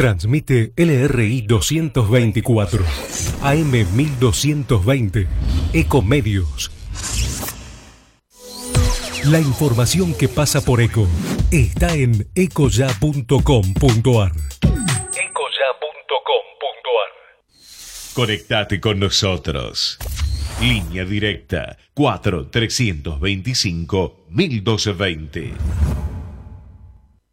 Transmite LRI 224, AM 1220, Ecomedios. La información que pasa por Eco está en ecoya.com.ar. Ecoya.com.ar. Conectate con nosotros. Línea directa 4325 1220.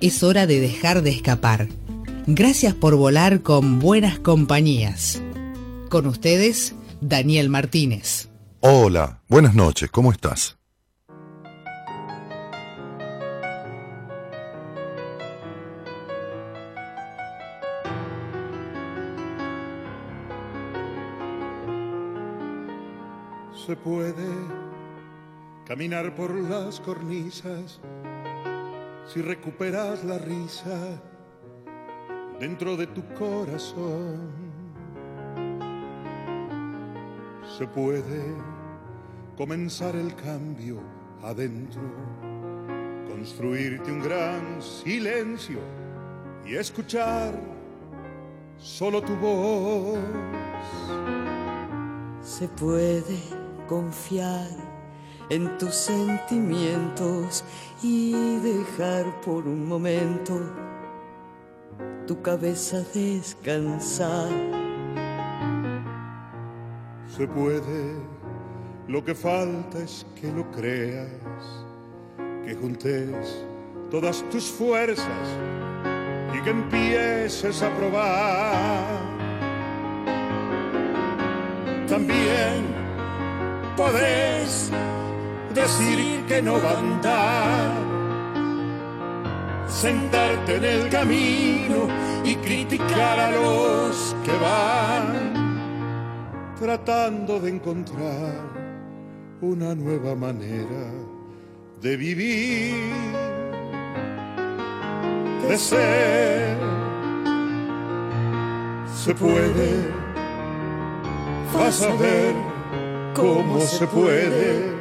es hora de dejar de escapar. Gracias por volar con buenas compañías. Con ustedes, Daniel Martínez. Hola, buenas noches, ¿cómo estás? Se puede caminar por las cornisas si recuperas la risa dentro de tu corazón. Se puede comenzar el cambio adentro, construirte un gran silencio y escuchar solo tu voz. Se puede confiar en tus sentimientos y dejar por un momento tu cabeza descansar. Se puede, lo que falta es que lo creas, que juntes todas tus fuerzas y que empieces a probar. También podés decir que no va a andar, sentarte en el camino y criticar a los que van, tratando de encontrar una nueva manera de vivir, de ser. Se puede, vas a ver cómo se puede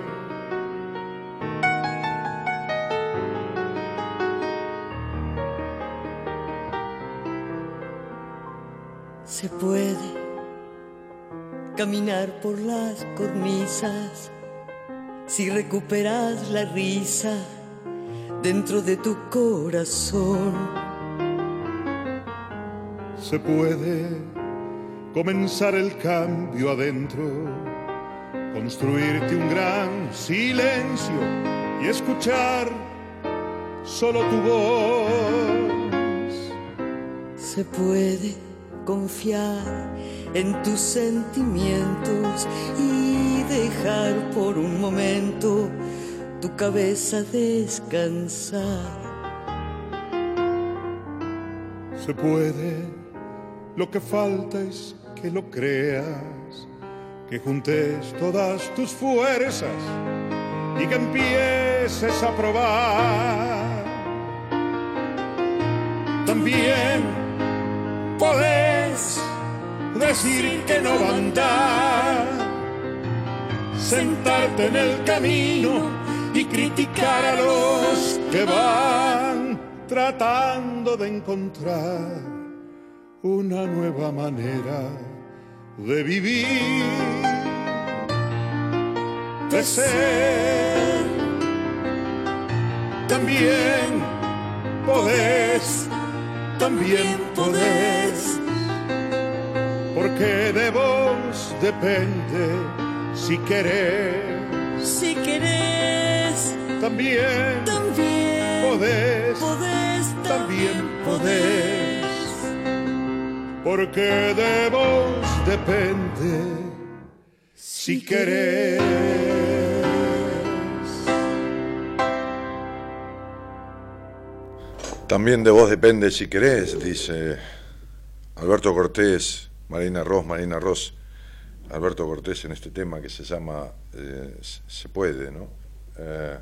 se puede caminar por las cornisas si recuperas la risa dentro de tu corazón. Se puede comenzar el cambio adentro, construirte un gran silencio y escuchar solo tu voz. Se puede confiar en tus sentimientos y dejar por un momento tu cabeza descansar. Se puede, lo que falta es que lo creas, que juntes todas tus fuerzas y que empieces a probar. También podés decir que no va a andar, sentarte en el camino y criticar a los que van tratando de encontrar una nueva manera de vivir, de ser. También podés también podés, porque de vos depende si querés. Si querés, también, también podés, podés también podés, porque de vos depende si querés. También de vos depende si querés, dice Alberto Cortés, Marina Ross, Marina Ross, Alberto Cortés en este tema que se llama eh, Se puede, ¿no? Eh,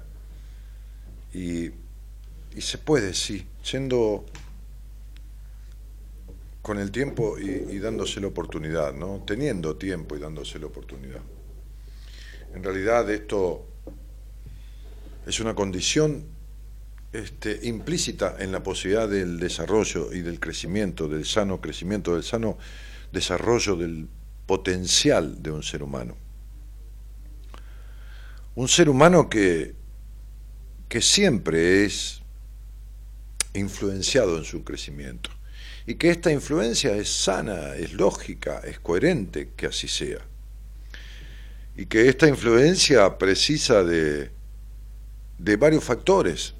y, y, se puede, sí, siendo con el tiempo y, y dándose la oportunidad, ¿no? Teniendo tiempo y dándose la oportunidad. En realidad esto es una condición este, implícita en la posibilidad del desarrollo y del crecimiento, del sano crecimiento, del sano desarrollo del potencial de un ser humano. Un ser humano que, que siempre es influenciado en su crecimiento y que esta influencia es sana, es lógica, es coherente que así sea. Y que esta influencia precisa de, de varios factores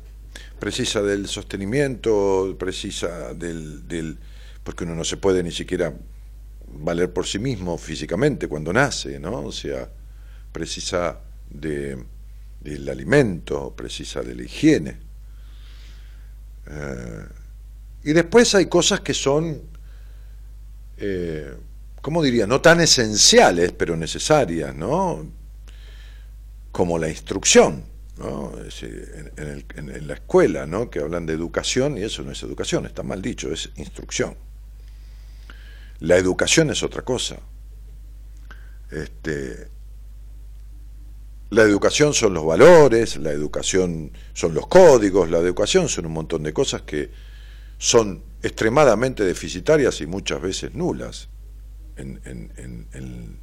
precisa del sostenimiento, precisa del, del, porque uno no se puede ni siquiera valer por sí mismo físicamente cuando nace, ¿no? O sea, precisa de, del alimento, precisa de la higiene. Eh, y después hay cosas que son, eh, ¿cómo diría? No tan esenciales, pero necesarias, ¿no? Como la instrucción. ¿No? En, en, la escuela, ¿no? que hablan de educación, y eso no es educación, está mal dicho, es instrucción. La educación es otra cosa. Este, la educación son los valores, la educación son los códigos, la educación son un montón de cosas que son extremadamente deficitarias y muchas veces nulas en, en,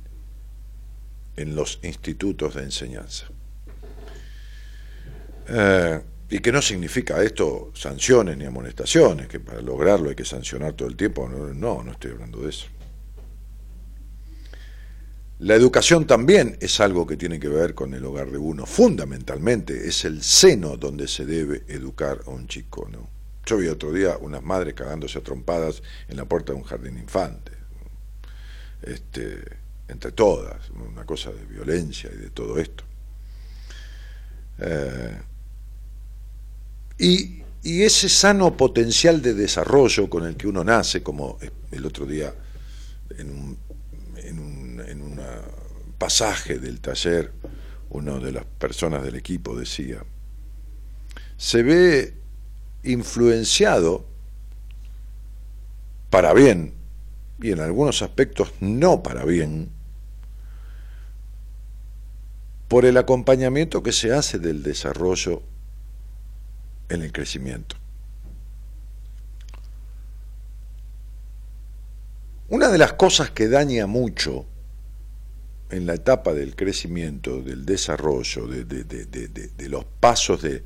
en los institutos de enseñanza. Eh, y que no significa esto sanciones ni amonestaciones, que para lograrlo hay que sancionar todo el tiempo. No, no estoy hablando de eso. La educación también es algo que tiene que ver con el hogar de uno. Fundamentalmente es el seno donde se debe educar a un chico. ¿no? Yo vi otro día unas madres cagándose a trompadas en la puerta de un jardín infante. Este, entre todas, una cosa de violencia y de todo esto. Eh, y, ese sano potencial de desarrollo con el que uno nace, como el otro día en un, en un, pasaje del taller, una de las personas del equipo decía, se ve influenciado para bien y en algunos aspectos no para bien por el acompañamiento que se hace del desarrollo en el crecimiento. Una de las cosas que daña mucho en la etapa del crecimiento, del desarrollo, de, los pasos de,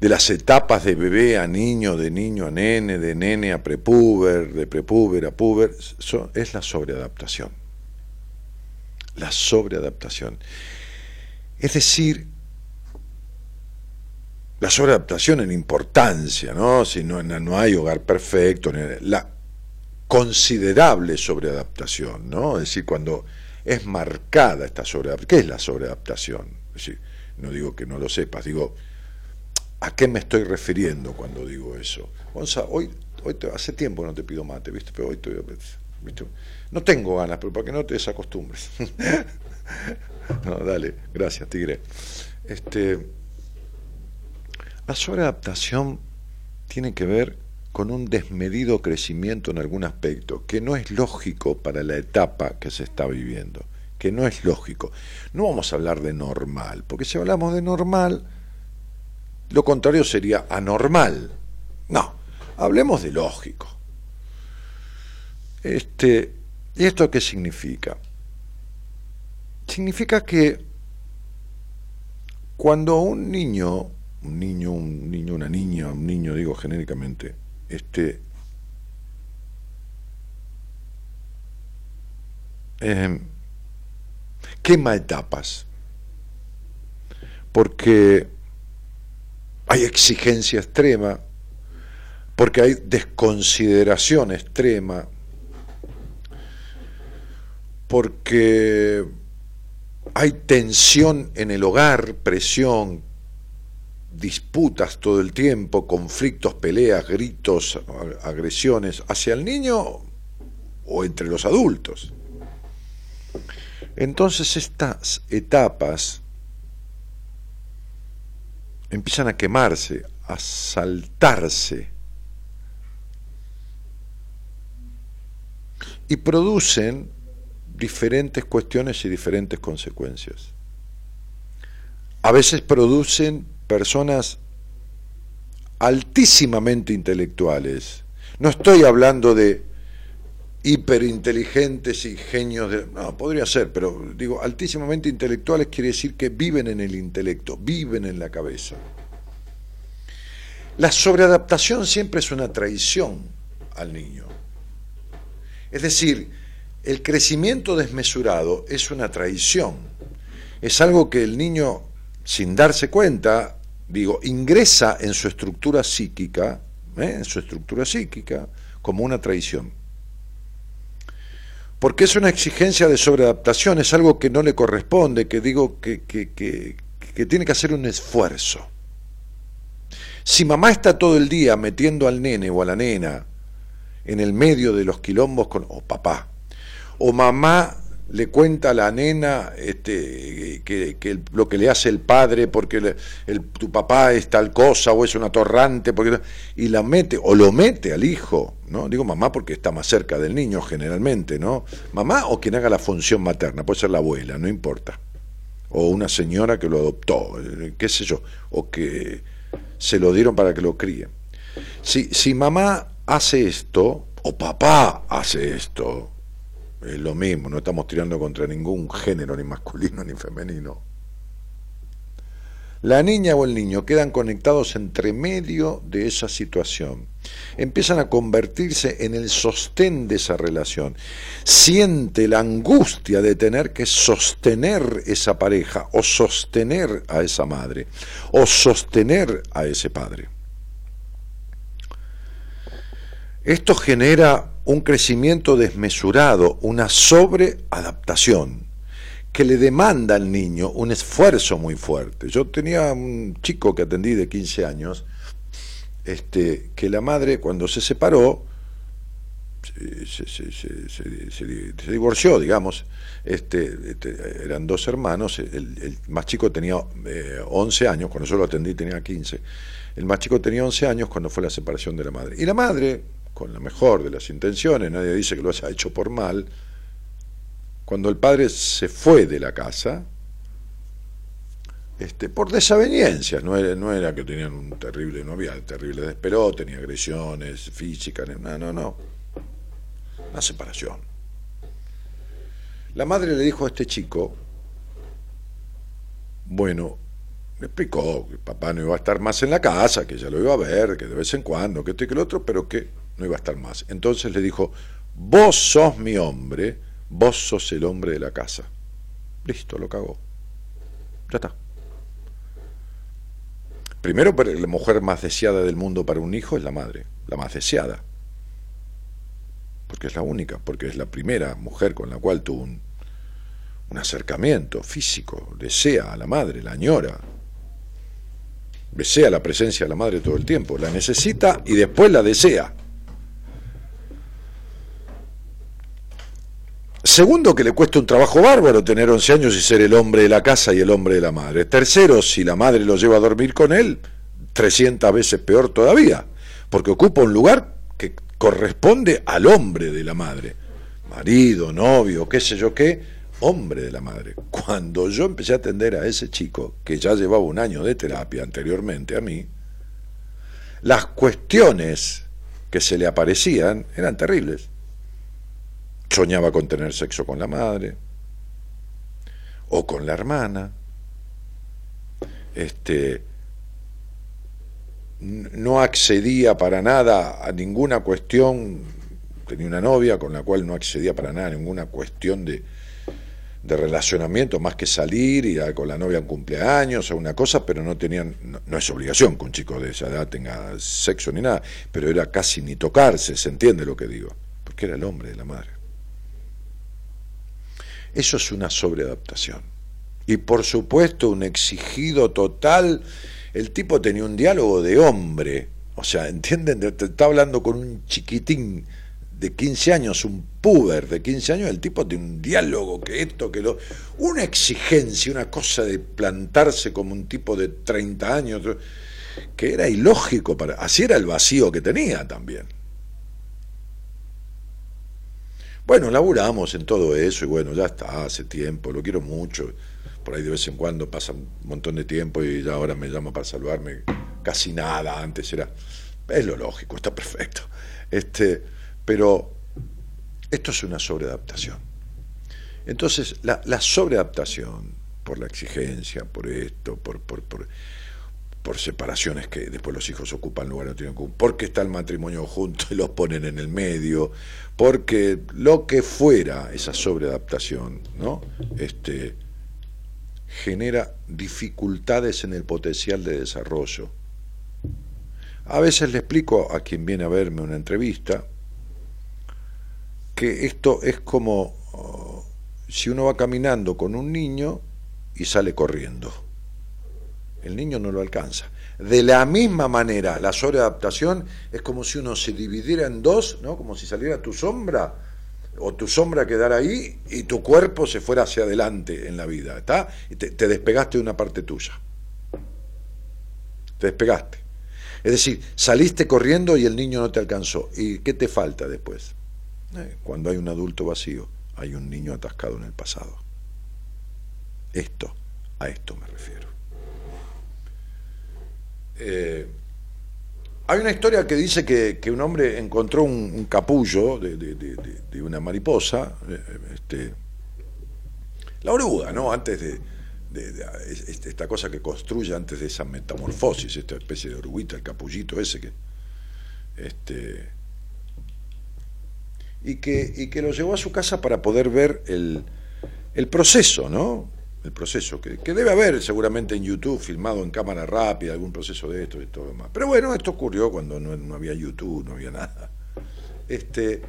las etapas de bebé a niño, de niño a nene, de nene a prepuber, de prepuber a puber, es la sobreadaptación. La sobreadaptación. Es decir, la sobreadaptación en importancia, ¿no? Si no, no hay hogar perfecto, la considerable sobreadaptación, ¿no? Es decir, cuando es marcada esta sobreadaptación. ¿Qué es la sobreadaptación? Es decir, no digo que no lo sepas, digo, ¿a qué me estoy refiriendo cuando digo eso? Gonza, hoy, hoy hace tiempo no te pido mate, ¿viste? Pero hoy estoy, ¿viste? No tengo ganas, pero para que no te desacostumbres. no, dale, gracias, Tigre. Este, la sobreadaptación tiene que ver con un desmedido crecimiento en algún aspecto, que no es lógico para la etapa que se está viviendo, que no es lógico. No vamos a hablar de normal, porque si hablamos de normal, lo contrario sería anormal. No, hablemos de lógico. Este, ¿Y esto qué significa? Significa que cuando un niño un niño, un niño, una niña, un niño, digo genéricamente, este, eh, quema etapas, porque hay exigencia extrema, porque hay desconsideración extrema, porque hay tensión en el hogar, presión, disputas todo el tiempo, conflictos, peleas, gritos, agresiones hacia el niño o entre los adultos. Entonces estas etapas empiezan a quemarse, a saltarse y producen diferentes cuestiones y diferentes consecuencias. A veces producen personas altísimamente intelectuales. No estoy hablando de hiperinteligentes y genios de... No, podría ser, pero digo, altísimamente intelectuales quiere decir que viven en el intelecto, viven en la cabeza. La sobreadaptación siempre es una traición al niño. Es decir, el crecimiento desmesurado es una traición. Es algo que el niño, sin darse cuenta, digo, ingresa en su estructura psíquica, ¿eh? en su estructura psíquica, como una traición porque es una exigencia de sobreadaptación, es algo que no le corresponde, que digo que, tiene que hacer un esfuerzo. Si mamá está todo el día metiendo al nene o a la nena en el medio de los quilombos con, o papá, o mamá le cuenta a la nena este, que, lo que le hace el padre porque el, tu papá es tal cosa o es un atorrante, porque, y la mete, o lo mete al hijo, ¿no? Digo mamá porque está más cerca del niño generalmente, ¿no? Mamá o quien haga la función materna, puede ser la abuela, no importa. O una señora que lo adoptó, eh, qué sé yo, o que se lo dieron para que lo críe. Si, si mamá hace esto, o papá hace esto, es lo mismo, no estamos tirando contra ningún género, ni masculino ni femenino. La niña o el niño quedan conectados entre medio de esa situación. Empiezan a convertirse en el sostén de esa relación. Siente la angustia de tener que sostener esa pareja o sostener a esa madre o sostener a ese padre. Esto genera un crecimiento desmesurado, una sobreadaptación que le demanda al niño un esfuerzo muy fuerte. Yo tenía un chico que atendí de 15 años, este, que la madre cuando se separó, se, divorció, digamos, este, este, eran dos hermanos, el, más chico tenía 11 eh, años, cuando yo lo atendí tenía 15, el más chico tenía 11 años cuando fue la separación de la madre. Y la madre, con la mejor de las intenciones, nadie dice que lo haya hecho por mal, cuando el padre se fue de la casa, este, por desaveniencias, no era, no era que tenían un terrible, no había terrible desperote, ni agresiones físicas, no, no, no, una separación. La madre le dijo a este chico, bueno, le explicó que papá no iba a estar más en la casa, que ya lo iba a ver, que de vez en cuando, que esto y que lo otro, pero que no iba a estar más. Entonces le dijo, vos sos mi hombre, vos sos el hombre de la casa. Listo, lo cagó. Ya está. Primero, la mujer más deseada del mundo para un hijo es la madre, la más deseada. Porque es la única, porque es la primera mujer con la cual tuvo un, un acercamiento físico, desea a la madre, la añora, desea la presencia de la madre todo el tiempo, la necesita y después la desea. Segundo, que le cuesta un trabajo bárbaro tener 11 años y ser el hombre de la casa y el hombre de la madre. Tercero, si la madre lo lleva a dormir con él, 300 veces peor todavía, porque ocupa un lugar que corresponde al hombre de la madre. Marido, novio, qué sé yo qué, hombre de la madre. Cuando yo empecé a atender a ese chico, que ya llevaba un año de terapia anteriormente a mí, las cuestiones que se le aparecían eran terribles soñaba con tener sexo con la madre o con la hermana. Este, no accedía para nada a ninguna cuestión, tenía una novia con la cual no accedía para nada a ninguna cuestión de, de relacionamiento más que salir, ir con la novia en cumpleaños o una cosa, pero no tenían, no, es obligación que un chico de esa edad tenga sexo ni nada, pero era casi ni tocarse, se entiende lo que digo, porque era el hombre de la madre. Eso es una sobreadaptación. Y por supuesto un exigido total el tipo tenía un diálogo de hombre, o sea, ¿entienden? Te está hablando con un chiquitín de 15 años, un puber de 15 años, el tipo tiene un diálogo, que esto, que lo... Una exigencia, una cosa de plantarse como un tipo de 30 años, que era ilógico para... Así era el vacío que tenía también. Bueno, laburamos en todo eso y bueno, ya está, hace tiempo, lo quiero mucho. Por ahí de vez en cuando pasa un montón de tiempo y ya ahora me llama para salvarme. Casi nada, antes era... Es lo lógico, está perfecto. Este, pero esto es una sobreadaptación. Entonces, la, la sobreadaptación, por la exigencia, por esto, por, por, por, por separaciones que después los hijos ocupan lugar no tienen porque está el matrimonio junto y los ponen en el medio, porque lo que fuera esa sobreadaptación, ¿no? Este, genera dificultades en el potencial de desarrollo. A veces le explico a quien viene a verme una entrevista que esto es como oh, si uno va caminando con un niño y sale corriendo el niño no lo alcanza. De la misma manera, la sobreadaptación es como si uno se dividiera en dos, ¿no? Como si saliera tu sombra o tu sombra quedara ahí y tu cuerpo se fuera hacia adelante en la vida, ¿está? Y te, despegaste de una parte tuya. Te despegaste. Es decir, saliste corriendo y el niño no te alcanzó. ¿Y qué te falta después? Eh, cuando hay un adulto vacío, hay un niño atascado en el pasado. Esto, a esto me refiero. Eh, hay una historia que dice que, un hombre encontró un, capullo de, una mariposa, eh, este, la oruga, ¿no? Antes de, esta cosa que construye antes de esa metamorfosis, esta especie de oruguita, el capullito ese que. Este, y que, y que lo llevó a su casa para poder ver el, el proceso, ¿no? El proceso, que, debe haber seguramente en YouTube, filmado en cámara rápida, algún proceso de esto y todo demás. Pero bueno, esto ocurrió cuando no, había YouTube, no había nada. Este,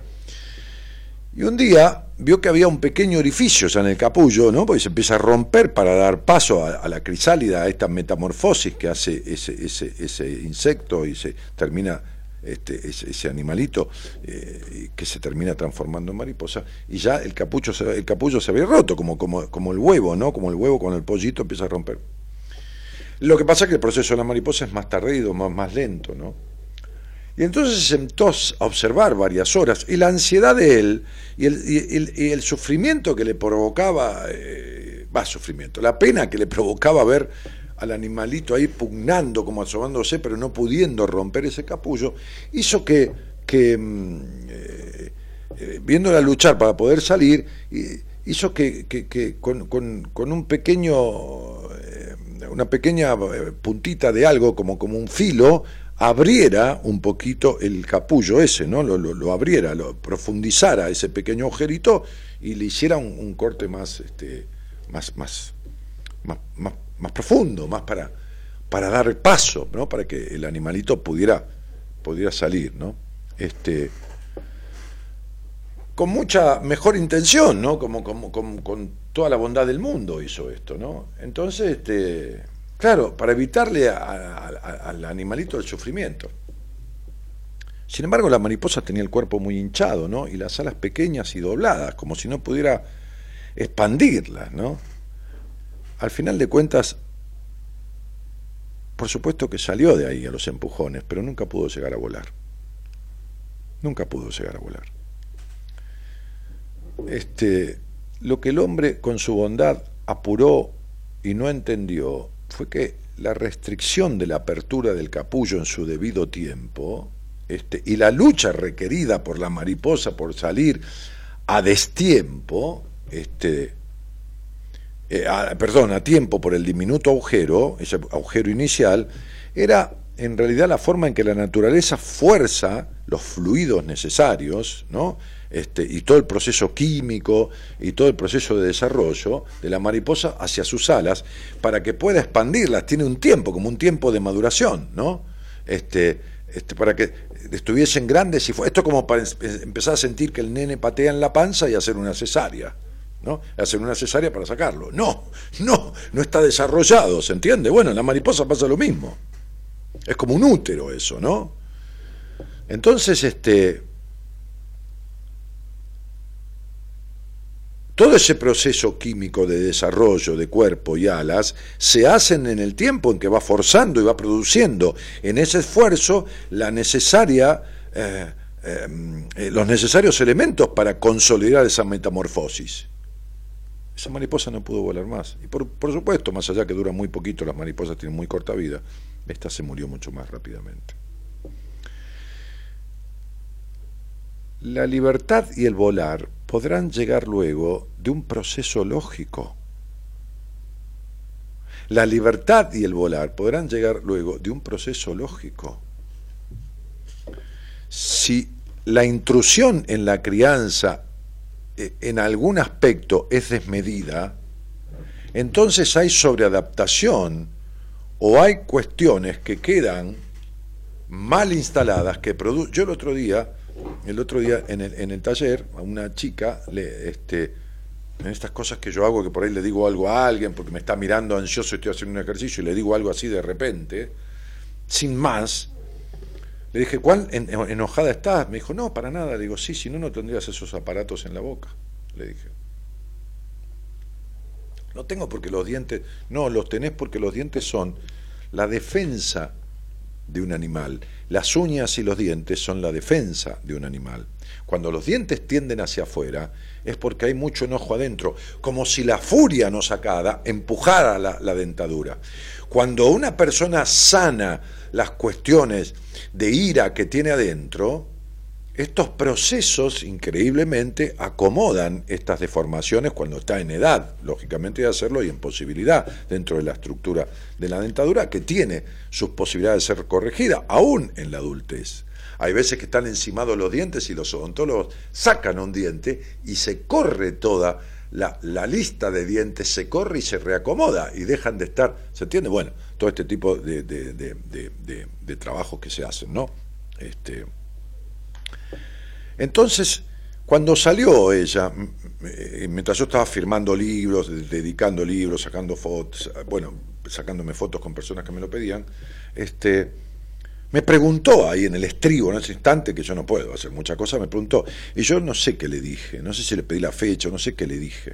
y un día vio que había un pequeño orificio en el capullo, ¿no? Porque se empieza a romper para dar paso a, la crisálida, a esta metamorfosis que hace ese, ese, ese insecto y se termina este, ese, animalito eh, que se termina transformando en mariposa, y ya el, el capullo se ve roto, como, como, como el huevo, ¿no? Como el huevo con el pollito empieza a romper. Lo que pasa es que el proceso de la mariposa es más tardío, más, más lento, ¿no? Y entonces se sentó a observar varias horas, y la ansiedad de él, y el, y el, sufrimiento que le provocaba, eh, va, sufrimiento, la pena que le provocaba ver al animalito ahí pugnando, como asomándose, pero no pudiendo romper ese capullo, hizo que, que mm, eh, eh, viéndola luchar para poder salir, hizo que, que, con, con, un pequeño, eh, una pequeña puntita de algo, como, como un filo, abriera un poquito el capullo ese, ¿no? Lo, lo, abriera, lo profundizara ese pequeño agujerito y le hiciera un, corte más, este, más, más, más, más más profundo, más para, para dar paso, ¿no? para que el animalito pudiera, pudiera salir, ¿no? Este, con mucha mejor intención, ¿no? Como, como, con toda la bondad del mundo hizo esto, ¿no? Entonces, este, claro, para evitarle al animalito el sufrimiento. Sin embargo, la mariposa tenía el cuerpo muy hinchado, ¿no? Y las alas pequeñas y dobladas, como si no pudiera expandirlas, ¿no? Al final de cuentas, por supuesto que salió de ahí a los empujones, pero nunca pudo llegar a volar. Nunca pudo llegar a volar. Este, lo que el hombre con su bondad apuró y no entendió fue que la restricción de la apertura del capullo en su debido tiempo este, y la lucha requerida por la mariposa por salir a destiempo, este, eh, perdón, a tiempo por el diminuto agujero, ese agujero inicial, era en realidad la forma en que la naturaleza fuerza los fluidos necesarios, ¿no? Este, y todo el proceso químico y todo el proceso de desarrollo de la mariposa hacia sus alas para que pueda expandirlas. Tiene un tiempo, como un tiempo de maduración, ¿no? Este, este, para que estuviesen grandes y fue esto como para empezar a sentir que el nene patea en la panza y hacer una cesárea. ¿No? Hacen una cesárea para sacarlo. No, no, no está desarrollado, ¿se entiende? Bueno, en la mariposa pasa lo mismo. Es como un útero eso, ¿no? Entonces, este, todo ese proceso químico de desarrollo de cuerpo y alas se hacen en el tiempo en que va forzando y va produciendo en ese esfuerzo la necesaria, eh, eh, eh, los necesarios elementos para consolidar esa metamorfosis. Esa mariposa no pudo volar más. Y por, por supuesto, más allá que dura muy poquito, las mariposas tienen muy corta vida, esta se murió mucho más rápidamente. La libertad y el volar podrán llegar luego de un proceso lógico. La libertad y el volar podrán llegar luego de un proceso lógico. Si la intrusión en la crianza en algún aspecto es desmedida, entonces hay sobreadaptación o hay cuestiones que quedan mal instaladas que producen. Yo el otro día el otro día en el, en el taller a una chica, le, este, en estas cosas que yo hago, que por ahí le digo algo a alguien porque me está mirando ansioso y estoy haciendo un ejercicio y le digo algo así de repente, sin más, le dije, ¿cuál enojada estás? Me dijo, no, para nada. Le digo, sí, si no, no tendrías esos aparatos en la boca. Le dije. No tengo porque los dientes, no, los tenés porque los dientes son la defensa de un animal. Las uñas y los dientes son la defensa de un animal. Cuando los dientes tienden hacia afuera es porque hay mucho enojo adentro, como si la furia no sacada empujara la, la dentadura. Cuando una persona sana las cuestiones de ira que tiene adentro, estos procesos, increíblemente, acomodan estas deformaciones cuando está en edad, lógicamente, de hacerlo y en posibilidad dentro de la estructura de la dentadura, que tiene sus posibilidades de ser corregida, aún en la adultez. Hay veces que están encimados los dientes y los odontólogos sacan un diente y se corre toda la, lista de dientes, se corre y se reacomoda y dejan de estar, ¿se entiende? Bueno, todo este tipo de, de trabajos que se hacen, ¿no? Este, entonces, cuando salió ella, mientras yo estaba firmando libros, dedicando libros, sacando fotos, bueno, sacándome fotos con personas que me lo pedían, este, me preguntó ahí en el estribo, en ese instante, que yo no puedo hacer muchas cosas, me preguntó, y yo no sé qué le dije, no sé si le pedí la fecha, no sé qué le dije.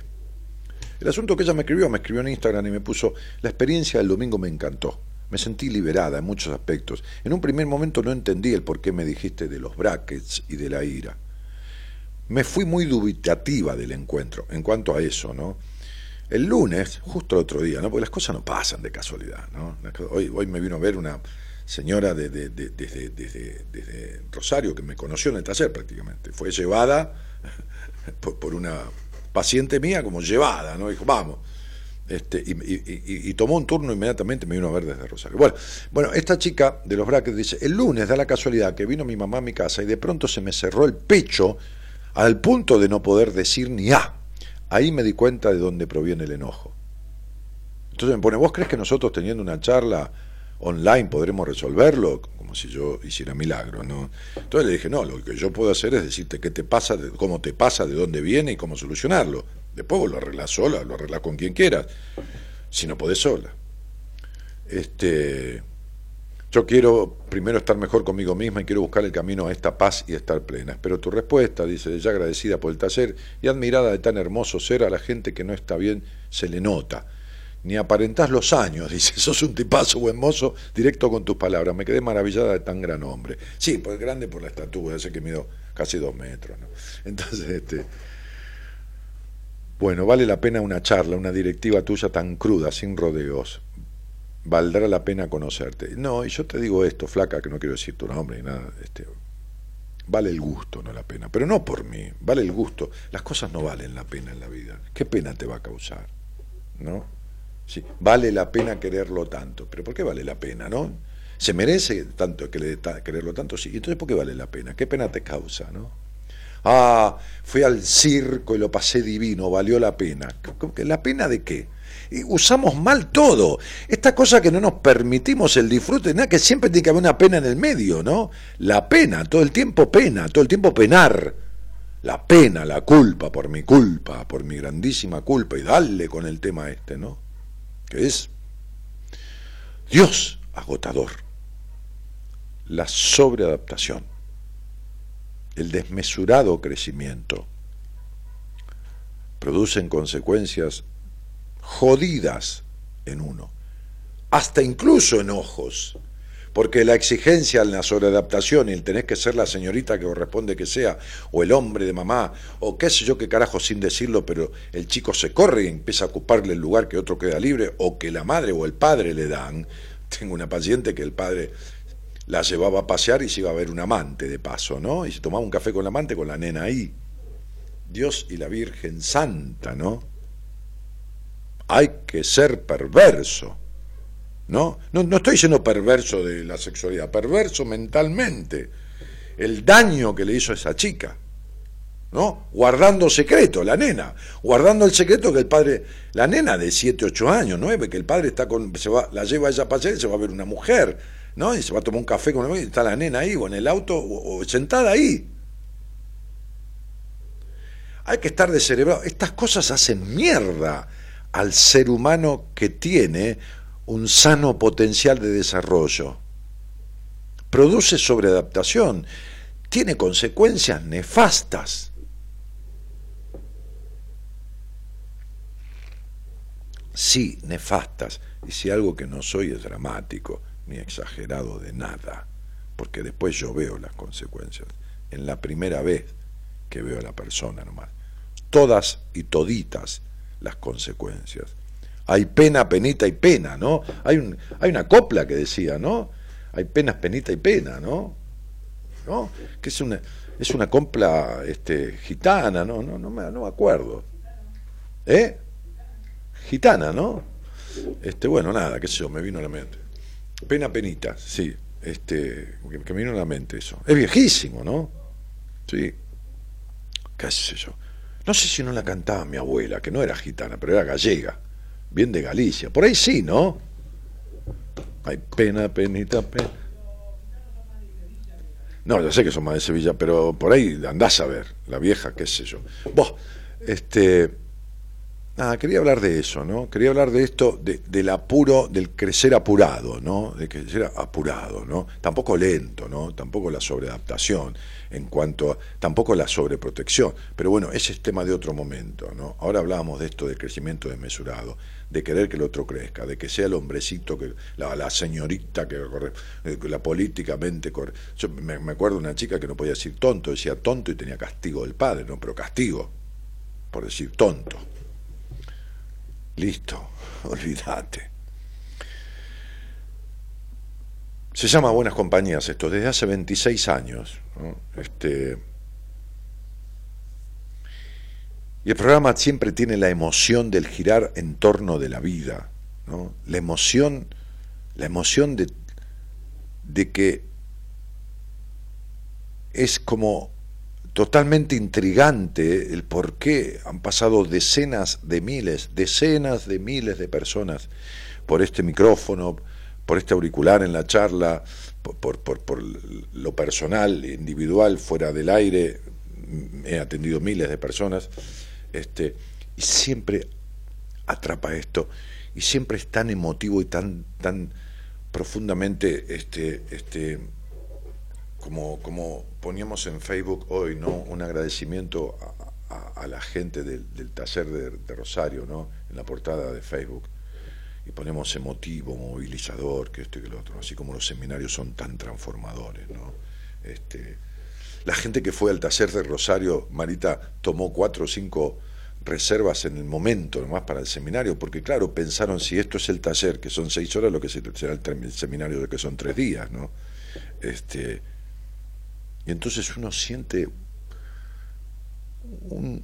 El asunto que ella me escribió, me escribió en Instagram y me puso, la experiencia del domingo me encantó. Me sentí liberada en muchos aspectos. En un primer momento no entendí el por qué me dijiste de los brackets y de la ira. Me fui muy dubitativa del encuentro en cuanto a eso, ¿no? El lunes, justo el otro día, ¿no? Porque las cosas no pasan de casualidad, ¿no? Hoy, me vino a ver una señora desde de, Rosario que me conoció en el taller prácticamente. Fue llevada por una paciente mía como llevada, ¿no? Dijo, vamos este, y, tomó un turno inmediatamente, me vino a ver desde Rosario. Bueno, bueno, esta chica de los brackets dice, el lunes da la casualidad que vino mi mamá a mi casa y de pronto se me cerró el pecho al punto de no poder decir ni A. Ahí me di cuenta de dónde proviene el enojo. Entonces me pone, ¿vos crees que nosotros teniendo una charla online podremos resolverlo? Como si yo hiciera milagro, ¿no? Entonces le dije, no, lo que yo puedo hacer es decirte qué te pasa, cómo te pasa, de dónde viene y cómo solucionarlo. Después vos lo arreglás sola, lo arreglás con quien quieras, si no podés sola. Este, yo quiero primero estar mejor conmigo misma y quiero buscar el camino a esta paz y estar plena. Espero tu respuesta, dice ella agradecida por el taller y admirada de tan hermoso ser a la gente que no está bien se le nota. Ni aparentás los años, dice, sos un tipazo buen mozo, directo con tus palabras. Me quedé maravillada de tan gran hombre. Sí, pues grande por la estatura, sé que mido casi dos metros. ¿no? Entonces, este, bueno, vale la pena una charla, una directiva tuya tan cruda, sin rodeos. Valdrá la pena conocerte. No, y yo te digo esto, flaca, que no quiero decir tu nombre ni nada. Este, vale el gusto, no la pena. Pero no por mí, vale el gusto. Las cosas no valen la pena en la vida. ¿Qué pena te va a causar? ¿No? Sí, vale la pena quererlo tanto. ¿Pero por qué vale la pena, no? ¿Se merece tanto quererlo tanto? Sí. Entonces, ¿por qué vale la pena? ¿Qué pena te causa, no? Ah, fui al circo y lo pasé divino, valió la pena. ¿La pena de qué? usamos mal todo. Esta cosa que no nos permitimos el disfrute, nada, que siempre tiene que haber una pena en el medio, ¿no? La pena, todo el tiempo pena, todo el tiempo penar. la pena, la culpa, por mi culpa, por mi grandísima culpa, y darle con el tema este, ¿no? Que es Dios agotador, la sobreadaptación, el desmesurado crecimiento, producen consecuencias jodidas en uno, hasta incluso enojos porque la exigencia en la sobreadaptación y el tener que ser la señorita que corresponde que sea, o el hombre de mamá, o qué sé yo qué carajo sin decirlo, pero el chico se corre y empieza a ocuparle el lugar que otro queda libre, o que la madre o el padre le dan. Tengo una paciente que el padre la llevaba a pasear y se iba a ver un amante de paso, ¿no? Y se tomaba un café con la amante con la nena ahí. Dios y la Virgen Santa, ¿no? Hay que ser perverso ¿no? No, estoy siendo perverso de la sexualidad, perverso mentalmente. El daño que le hizo a esa chica, ¿no? Guardando secreto, la nena, guardando el secreto que el padre, la nena de 7, 8 años, 9, que el padre está con, se va, la lleva a ella a pasear y se va a ver una mujer, ¿no? Y se va a tomar un café con y está la nena ahí, o en el auto, o, sentada ahí. Hay que estar descerebrado. Estas cosas hacen mierda al ser humano que tiene un sano potencial de desarrollo. Produce sobreadaptación, tiene consecuencias nefastas. Sí, nefastas. Y si algo que no soy es dramático, ni exagerado de nada, porque después yo veo las consecuencias. En la primera vez que veo a la persona nomás. Todas y toditas las consecuencias hay pena, penita y pena, ¿no? Hay, un, hay una copla que decía, ¿no? Hay penas, penita y pena, ¿no? ¿No? Que es una, es una copla este, gitana, ¿no? No, no, me, no me acuerdo. ¿Eh? Gitana, ¿no? Este, bueno, nada, qué sé yo, me vino a la mente. Pena, penita, sí. Este, que me vino a la mente eso. Es viejísimo, ¿no? Sí. ¿Qué sé yo? No sé si no la cantaba mi abuela, que no era gitana, pero era gallega bien de Galicia. Por ahí sí, ¿no? Hay pena, penita, pena. No, ya sé que son más de Sevilla, pero por ahí andás a ver, la vieja, qué sé yo. Vos, este. Nada, quería hablar de eso, ¿no? Quería hablar de esto, del apuro, del crecer apurado, ¿no? De crecer apurado, ¿no? Tampoco lento, ¿no? Tampoco la sobreadaptación en cuanto a, tampoco la sobreprotección, pero bueno, ese es tema de otro momento, ¿no? Ahora hablábamos de esto del crecimiento desmesurado de querer que el otro crezca, de que sea el hombrecito, que la, señorita que eh, la políticamente corre. Yo me, acuerdo de una chica que no podía decir tonto, decía tonto y tenía castigo del padre, no, pero castigo por decir tonto. Listo, olvídate. Se llama Buenas Compañías esto, desde hace 26 años. Este, Y el programa siempre tiene la emoción del girar en torno de la vida, ¿no? La emoción, la emoción de, de que es como totalmente intrigante el por qué han pasado decenas de miles, decenas de miles de personas por este micrófono, por este auricular en la charla, por, por, por, lo personal, individual, fuera del aire, he atendido miles de personas este, y siempre atrapa esto, y siempre es tan emotivo y tan, tan profundamente, este, este, como, como poníamos en Facebook hoy, ¿no? Un agradecimiento a, la gente del, taller de, Rosario, ¿no? En la portada de Facebook. Y ponemos emotivo, movilizador, que esto y que lo otro, así como los seminarios son tan transformadores, ¿no? Este, la gente que fue al taller de Rosario, Marita, tomó cuatro o cinco reservas en el momento nomás para el seminario, porque claro, pensaron si esto es el taller, que son seis horas, lo que será el seminario que son tres días, ¿no? Este, y entonces uno siente un,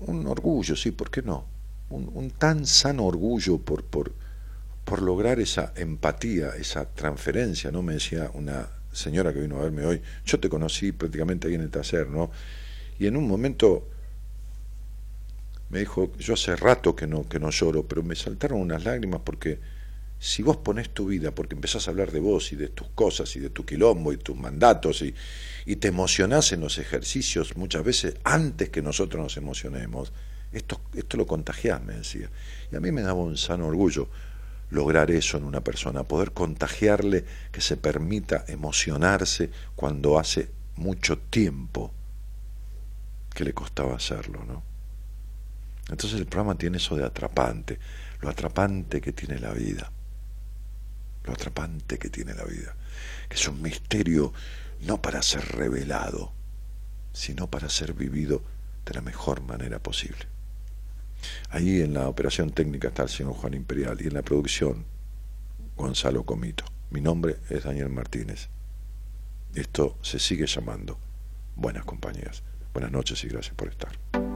un orgullo, sí, ¿por qué no? Un, un tan sano orgullo por, por, por lograr esa empatía, esa transferencia, ¿no? Me decía una señora que vino a verme hoy, yo te conocí prácticamente ahí en el taller, ¿no? Y en un momento me dijo, yo hace rato que no, que no lloro, pero me saltaron unas lágrimas porque si vos pones tu vida, porque empezás a hablar de vos y de tus cosas y de tu quilombo y tus mandatos y, y te emocionás en los ejercicios muchas veces antes que nosotros nos emocionemos, esto, esto lo contagiás, me decía. Y a mí me daba un sano orgullo lograr eso en una persona, poder contagiarle que se permita emocionarse cuando hace mucho tiempo que le costaba hacerlo, ¿no? Entonces el programa tiene eso de atrapante, lo atrapante que tiene la vida, lo atrapante que tiene la vida, que es un misterio no para ser revelado, sino para ser vivido de la mejor manera posible. Ahí en la operación técnica está el señor Juan Imperial y en la producción Gonzalo Comito. Mi nombre es Daniel Martínez. Esto se sigue llamando Buenas Compañías. Buenas noches y gracias por estar.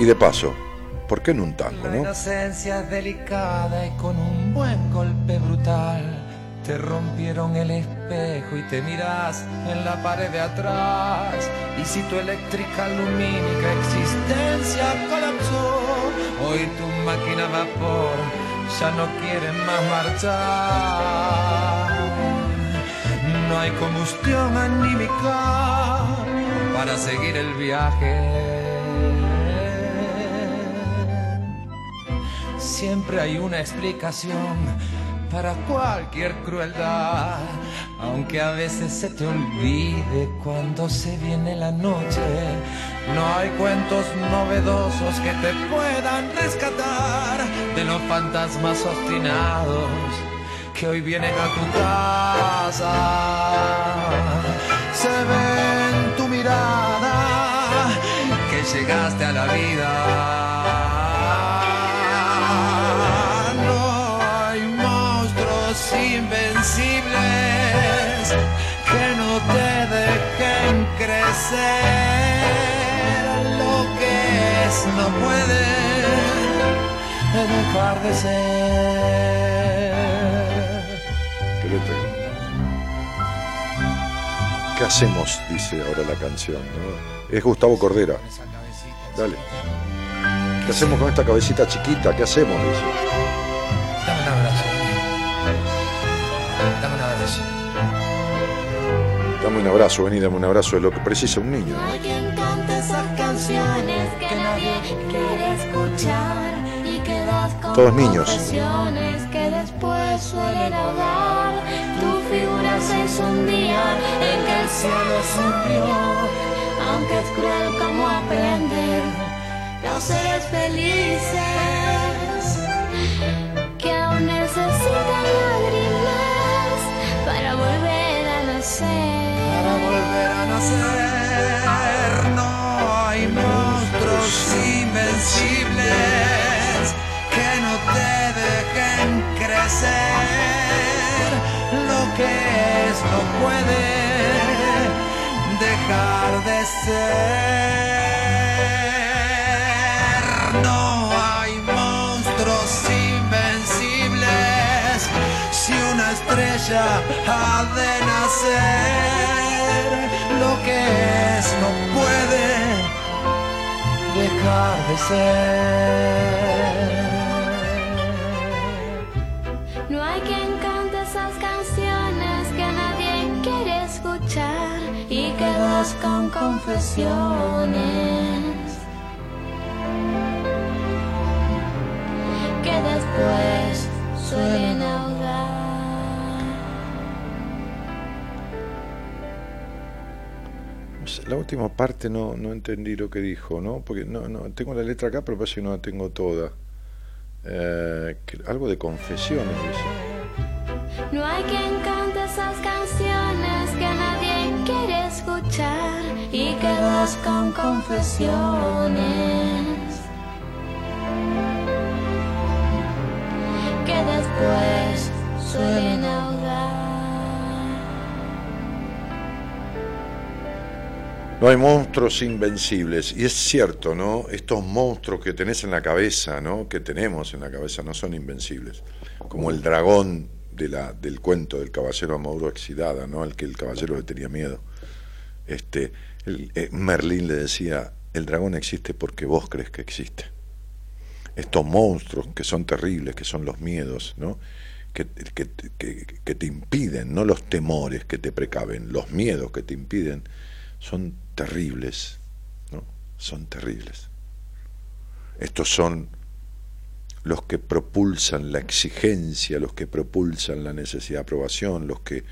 Y de paso, ¿por qué en un tango, La no? inocencia es delicada y con un buen golpe brutal te rompieron el espejo y te miras en la pared de atrás. Y si tu eléctrica lumínica existencia colapsó, hoy tu máquina a vapor ya no quiere más marchar. No hay combustión anímica para seguir el viaje. Siempre hay una explicación para cualquier crueldad, aunque a veces se te olvide cuando se viene la noche. No hay cuentos novedosos que te puedan rescatar de los fantasmas obstinados que hoy vienen a tu casa. Es no puede dejar de ser. ¿Qué letra? ¿Qué hacemos? Dice ahora la canción, ¿no? Es Gustavo Cordera. Dale. ¿Qué hacemos con esta cabecita chiquita? ¿Qué hacemos? Dice. Dame un abrazo. Dame un abrazo. Dame un abrazo, vení, dame un abrazo, es lo que precisa un niño. ¿no? Todos niños. confesiones que después suelen ahogar. Tu figura se hizo un día en que el cielo sufrió, aunque es cruel como aprender los seres felices que aún necesitan lágrimas para volver a nacer. Para volver a nacer crecer. Lo que es no puede dejar de ser. No hay monstruos invencibles si una estrella ha de nacer. Lo que es no puede dejar de ser. Y quedas con confesiones que después suelen ahogar. La última parte no, no entendí lo que dijo, ¿no? Porque no, no, tengo la letra acá, pero parece que no la tengo toda. Eh, que- algo de confesiones, dice. No hay quien y quedas con confesiones después suelen ahogar. No hay monstruos invencibles. Y es cierto, ¿no? Estos monstruos que tenés en la cabeza, ¿no? Que tenemos en la cabeza, no son invencibles. Como el dragón de la, del cuento del caballero Mauro Exidada, ¿no? Al que el caballero le tenía miedo. Este, eh, Merlín le decía, el dragón existe porque vos crees que existe. Estos monstruos que son terribles, que son los miedos, ¿no? Que, que- que- que te impiden, no los temores que te precaven, los miedos que te impiden, son terribles, ¿no? Son terribles. Estos son los que propulsan la exigencia, los que propulsan la necesidad de aprobación, los que,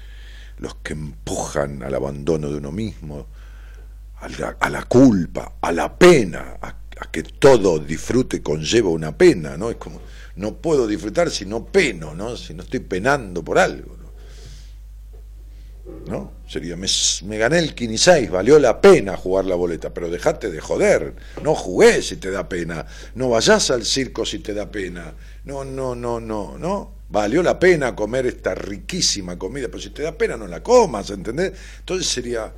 los que empujan al abandono de uno mismo, a la, culpa, a la pena, a, a que todo disfrute conlleva una pena, ¿no? Es como, no puedo disfrutar si no peno, ¿no? Si no estoy penando por algo, ¿no? ¿No? Sería, me, me gané el 15, valió la pena jugar la boleta, pero dejate de joder, no jugué si te da pena, no vayas al circo si te da pena, no, no, no, no, no, valió la pena comer esta riquísima comida, pero si te da pena no la comas, ¿entendés? Entonces sería,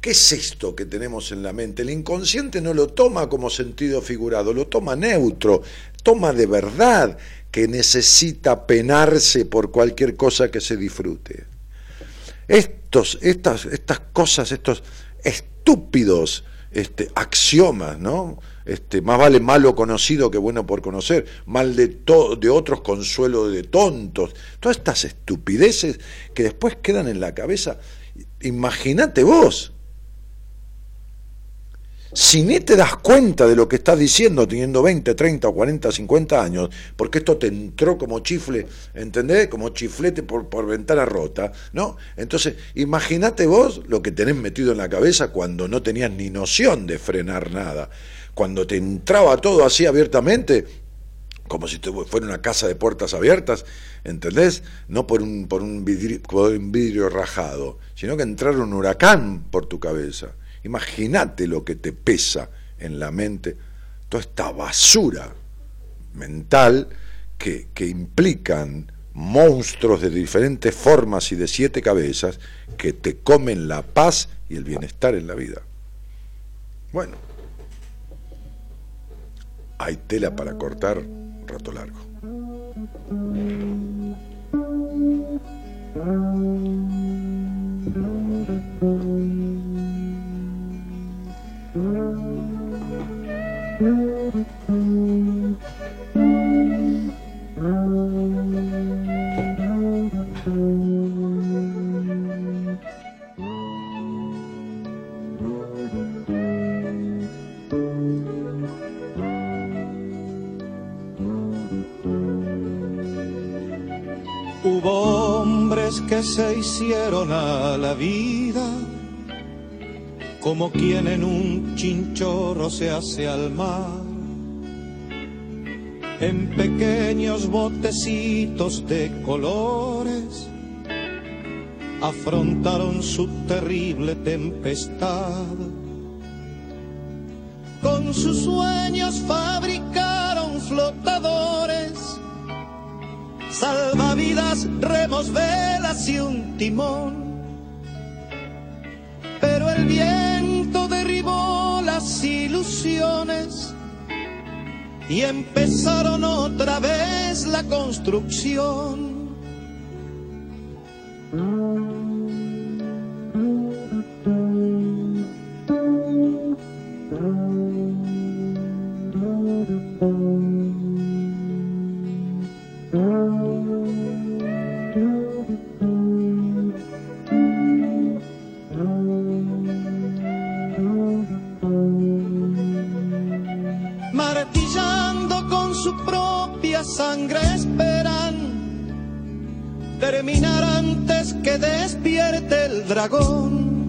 ¿qué es esto que tenemos en la mente? El inconsciente no lo toma como sentido figurado, lo toma neutro, toma de verdad que necesita penarse por cualquier cosa que se disfrute. Estos, estas, estas cosas, estos estúpidos este, axiomas, ¿no? Este, más vale malo conocido que bueno por conocer, mal de, to- de otros consuelo de tontos, todas estas estupideces que después quedan en la cabeza. Imagínate vos, si ni te das cuenta de lo que estás diciendo teniendo 20, 30, 40, 50 años, porque esto te entró como chifle, ¿entendés? Como chiflete por, por ventana rota, ¿no? Entonces, imagínate vos lo que tenés metido en la cabeza cuando no tenías ni noción de frenar nada, cuando te entraba todo así abiertamente, como si fuera una casa de puertas abiertas, ¿entendés? No por un, por un, vidrio, por un vidrio rajado, sino que entrara un huracán por tu cabeza. Imagínate lo que te pesa en la mente, toda esta basura mental que, que implican monstruos de diferentes formas y de siete cabezas que te comen la paz y el bienestar en la vida. Bueno, hay tela para cortar un rato largo. Hubo hombres que se hicieron a la vida como quien en un chinchorro se hace al mar. En pequeños botecitos de colores afrontaron su terrible tempestad. Con sus sueños fabricaron flotadores salvavidas, remos, velas y un timón. Pero el las y empezaron otra vez la construcción. Terminar antes que despierte el dragón.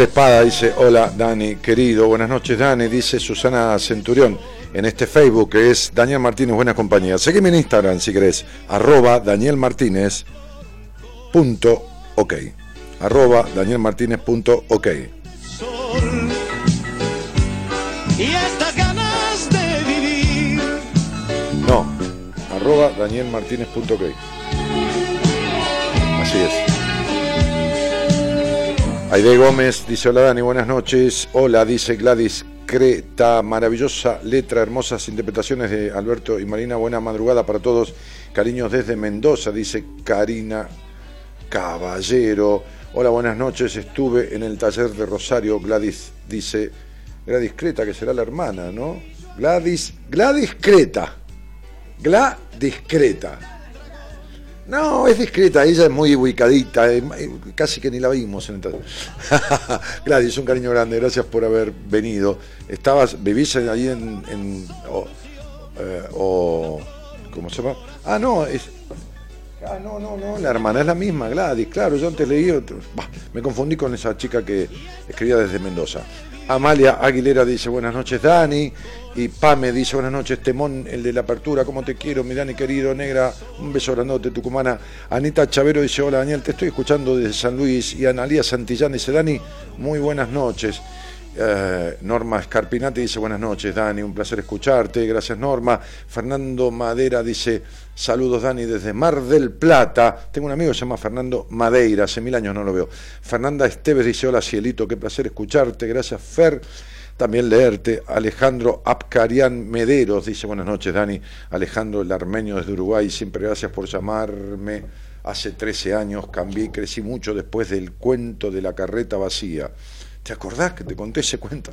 Espada dice, hola Dani, querido, buenas noches Dani, dice Susana Centurión en este Facebook que es Daniel Martínez, buena compañía. Seguime en Instagram si querés, arroba Daniel Martínez punto ok, arroba Daniel Martínez punto ok. sol. Y estas ganas de vivir. No, arroba Daniel Martínez punto ok. Así es. Aide Gómez dice, hola Dani, buenas noches. Hola, dice Gladys Creta, maravillosa letra, hermosas interpretaciones de Alberto y Marina, buena madrugada para todos. Cariños desde Mendoza, dice Karina Caballero. Hola, buenas noches, estuve en el taller de Rosario, Gladys dice, Gladys Creta, que será la hermana, ¿no? Gladys, Gladys Creta. Gladys Creta. No, es discreta, ella es muy ubicadita, eh, eh, casi que ni la vimos en taller. Gladys, un cariño grande, gracias por haber venido. Estabas, vivís ahí en, en- o, eh, o- ¿cómo se llama? Ah, no, es, ah, no, no, no, la hermana es la misma, Gladys, claro, yo antes leí, otro- bah, me confundí con esa chica que escribía desde Mendoza. Amalia Aguilera dice buenas noches Dani y Pame dice buenas noches Temón, el de la apertura, ¿cómo te quiero mi Dani querido, negra? Un beso grandote, tucumana. Anita Chavero dice hola Daniel, te estoy escuchando desde San Luis y Analía Santillán dice Dani, muy buenas noches. Eh, Norma Scarpinati dice buenas noches Dani, un placer escucharte, gracias Norma. Fernando Madera dice saludos Dani desde Mar del Plata. Tengo un amigo que se llama Fernando Madeira, hace mil años no lo veo. Fernanda Esteves dice hola Cielito, qué placer escucharte, gracias Fer. También leerte. Alejandro Apcarian Mederos dice buenas noches Dani. Alejandro el armenio desde Uruguay, siempre gracias por llamarme. Hace 13 años cambié y crecí mucho después del cuento de la carreta vacía. ¿Te acordás que te conté ese cuento?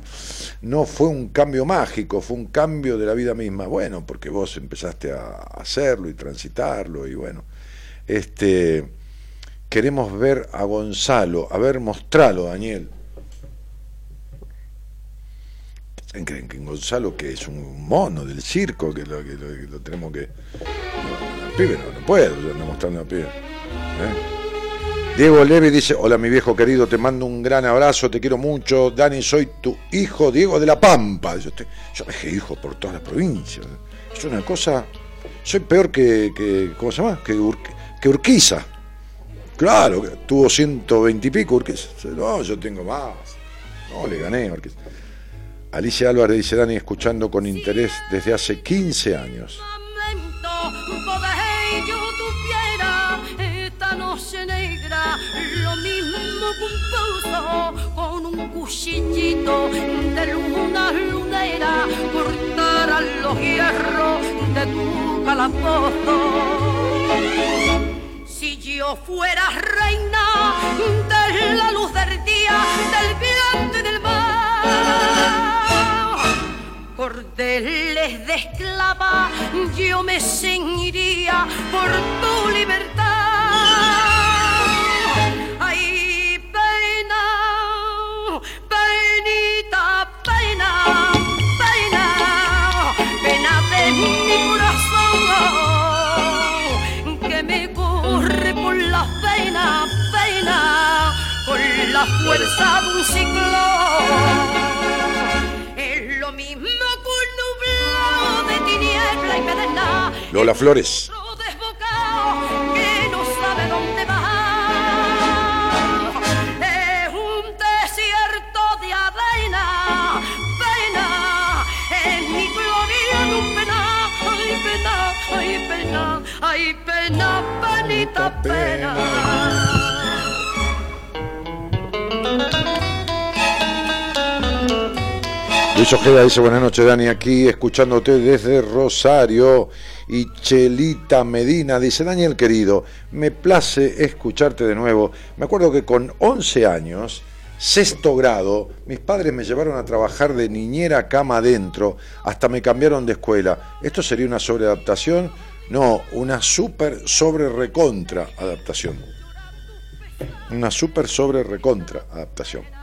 No fue un cambio mágico, fue un cambio de la vida misma. Bueno, porque vos empezaste a hacerlo y transitarlo y bueno. Este, queremos ver a Gonzalo. A ver, mostralo, Daniel. ¿Creen que, Gonzalo que es un mono del circo, que lo, tenemos que... No, pibe no, no puedo, yo ando mostrando al pibe. ¿eh? Diego Levi dice, hola mi viejo querido, te mando un gran abrazo, te quiero mucho. Dani, soy tu hijo Diego de la Pampa. Yo, te- yo dejé hijos por todas las provincias. Es una cosa... Soy peor que, que ¿cómo se llama? Que, Ur- que Urquiza. Claro, que tuvo 120 y pico Urquiza. No, yo tengo más. No, le gané a Urquiza. Alicia Álvarez dice, Dani, escuchando con interés desde hace 15 años. Con un cuchillito de luna lunera cortaran los hierros de tu calabozo. Si yo fuera reina de la luz del día, del viento y del mar, cordeles de esclava, yo me ceñiría por tu libertad. La fuerza de un ciclón. Es lo mismo que un nublado de tiniebla y pedernal. Lola Flores. Otro desbocado que no Luis Ojeda dice buenas noches Dani, aquí escuchándote desde Rosario. Y Chelita Medina dice, Daniel querido, me place escucharte de nuevo. Me acuerdo que con 11 años, sexto grado, mis padres me llevaron a trabajar de niñera cama adentro, hasta me cambiaron de escuela. ¿Esto sería una sobreadaptación? No, una super sobre recontra adaptación. Una super sobre recontra adaptación.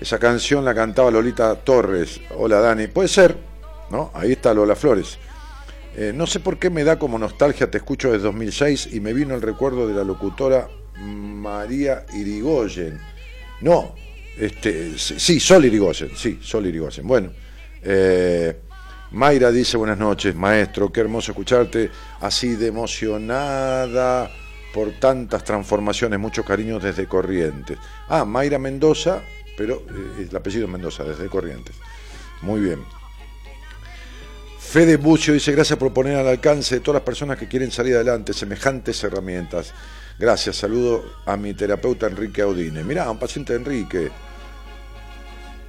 Esa canción la cantaba Lolita Torres. Hola Dani. Puede ser, ¿no? Ahí está Lola Flores. Eh, no sé por qué me da como nostalgia, te escucho desde 2006 y me vino el recuerdo de la locutora María Irigoyen. No, este, sí, Sol Irigoyen, sí, Sol Irigoyen. Bueno, eh, Mayra dice buenas noches, maestro, qué hermoso escucharte así de emocionada por tantas transformaciones, muchos cariños desde Corrientes. Ah, Mayra Mendoza, pero eh, el apellido Mendoza, desde Corrientes. Muy bien. Fede Bucio dice, gracias por poner al alcance de todas las personas que quieren salir adelante semejantes herramientas. Gracias, saludo a mi terapeuta Enrique Audine. Mirá, un paciente Enrique.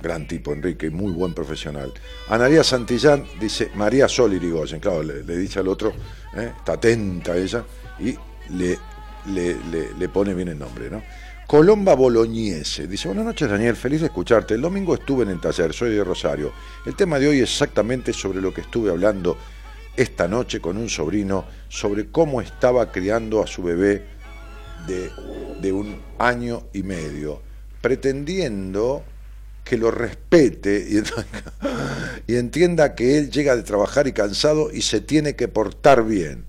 Gran tipo, Enrique, muy buen profesional. Analia Santillán dice, María Sol Irigoyen, claro, le, dice al otro, ¿eh? está atenta ella, y le, le, le pone bien el nombre, ¿no? Colomba Bolognese dice, buenas noches Daniel, feliz de escucharte. El domingo estuve en el taller, soy de Rosario. El tema de hoy es exactamente sobre lo que estuve hablando esta noche con un sobrino, sobre cómo estaba criando a su bebé de, de un año y medio, pretendiendo que lo respete y entienda que él llega de trabajar y cansado y se tiene que portar bien.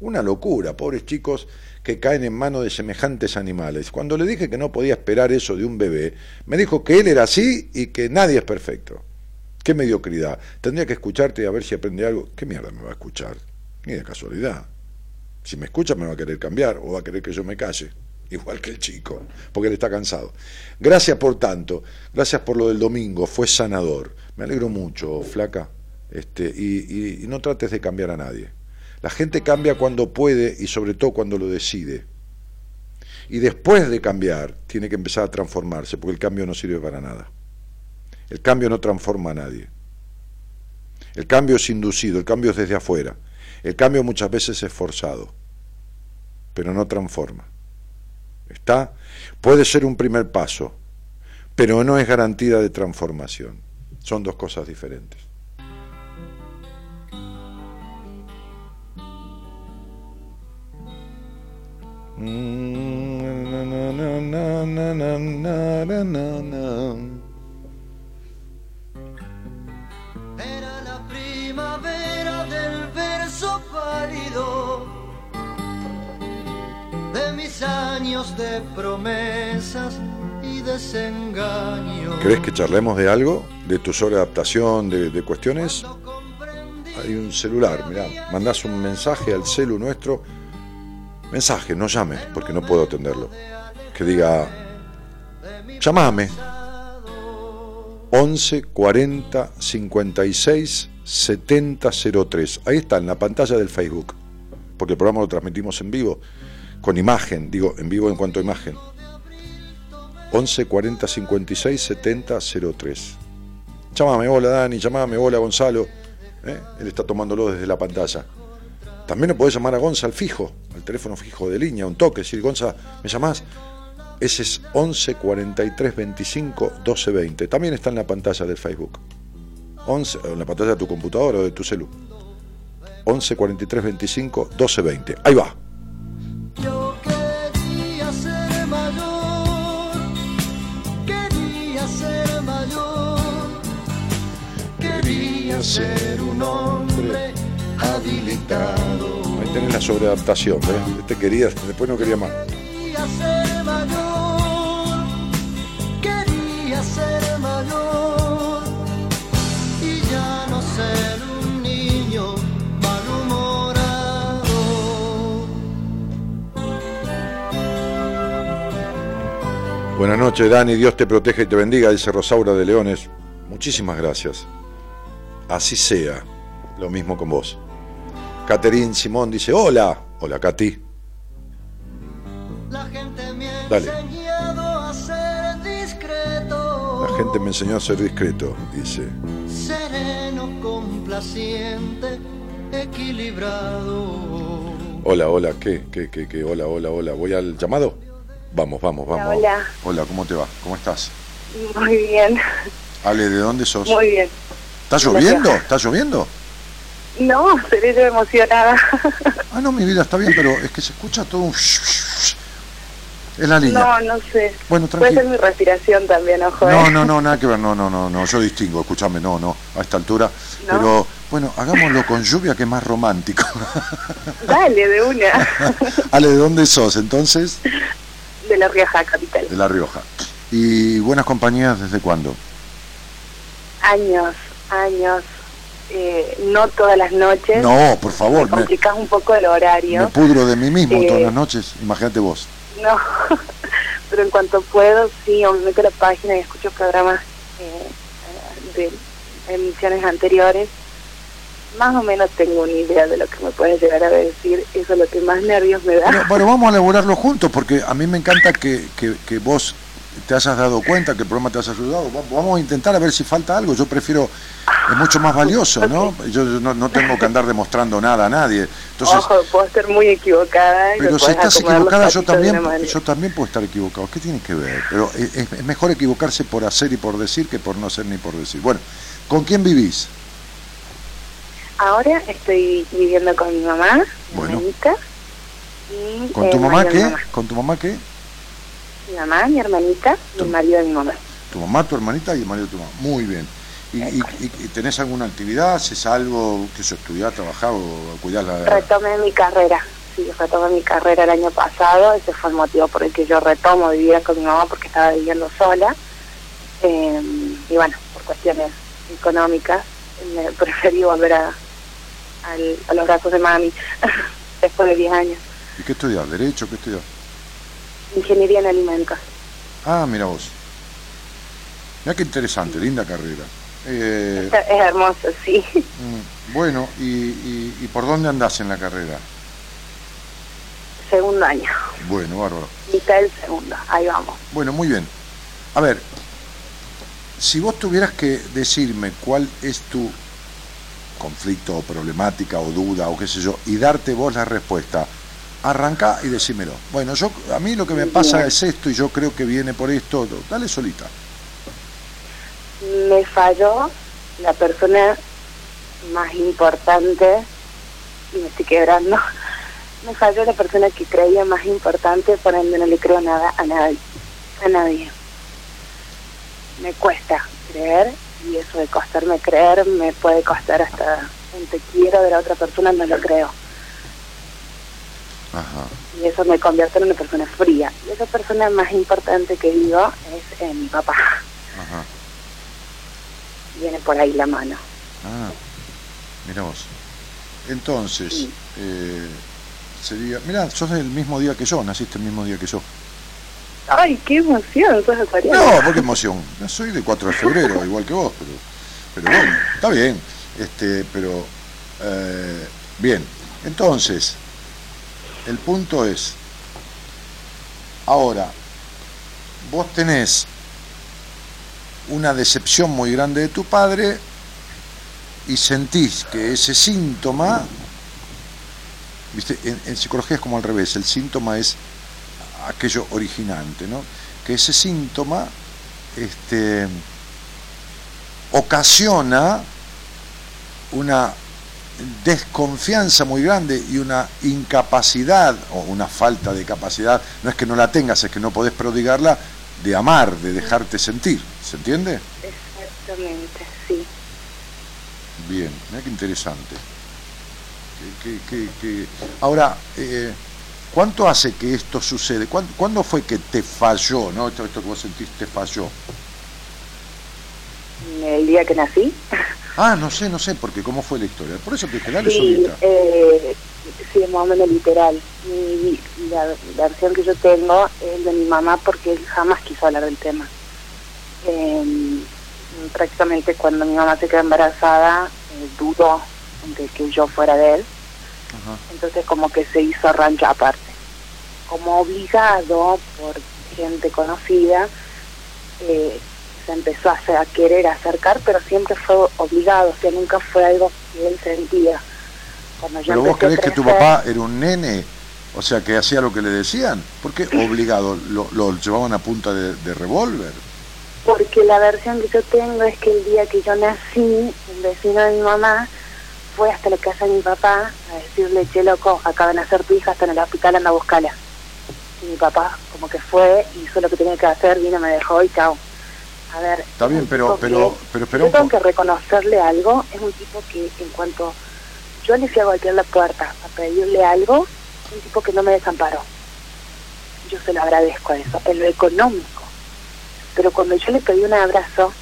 Una locura, pobres chicos que caen en manos de semejantes animales. Cuando le dije que no podía esperar eso de un bebé, me dijo que él era así y que nadie es perfecto. Qué mediocridad. Tendría que escucharte a ver si aprende algo. ¿Qué mierda me va a escuchar? Ni de casualidad. Si me escucha me va a querer cambiar o va a querer que yo me calle. Igual que el chico, porque él está cansado. Gracias por tanto, gracias por lo del domingo, fue sanador. Me alegro mucho, flaca. Este, y no trates de cambiar a nadie. La gente cambia cuando puede y sobre todo cuando lo decide. Y después de cambiar, tiene que empezar a transformarse, porque el cambio no sirve para nada. El cambio no transforma a nadie. El cambio es inducido, el cambio es desde afuera. El cambio muchas veces es forzado, pero no transforma. ¿Está? Puede ser un primer paso, pero no es garantía de transformación. Son dos cosas diferentes. Era la primavera del verso pálido de mis años de promesas y desengaños. ¿Crees que charlemos de algo? ¿De tu sobreadaptación, de, de cuestiones? Hay un celular, mirá, mandás un mensaje al celu nuestro mensaje, no llames, porque no puedo atenderlo. Que diga, llamame. 11 40 56 70 03. Ahí está, en la pantalla del Facebook. Porque el programa lo transmitimos en vivo, con imagen, digo, en vivo en cuanto a imagen. 11 40 56 70 03. Llámame, hola Dani, llamame, hola Gonzalo. ¿Eh? Él está tomándolo desde la pantalla. También lo podés llamar a Gonza al fijo, al teléfono fijo de línea, un toque, decir, Gonza, ¿me llamás? Ese es 11 43 25 12 20. También está en la pantalla del Facebook. 11, en la pantalla de tu computadora o de tu celu. 11 43 25 12 20. Ahí va. Yo quería ser mayor, quería ser mayor, quería ser un hombre Ahí tenés la sobreadaptación, ¿eh? Este quería, después no quería más. Quería ser mayor, quería ser mayor y ya no ser un niño malhumorado. Buenas noches, Dani. Dios te proteja y te bendiga, dice Rosaura de Leones. Muchísimas gracias. Así sea. Lo mismo con vos. Caterín Simón dice, hola. Hola, Katy. La gente me ha Dale. enseñado a ser discreto. La gente me enseñó a ser discreto, dice. sereno, complaciente, equilibrado. Hola, hola, ¿qué? ¿Qué, qué, qué? Hola, hola, hola. ¿Voy al llamado? Vamos, vamos, vamos. Hola. Hola, ¿cómo te va? ¿Cómo estás? Muy bien, Ale, ¿de dónde sos? muy bien. ¿Está lloviendo? ¿Está lloviendo? No, seré yo emocionada. Ah, no, mi vida está bien, pero es que se escucha todo un... Es la línea. No, no sé. Bueno, Puede ser tranquilo. mi respiración también, ojo. No, ¿eh? no, no, nada que ver, no, no, no, no, yo distingo, escúchame, no, no, a esta altura. Pero bueno, hagámoslo con lluvia que es más romántico. Dale, de una. Ale, ¿de dónde sos entonces? De La Rioja, capital. De La Rioja. ¿Y buenas compañías desde cuándo? Años, años. Eh, no todas las noches. No, por favor, Me me, complicás un poco el horario. me pudro de mí mismo Eh, todas las noches, imagínate vos. No, pero en cuanto puedo, sí, me meto a la página y escucho programas eh, de emisiones anteriores. Más o menos tengo una idea de lo que me pueden llegar a decir. Eso es lo que más nervios me da. Bueno, bueno, vamos a elaborarlo juntos porque a mí me encanta que, que, que vos te hayas dado cuenta, que el programa te haya ayudado. Va- Vamos a intentar a ver si falta algo. Yo prefiero, es mucho más valioso, ¿no? Yo no, no tengo que andar demostrando nada a nadie. Entonces, Ojo, puedo estar muy equivocada. y pero si estás equivocada, yo también, yo también puedo estar equivocado. ¿Qué tiene que ver? Pero es, mejor equivocarse por hacer y por decir que por no hacer ni por decir. Bueno, ¿con quién vivís? Ahora estoy viviendo con mi mamá, mi Bueno. hermanita. Y, ¿Con eh, tu mamá qué? mi. ¿Con tu mamá qué? Mi mamá, mi hermanita y el marido de mi mamá. Tu mamá, tu hermanita y el marido de tu mamá. Muy bien. ¿Y, y- tenés alguna actividad? ¿Haces algo? que se estudiar, trabajar o cuidar la... Retomé mi carrera. Sí, retomé mi carrera el año pasado. Ese fue el motivo por el que yo retomo vivir con mi mamá porque estaba viviendo sola. Eh, y bueno, por cuestiones económicas, me preferí volver a, al- a los brazos de mami después de 10 años. ¿Y qué estudias? ¿Derecho? ¿Qué estudias? Ingeniería en alimentos. Ah, mira vos. Mira qué interesante, linda carrera. Eh, Es hermoso, sí. mm, bueno, y, y- y por dónde andás en la carrera? Segundo año. Bueno, bárbaro. Mitad del segundo. Ahí vamos. Bueno, muy bien. A ver, si vos tuvieras que decirme cuál es tu conflicto o problemática o duda o qué sé yo, y darte vos la respuesta, arranca y decímelo. Bueno, yo a mí lo que me pasa Bien. es esto y yo creo que viene por esto. Dale solita. me falló la persona más importante y me estoy quebrando me falló la persona que creía más importante por ende no le creo nada a nadie a nadie me cuesta creer y eso de costarme creer me puede costar hasta un te quiero de la otra persona no lo creo Ajá. y eso me convierte en una persona fría y esa persona más importante que digo es eh, mi papá Ajá. viene por ahí la mano Ah, mira vos. Entonces, eh, sería. Mira, sos del mismo día que yo, naciste el mismo día que yo. Ay, qué emoción, sos. No, porque emoción. Yo soy de 4 de febrero, igual que vos, pero, pero bueno, está bien. Este, pero eh, bien. Entonces, el punto es, ahora, vos tenés una decepción muy grande de tu padre y sentís que ese síntoma, viste, en, psicología es como al revés, el síntoma es aquello originante, ¿no? Que ese síntoma este, ocasiona una desconfianza muy grande y una incapacidad o una falta de capacidad, no es que no la tengas, es que no podés prodigarla, de amar, de dejarte sentir, ¿se entiende? Exactamente, sí. Bien, mira qué interesante. Que- que- que- que- Ahora, eh, ¿cuánto hace que esto sucede? ¿Cuándo, cuándo fue que te falló, no? Esto, esto que vos sentiste falló. El día que nací. Ah, no sé, no sé, porque cómo fue la historia. Por eso te dije, dale Sí, eh, sí, más o menos literal. Mi- la, la versión que yo tengo es de mi mamá porque él jamás quiso hablar del tema. Eh, prácticamente cuando mi mamá se quedó embarazada, eh, dudó de que yo fuera de él. Ajá. Entonces como que se hizo rancho aparte. Como obligado por gente conocida, eh, se empezó a, hacer- a querer acercar, pero siempre fue obligado, o sea, nunca fue algo que él sentía. Cuando yo Pero vos creés que tu papá era un nene, o sea, que hacía lo que le decían. ¿Por qué obligado? ¿Lo, lo llevaban a punta de, de revólver? Porque la versión que yo tengo es que el día que yo nací, el vecino de mi mamá fue hasta la casa de mi papá a decirle, che loco, acaba de nacer tu hija, está en el hospital, anda a buscarla. Y mi papá como que fue, hizo lo que tenía que hacer, vino, me dejó y chao. A ver, Está bien, pero, pero, que- pero yo tengo poco. que reconocerle algo, es un tipo que en cuanto yo le fui a golpear la puerta a pedirle algo, es un tipo que no me desamparó. Yo se lo agradezco a eso, en lo económico. Pero cuando yo le pedí un abrazo,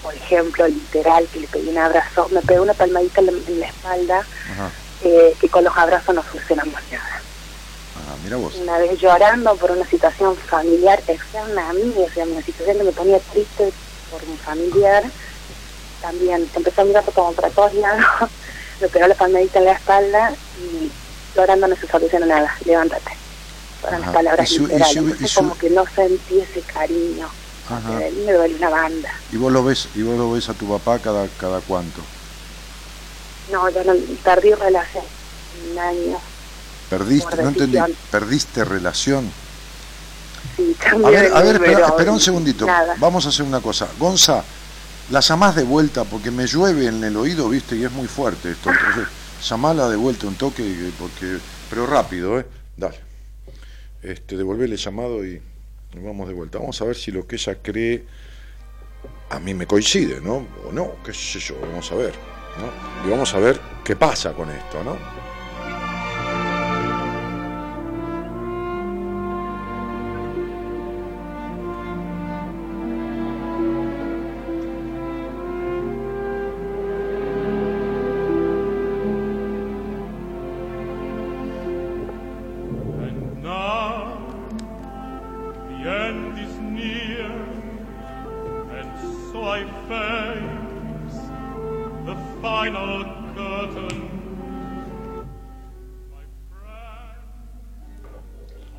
por ejemplo, literal, que le pedí un abrazo, me pegó una palmadita en la, en la espalda, eh, que con los abrazos no solucionamos nada. Ah, mira vos. Una vez llorando por una situación familiar externa a mí, o sea, una situación que me ponía triste por mi familiar, también empezó a mirar como para todos lados, me pegó la palmadita en la espalda y llorando no se soluciona nada, levántate. Fueron las palabras Y su- y literales. su- y su- como que no sentí ese cariño. Ajá. Me duele una banda. ¿Y vos lo ves, y vos lo ves a tu papá cada, cada cuánto? No, yo no, perdí relación. Un año. ¿Perdiste? No entendí. ¿Perdiste relación? Sí, A ver, a ver, espera, un segundito. Nada. Vamos a hacer una cosa. Gonza, la llamás de vuelta porque me llueve en el oído, viste, y es muy fuerte esto. Entonces, llamala de vuelta un toque, y- porque pero rápido, ¿eh? Dale. Este, devolverle llamado y, y vamos de vuelta. Vamos a ver si lo que ella cree a mí me coincide, ¿no? O no, qué sé yo, vamos a ver. ¿no? Y vamos a ver qué pasa con esto, ¿no?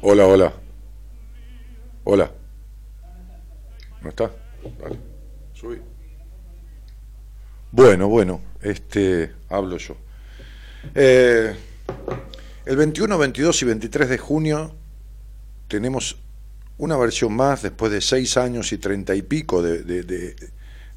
Hola, hola. Hola. ¿No está? Subí. Bueno, bueno, este, hablo yo. Eh, el 21, 22 y 23 de junio tenemos una versión más, después de seis años y treinta y pico de, de- de-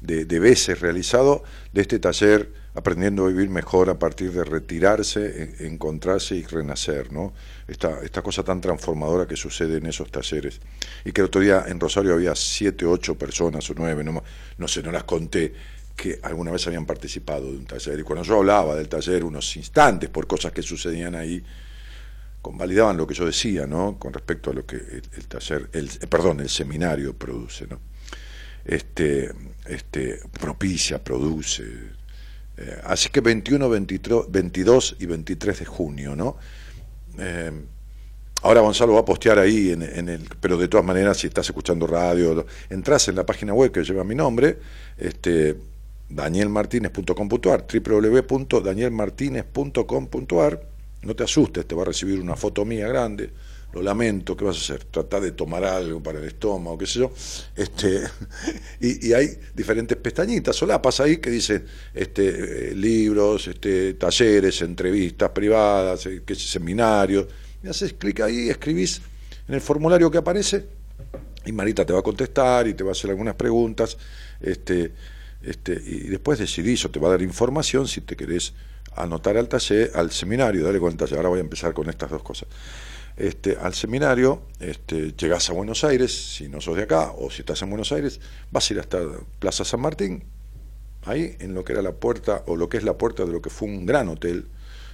de- de veces realizado, de este taller Aprendiendo a Vivir Mejor a partir de retirarse, en- encontrarse y renacer, ¿no? Esta, esta cosa tan transformadora que sucede en esos talleres. Y que el otro día en Rosario había siete, ocho personas o nueve, no, no sé, no las conté, que alguna vez habían participado de un taller. Y cuando yo hablaba del taller unos instantes por cosas que sucedían ahí, convalidaban lo que yo decía, ¿no? Con respecto a lo que el, el taller, el, eh, perdón, el seminario produce, ¿no? Este, este, propicia, produce. Eh, así que 21, 23, 22 y 23 de junio, ¿no? Eh, ahora Gonzalo va a postear ahí, en, el, pero de todas maneras, si estás escuchando radio, entras en la página web que lleva mi nombre, este, danielmartinez.com.ar, www.danielmartinez.com.ar, no te asustes, te va a recibir una foto mía grande, lo lamento, ¿qué vas a hacer? Tratar de tomar algo para el estómago, qué sé yo, este, y, y hay diferentes pestañitas, solapas ahí que dicen este, eh, libros, este, talleres, entrevistas privadas, eh, qué sé, seminarios, y haces clic ahí, escribís en el formulario que aparece, y Marita te va a contestar y te va a hacer algunas preguntas, este, este, y después decidís o te va a dar información si te querés anotar al taller, al seminario, dale taller, ahora voy a empezar con estas dos cosas. Este, al seminario, este, llegás a Buenos Aires, si no sos de acá, o si estás en Buenos Aires, vas a ir hasta Plaza San Martín, ahí en lo que era la puerta, o lo que es la puerta de lo que fue un gran hotel,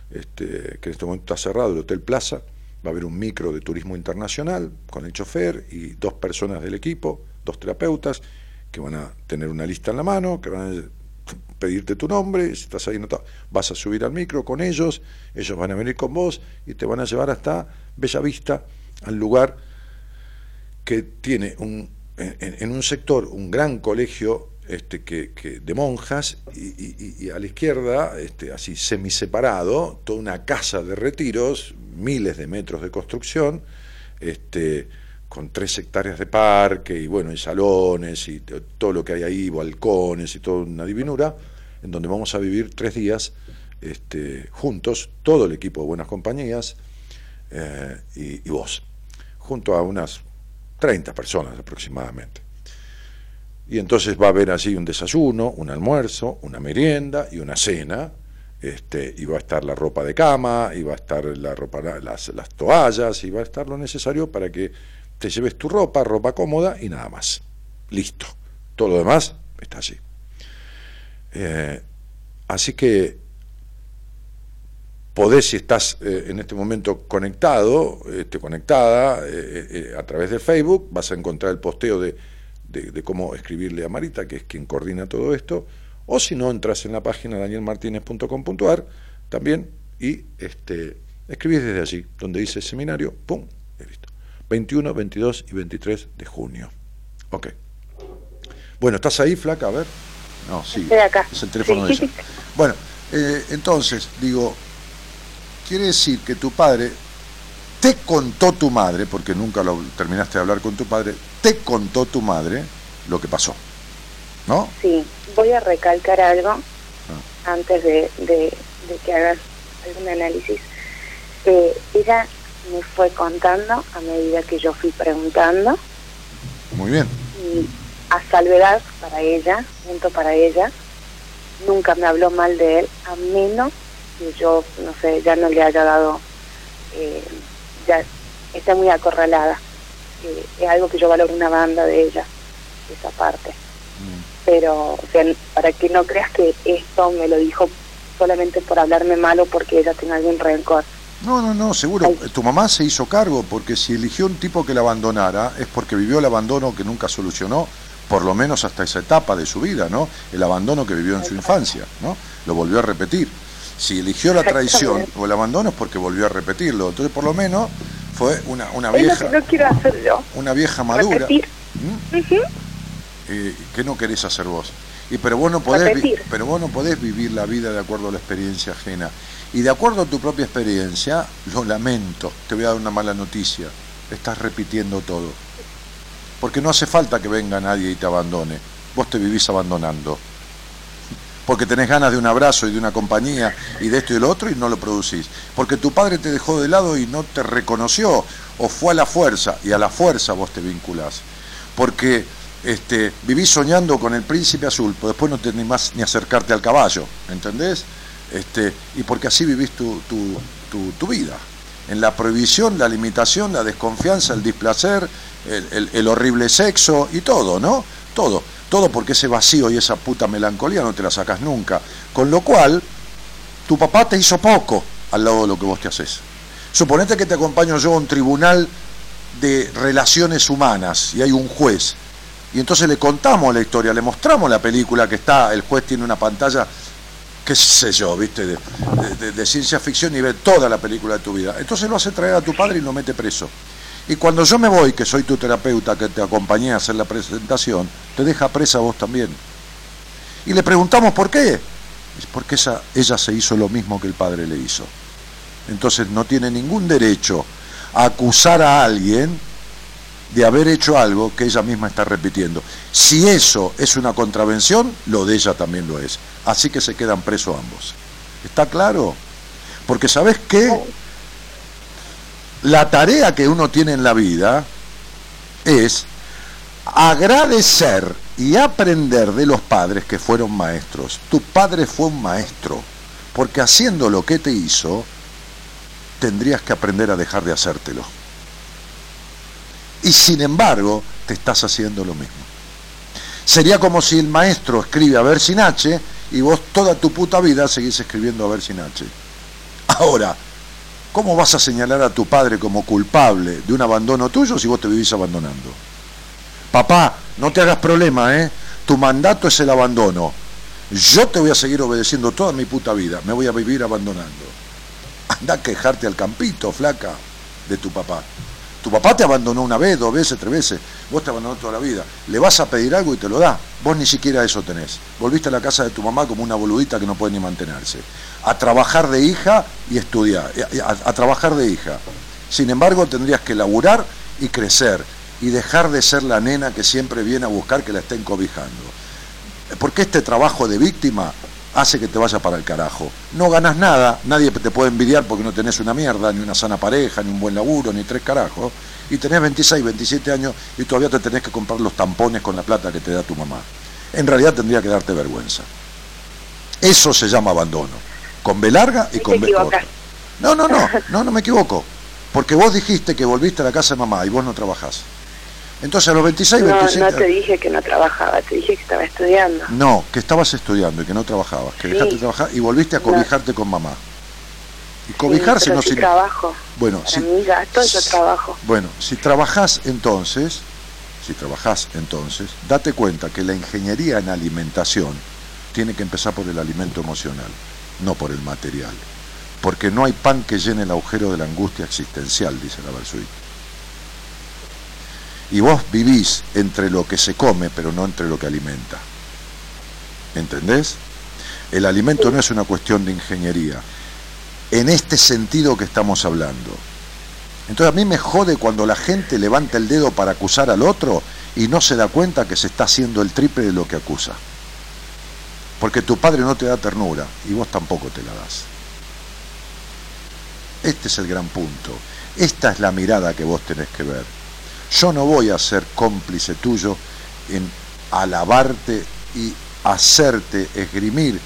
este, que en este momento está cerrado, el Hotel Plaza, va a haber un micro de turismo internacional con el chofer y dos personas del equipo, dos terapeutas, que van a tener una lista en la mano, que van a pedirte tu nombre, si estás ahí vas a subir al micro con ellos, ellos van a venir con vos y te van a llevar hasta Bellavista, al lugar que tiene un, en, un sector un gran colegio este, que, que de monjas y, y- a la izquierda, este, así semiseparado, toda una casa de retiros, miles de metros de construcción, este, con tres hectáreas de parque y bueno, y salones y todo lo que hay ahí, balcones y toda una divinura, en donde vamos a vivir tres días este, juntos, todo el equipo de Buenas Compañías eh, y, vos, junto a unas 30 personas aproximadamente. Y entonces va a haber allí un desayuno, un almuerzo, una merienda y una cena. Este, y va a estar la ropa de cama, y va a estar la ropa, las, las toallas, y va a estar lo necesario para que te lleves tu ropa, ropa cómoda y nada más. Listo. Todo lo demás está allí. Eh, así que podés, si estás eh, en este momento conectado, este, conectada eh, eh, a través de Facebook, vas a encontrar el posteo de, de- de cómo escribirle a Marita, que es quien coordina todo esto, o si no, entras en la página danielmartinez.com.ar también y este, escribís desde allí, donde dice seminario, ¡pum! y listo. 21, 22 y 23 de junio. Ok. Bueno, ¿estás ahí, flaca? A ver. No, sí. Estoy acá. Es el teléfono de ella. Bueno, entonces, digo, quiere decir que tu padre te contó tu madre, porque nunca lo terminaste de hablar con tu padre, te contó tu madre lo que pasó. ¿No? Sí, voy a recalcar algo Ah. antes de, de- de que hagas algún análisis. Eh, ella me fue contando a medida que yo fui preguntando Muy bien. y a salvedad para ella, punto para ella, nunca me habló mal de él, a menos yo, no sé, ya no le haya dado, eh, ya está muy acorralada. Eh, es algo que yo valoro una banda de ella, esa parte. Pero, o sea, para que no creas que esto me lo dijo solamente por hablarme malo porque ella tenga algún rencor. No, no, no, seguro. Tu mamá se hizo cargo porque si eligió un tipo que la abandonara es porque vivió el abandono que nunca solucionó, por lo menos hasta esa etapa de su vida, ¿no? El abandono que vivió en su infancia, ¿no? Lo volvió a repetir. Si eligió la traición o el abandono es porque volvió a repetirlo. Entonces, por lo menos fue una, una vieja, no quiero una vieja madura. Ujú. eh, que no querés hacer vos. Y pero vos no podés pero vos no podés vivir la vida de acuerdo a la experiencia ajena. Y de acuerdo a tu propia experiencia, lo lamento, te voy a dar una mala noticia. Estás repitiendo todo. Porque no hace falta que venga nadie y te abandone. Vos te vivís abandonando. Porque tenés ganas de un abrazo y de una compañía y de esto y de lo otro y no lo producís. Porque tu padre te dejó de lado y no te reconoció o fue a la fuerza y a la fuerza vos te vinculás. Porque este, vivís soñando con el príncipe azul, pero después no te animás ni acercarte al caballo, ¿entendés? Este, y porque así vivís tu, tu, tu, vida. En la prohibición, la limitación, la desconfianza, el displacer, el- el horrible sexo y todo, ¿no? Todo. Todo porque ese vacío y esa puta melancolía no te la sacas nunca. Con lo cual, tu papá te hizo poco al lado de lo que vos te haces. Suponete que te acompaño yo a un tribunal de relaciones humanas y hay un juez. Y entonces le contamos la historia, le mostramos la película que está, el juez tiene una pantalla, qué sé yo, viste, de, de- ciencia ficción y ve toda la película de tu vida. Entonces lo hace traer a tu padre y lo mete preso. Y cuando yo me voy, que soy tu terapeuta, que te acompañé a hacer la presentación, te deja presa vos también. Y le preguntamos por qué. Es porque ella se hizo lo mismo que el padre le hizo. Entonces no tiene ningún derecho a acusar a alguien de haber hecho algo que ella misma está repitiendo. Si eso es una contravención, lo de ella también lo es. Así que se quedan presos ambos. ¿Está claro? Porque ¿sabes qué? La tarea que uno tiene en la vida es agradecer y aprender de los padres que fueron maestros. Tu padre fue un maestro, porque haciendo lo que te hizo, tendrías que aprender a dejar de hacértelo. Y sin embargo, te estás haciendo lo mismo. Sería como si el maestro escribe a ver sin H y vos toda tu puta vida seguís escribiendo a ver sin H. Ahora, ¿cómo vas a señalar a tu padre como culpable de un abandono tuyo si vos te vivís abandonando? Papá, no te hagas problema, ¿eh? Tu mandato es el abandono. Yo te voy a seguir obedeciendo toda mi puta vida. Me voy a vivir abandonando. Anda a quejarte al campito, flaca, de tu papá. Tu papá te abandonó una vez, dos veces, tres veces. Vos te abandonó toda la vida. Le vas a pedir algo y te lo da. Vos ni siquiera eso tenés. Volviste a la casa de tu mamá como una boludita que no puede ni mantenerse. A trabajar de hija y estudiar. A, trabajar de hija. Sin embargo, tendrías que laburar y crecer y dejar de ser la nena que siempre viene a buscar que la estén cobijando. Porque este trabajo de víctima hace que te vaya para el carajo. No ganas nada, nadie te puede envidiar porque no tenés una mierda, ni una sana pareja, ni un buen laburo, ni tres carajos. Y tenés 26, 27 años y todavía te tenés que comprar los tampones con la plata que te da tu mamá. En realidad tendría que darte vergüenza. Eso se llama abandono. Con B larga y con B corta. No, no, no, no, no me equivoco. Porque vos dijiste que volviste a la casa de mamá y vos no trabajás. Entonces a los 26, No, 27... no te dije que no trabajaba, te dije que estaba estudiando. No, que estabas estudiando y que no trabajabas, que Sí. dejaste de trabajar y volviste a No. cobijarte con mamá. Y cobijarse Sí, pero no sí signi- trabajo. Bueno, Para si, mi gasto yo trabajo. bueno, si trabajás entonces, si trabajás entonces, date cuenta que la ingeniería en alimentación tiene que empezar por el alimento emocional, no por el material. Porque no hay pan que llene el agujero de la angustia existencial, dice la Versuit. Y vos vivís entre lo que se come, pero no entre lo que alimenta. ¿Entendés? El alimento no es una cuestión de ingeniería. En este sentido que estamos hablando. Entonces a mí me jode cuando la gente levanta el dedo para acusar al otro y no se da cuenta que se está haciendo el triple de lo que acusa. Porque tu padre no te da ternura y vos tampoco te la das. Este es el gran punto. Esta es la mirada que vos tenés que ver. Yo no voy a ser cómplice tuyo en alabarte y hacerte esgrimir,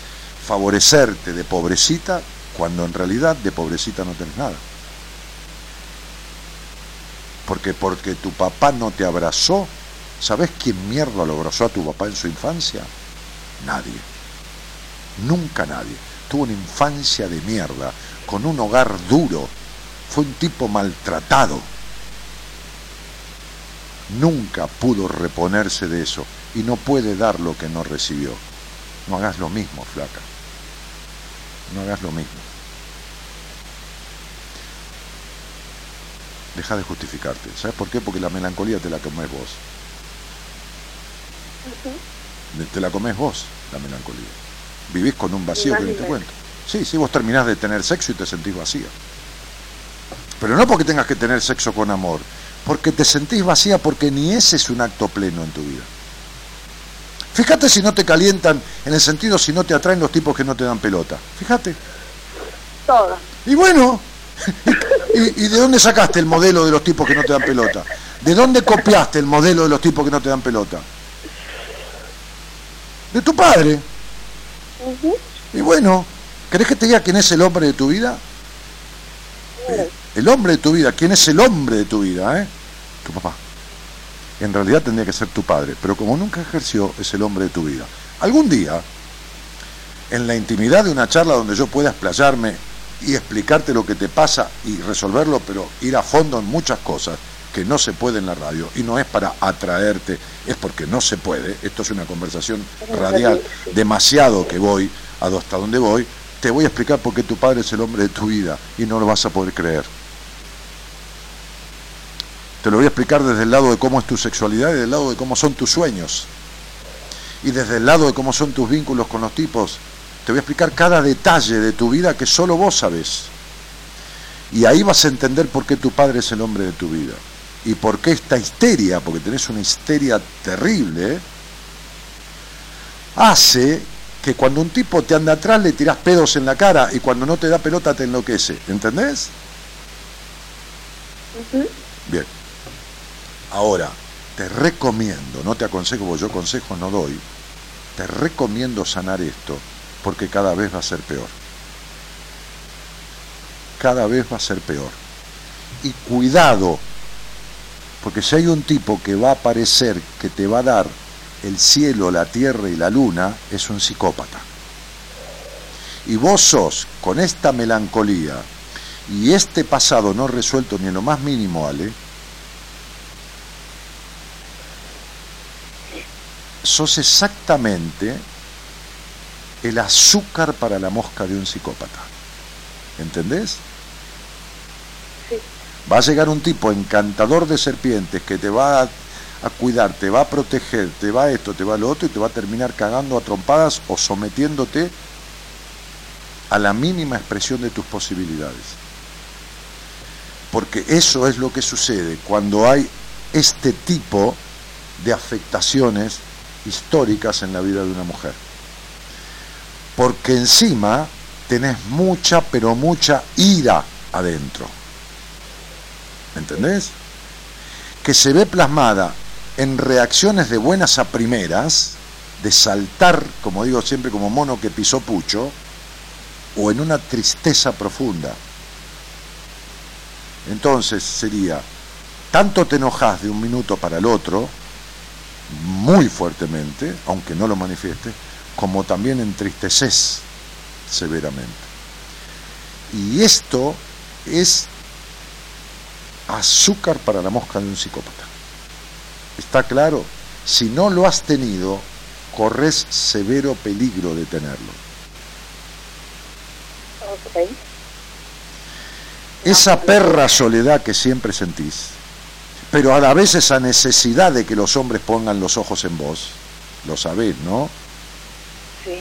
favorecerte de pobrecita, cuando en realidad de pobrecita no tenés nada. Porque porque tu papá no te abrazó, ¿sabes quién mierda lo abrazó a tu papá en su infancia? Nadie. Nunca nadie. Tuvo una infancia de mierda, con un hogar duro. Fue un tipo maltratado. Nunca pudo reponerse de eso y no puede dar lo que no recibió. No hagas lo mismo, flaca. No hagas lo mismo. Deja de justificarte. ¿Sabes por qué? Porque la melancolía te la comes vos. Te la comes vos, la melancolía. Vivís con un vacío que ni te cuento. Sí, sí, vos terminás de tener sexo y te sentís vacía. Pero no porque tengas que tener sexo con amor, porque te sentís vacía porque ni ese es un acto pleno en tu vida. Fíjate si no te calientan, en el sentido si no te atraen los tipos que no te dan pelota. Fíjate. Todo. Y bueno, ¿y, y de dónde sacaste el modelo de los tipos que no te dan pelota? ¿De dónde copiaste el modelo de los tipos que no te dan pelota? De tu padre. Y bueno, ¿querés que te diga quién es el hombre de tu vida? Eh, El hombre de tu vida, ¿quién es el hombre de tu vida? Eh? Tu papá. En realidad tendría que ser tu padre, pero como nunca ejerció, es el hombre de tu vida. Algún día, en la intimidad de una charla donde yo pueda explayarme y explicarte lo que te pasa y resolverlo, pero ir a fondo en muchas cosas que no se puede en la radio, y no es para atraerte, es porque no se puede, esto es una conversación radial, demasiado que voy hasta donde voy, te voy a explicar por qué tu padre es el hombre de tu vida y no lo vas a poder creer. Te lo voy a explicar desde el lado de cómo es tu sexualidad y desde el lado de cómo son tus sueños. Y desde el lado de cómo son tus vínculos con los tipos. Te voy a explicar cada detalle de tu vida que solo vos sabés. Y ahí vas a entender por qué tu padre es el hombre de tu vida. Y por qué esta histeria, porque tenés una histeria terrible, hace que cuando un tipo te anda atrás le tirás pedos en la cara y cuando no te da pelota te enloquece. ¿Entendés? Bien. Ahora, te recomiendo, no te aconsejo, porque yo consejos no doy, te recomiendo sanar esto, porque cada vez va a ser peor. Cada vez va a ser peor. Y cuidado, porque si hay un tipo que va a aparecer, que te va a dar el cielo, la tierra y la luna, es un psicópata. Y vos sos, con esta melancolía y este pasado no resuelto ni en lo más mínimo, Ale, sos exactamente el azúcar para la mosca de un psicópata. ¿Entendés? Va a llegar un tipo encantador de serpientes que te va a, cuidar, te va a proteger, te va esto, te va lo otro y te va a terminar cagando a trompadas o sometiéndote a la mínima expresión de tus posibilidades. Porque eso es lo que sucede cuando hay este tipo de afectaciones históricas en la vida de una mujer. Porque encima tenés mucha, pero mucha ira adentro. ¿Entendés? Que se ve plasmada en reacciones de buenas a primeras, de saltar, como digo siempre, como mono que pisó pucho, o en una tristeza profunda. Entonces sería, tanto te enojas de un minuto para el otro, muy fuertemente, aunque no lo manifieste, como también entristeces severamente. Y esto es azúcar para la mosca de un psicópata. ¿Está claro? Si no lo has tenido, corres severo peligro de tenerlo. Ok. Esa perra soledad que siempre sentís, pero a la vez esa necesidad de que los hombres pongan los ojos en vos, lo sabés, ¿no? Sí.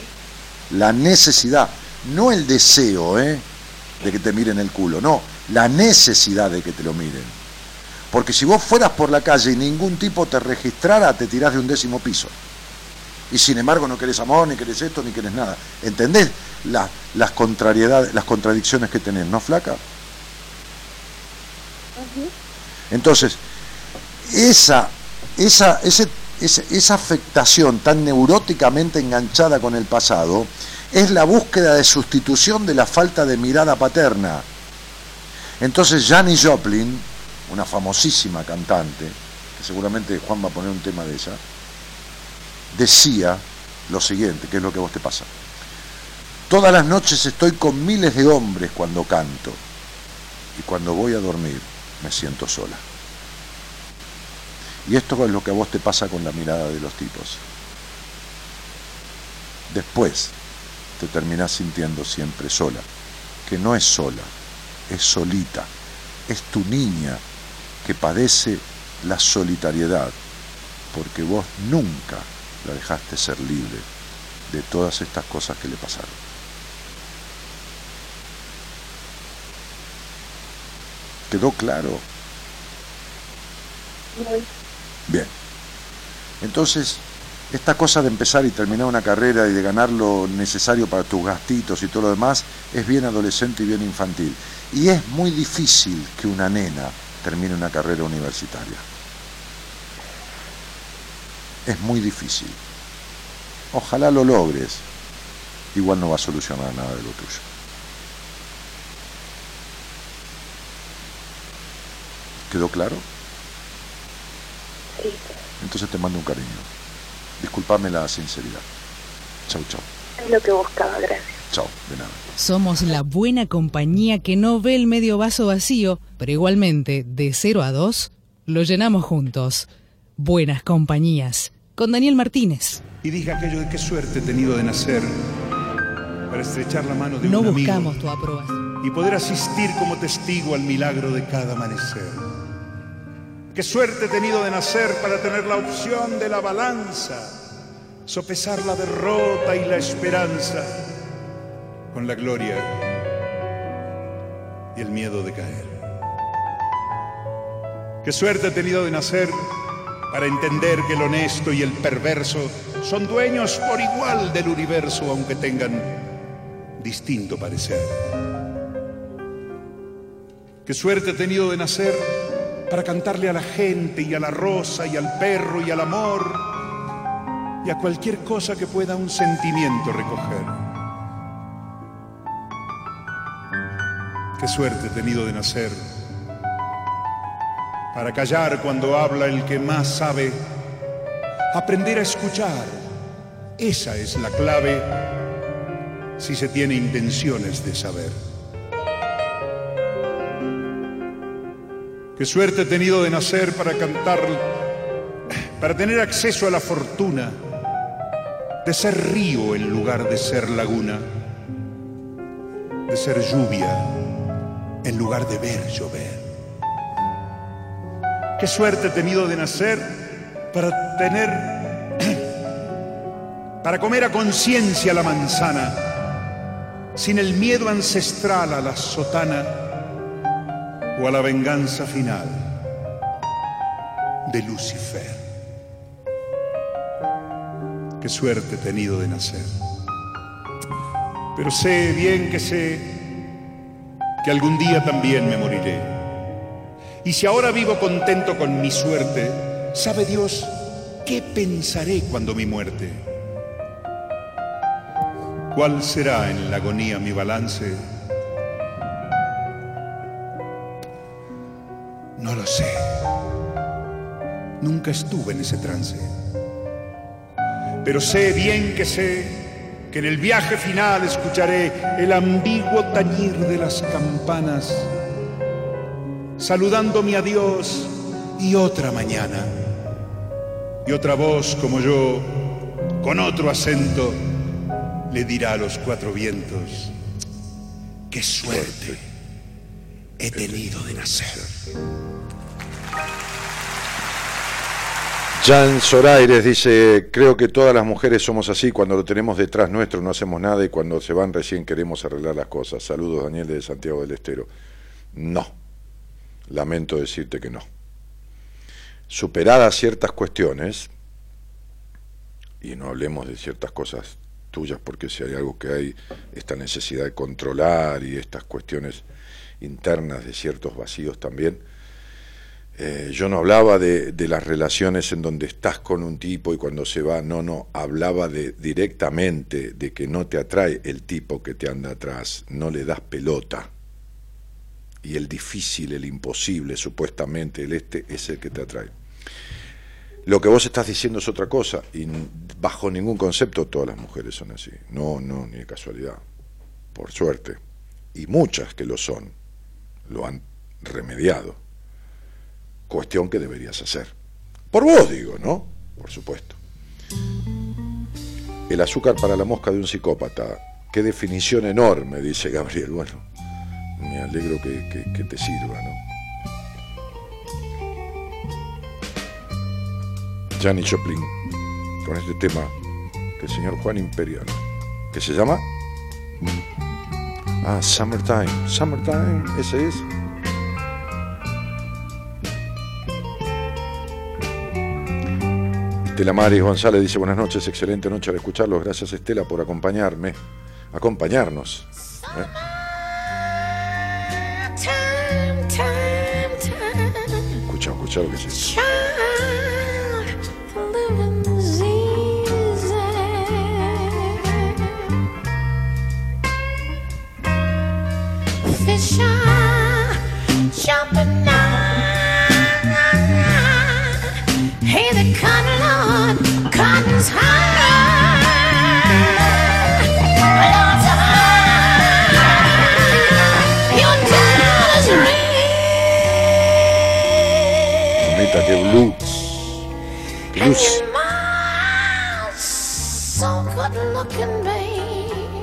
La necesidad, no el deseo, ¿eh? De que te miren el culo, no, la necesidad de que te lo miren. Porque si vos fueras por la calle y ningún tipo te registrara, te tirás de un décimo piso. Y sin embargo no querés amor, ni querés esto, ni querés nada. ¿Entendés la- las contrariedades, las contradicciones que tenés, no flaca? Entonces, esa, esa, ese- ese- esa afectación tan neuróticamente enganchada con el pasado es la búsqueda de sustitución de la falta de mirada paterna. Entonces Janis Joplin, una famosísima cantante, que seguramente Juan va a poner un tema de ella, decía lo siguiente, que es lo que a vos te pasa. Todas las noches estoy con miles de hombres cuando canto y cuando voy a dormir me siento sola. Y esto es lo que a vos te pasa con la mirada de los tipos. Después te terminás sintiendo siempre sola, que no es sola, es solita, es tu niña que padece la solitariedad, porque vos nunca la dejaste ser libre de todas estas cosas que le pasaron. ¿Quedó claro? Bien. Entonces, esta cosa de empezar y terminar una carrera y de ganar lo necesario para tus gastitos y todo lo demás es bien adolescente y bien infantil. Y es muy difícil que una nena termine una carrera universitaria. Es muy difícil. Ojalá lo logres. Igual no va a solucionar nada de lo tuyo. ¿Quedó claro? Sí. Entonces te mando un cariño. Disculpame la sinceridad. Chau, chau. Es lo que buscaba, gracias. Chau, de nada. Somos la buena compañía que no ve el medio vaso vacío, pero igualmente, de 0 a 2, lo llenamos juntos. Buenas compañías. Con Daniel Martínez. Y dije aquello de qué suerte he tenido de nacer para estrechar la mano de No un amigo buscamos tu aprobación. y poder asistir como testigo al milagro de cada amanecer. Qué suerte he tenido de nacer para tener la opción de la balanza, sopesar la derrota y la esperanza con la gloria y el miedo de caer. Qué suerte he tenido de nacer para entender que el honesto y el perverso son dueños por igual del universo, aunque tengan distinto parecer. Qué suerte he tenido de nacer para cantarle a la gente y a la rosa y al perro y al amor y a cualquier cosa que pueda un sentimiento recoger. Qué suerte he tenido de nacer para callar cuando habla el que más sabe, aprender a escuchar. Esa es la clave si se tiene intenciones de saber. Qué suerte he tenido de nacer para cantar, para tener acceso a la fortuna, de ser río en lugar de ser laguna, de ser lluvia en lugar de ver llover. Qué suerte he tenido de nacer para tener, para comer a conciencia la manzana, sin el miedo ancestral a la sotana o a la venganza final. de Lucifer. Qué suerte he tenido de nacer. Pero sé bien que sé que algún día también me moriré. Y si ahora vivo contento con mi suerte, ¿sabe Dios qué pensaré cuando mi muerte? ¿Cuál será en la agonía mi balance? No lo sé. Nunca estuve en ese trance. Pero sé bien que sé que en el viaje final escucharé el ambiguo tañir de las campanas, saludando mi adiós y otra mañana. Y otra voz como yo, con otro acento, le dirá a los cuatro vientos, qué suerte he tenido de nacer. Jan Soraires dice, creo que todas las mujeres somos así, cuando lo tenemos detrás nuestro no hacemos nada y cuando se van recién queremos arreglar las cosas. Saludos Daniel de Santiago del Estero. No, lamento decirte que no. Superadas ciertas cuestiones, y no hablemos de ciertas cosas tuyas, porque si hay algo que hay, esta necesidad de controlar y estas cuestiones internas de ciertos vacíos también, eh, yo no hablaba de, de, las relaciones en donde estás con un tipo y cuando se va, no, no, hablaba de directamente de que no te atrae el tipo que te anda atrás, no le das pelota. Y el difícil, el imposible, supuestamente, el este, es el que te atrae. Lo que vos estás diciendo es otra cosa, y bajo ningún concepto todas las mujeres son así. No, no, ni de casualidad, por suerte. Y muchas que lo son, lo han remediado cuestión que deberías hacer. Por vos digo, ¿no? Por supuesto. El azúcar para la mosca de un psicópata. Qué definición enorme, dice Gabriel. Bueno, me alegro que, te sirva, ¿no? Janis Joplin, con este tema que el señor Juan Imperial, que se llama... Ah, Summertime. Summertime, ese es. Estela Maris González dice buenas noches, excelente noche al escucharlos. Gracias Estela por acompañarme, acompañarnos. ¿eh? Escucha, escucha lo que cotton Lord, cotton's high. Lord's.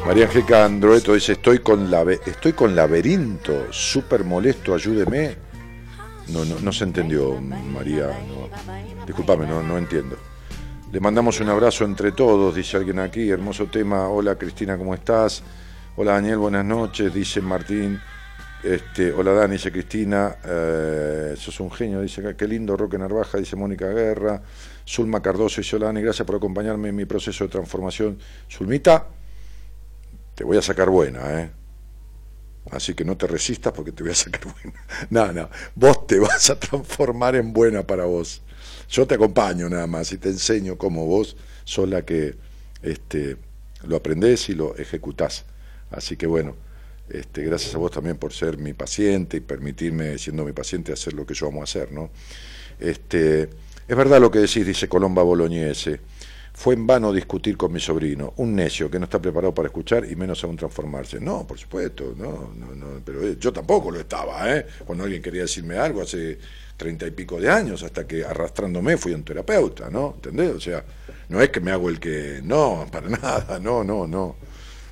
María Angélica Androeto dice, estoy con, labe- estoy con laberinto, súper molesto, ayúdeme. No, no, no se entendió, María. Disculpame, no, no entiendo. Le mandamos un abrazo entre todos, dice alguien aquí. Hermoso tema. Hola Cristina, ¿cómo estás? Hola Daniel, buenas noches, dice Martín. Este, hola Dani, dice Cristina. Eh, sos un genio, dice. Qué lindo Roque Narvaja, dice Mónica Guerra. Zulma Cardoso dice, hola Dani, gracias por acompañarme en mi proceso de transformación. Zulmita, te voy a sacar buena, ¿eh? Así que no te resistas porque te voy a sacar buena. No, no, vos te vas a transformar en buena para vos. Yo te acompaño nada más y te enseño cómo vos sos la que este, lo aprendés y lo ejecutás. Así que bueno, este, gracias a vos también por ser mi paciente y permitirme, siendo mi paciente, hacer lo que yo amo hacer, ¿no? Este, es verdad lo que decís, dice Colomba Bolognese. Fue en vano discutir con mi sobrino, un necio que no está preparado para escuchar y menos aún transformarse. No, por supuesto, no, no, no, pero eh, yo tampoco lo estaba, ¿eh? Cuando alguien quería decirme algo hace treinta y pico de años, hasta que arrastrándome fui un terapeuta, ¿no? ¿Entendés? O sea, no es que me hago el que. No, para nada, no, no, no.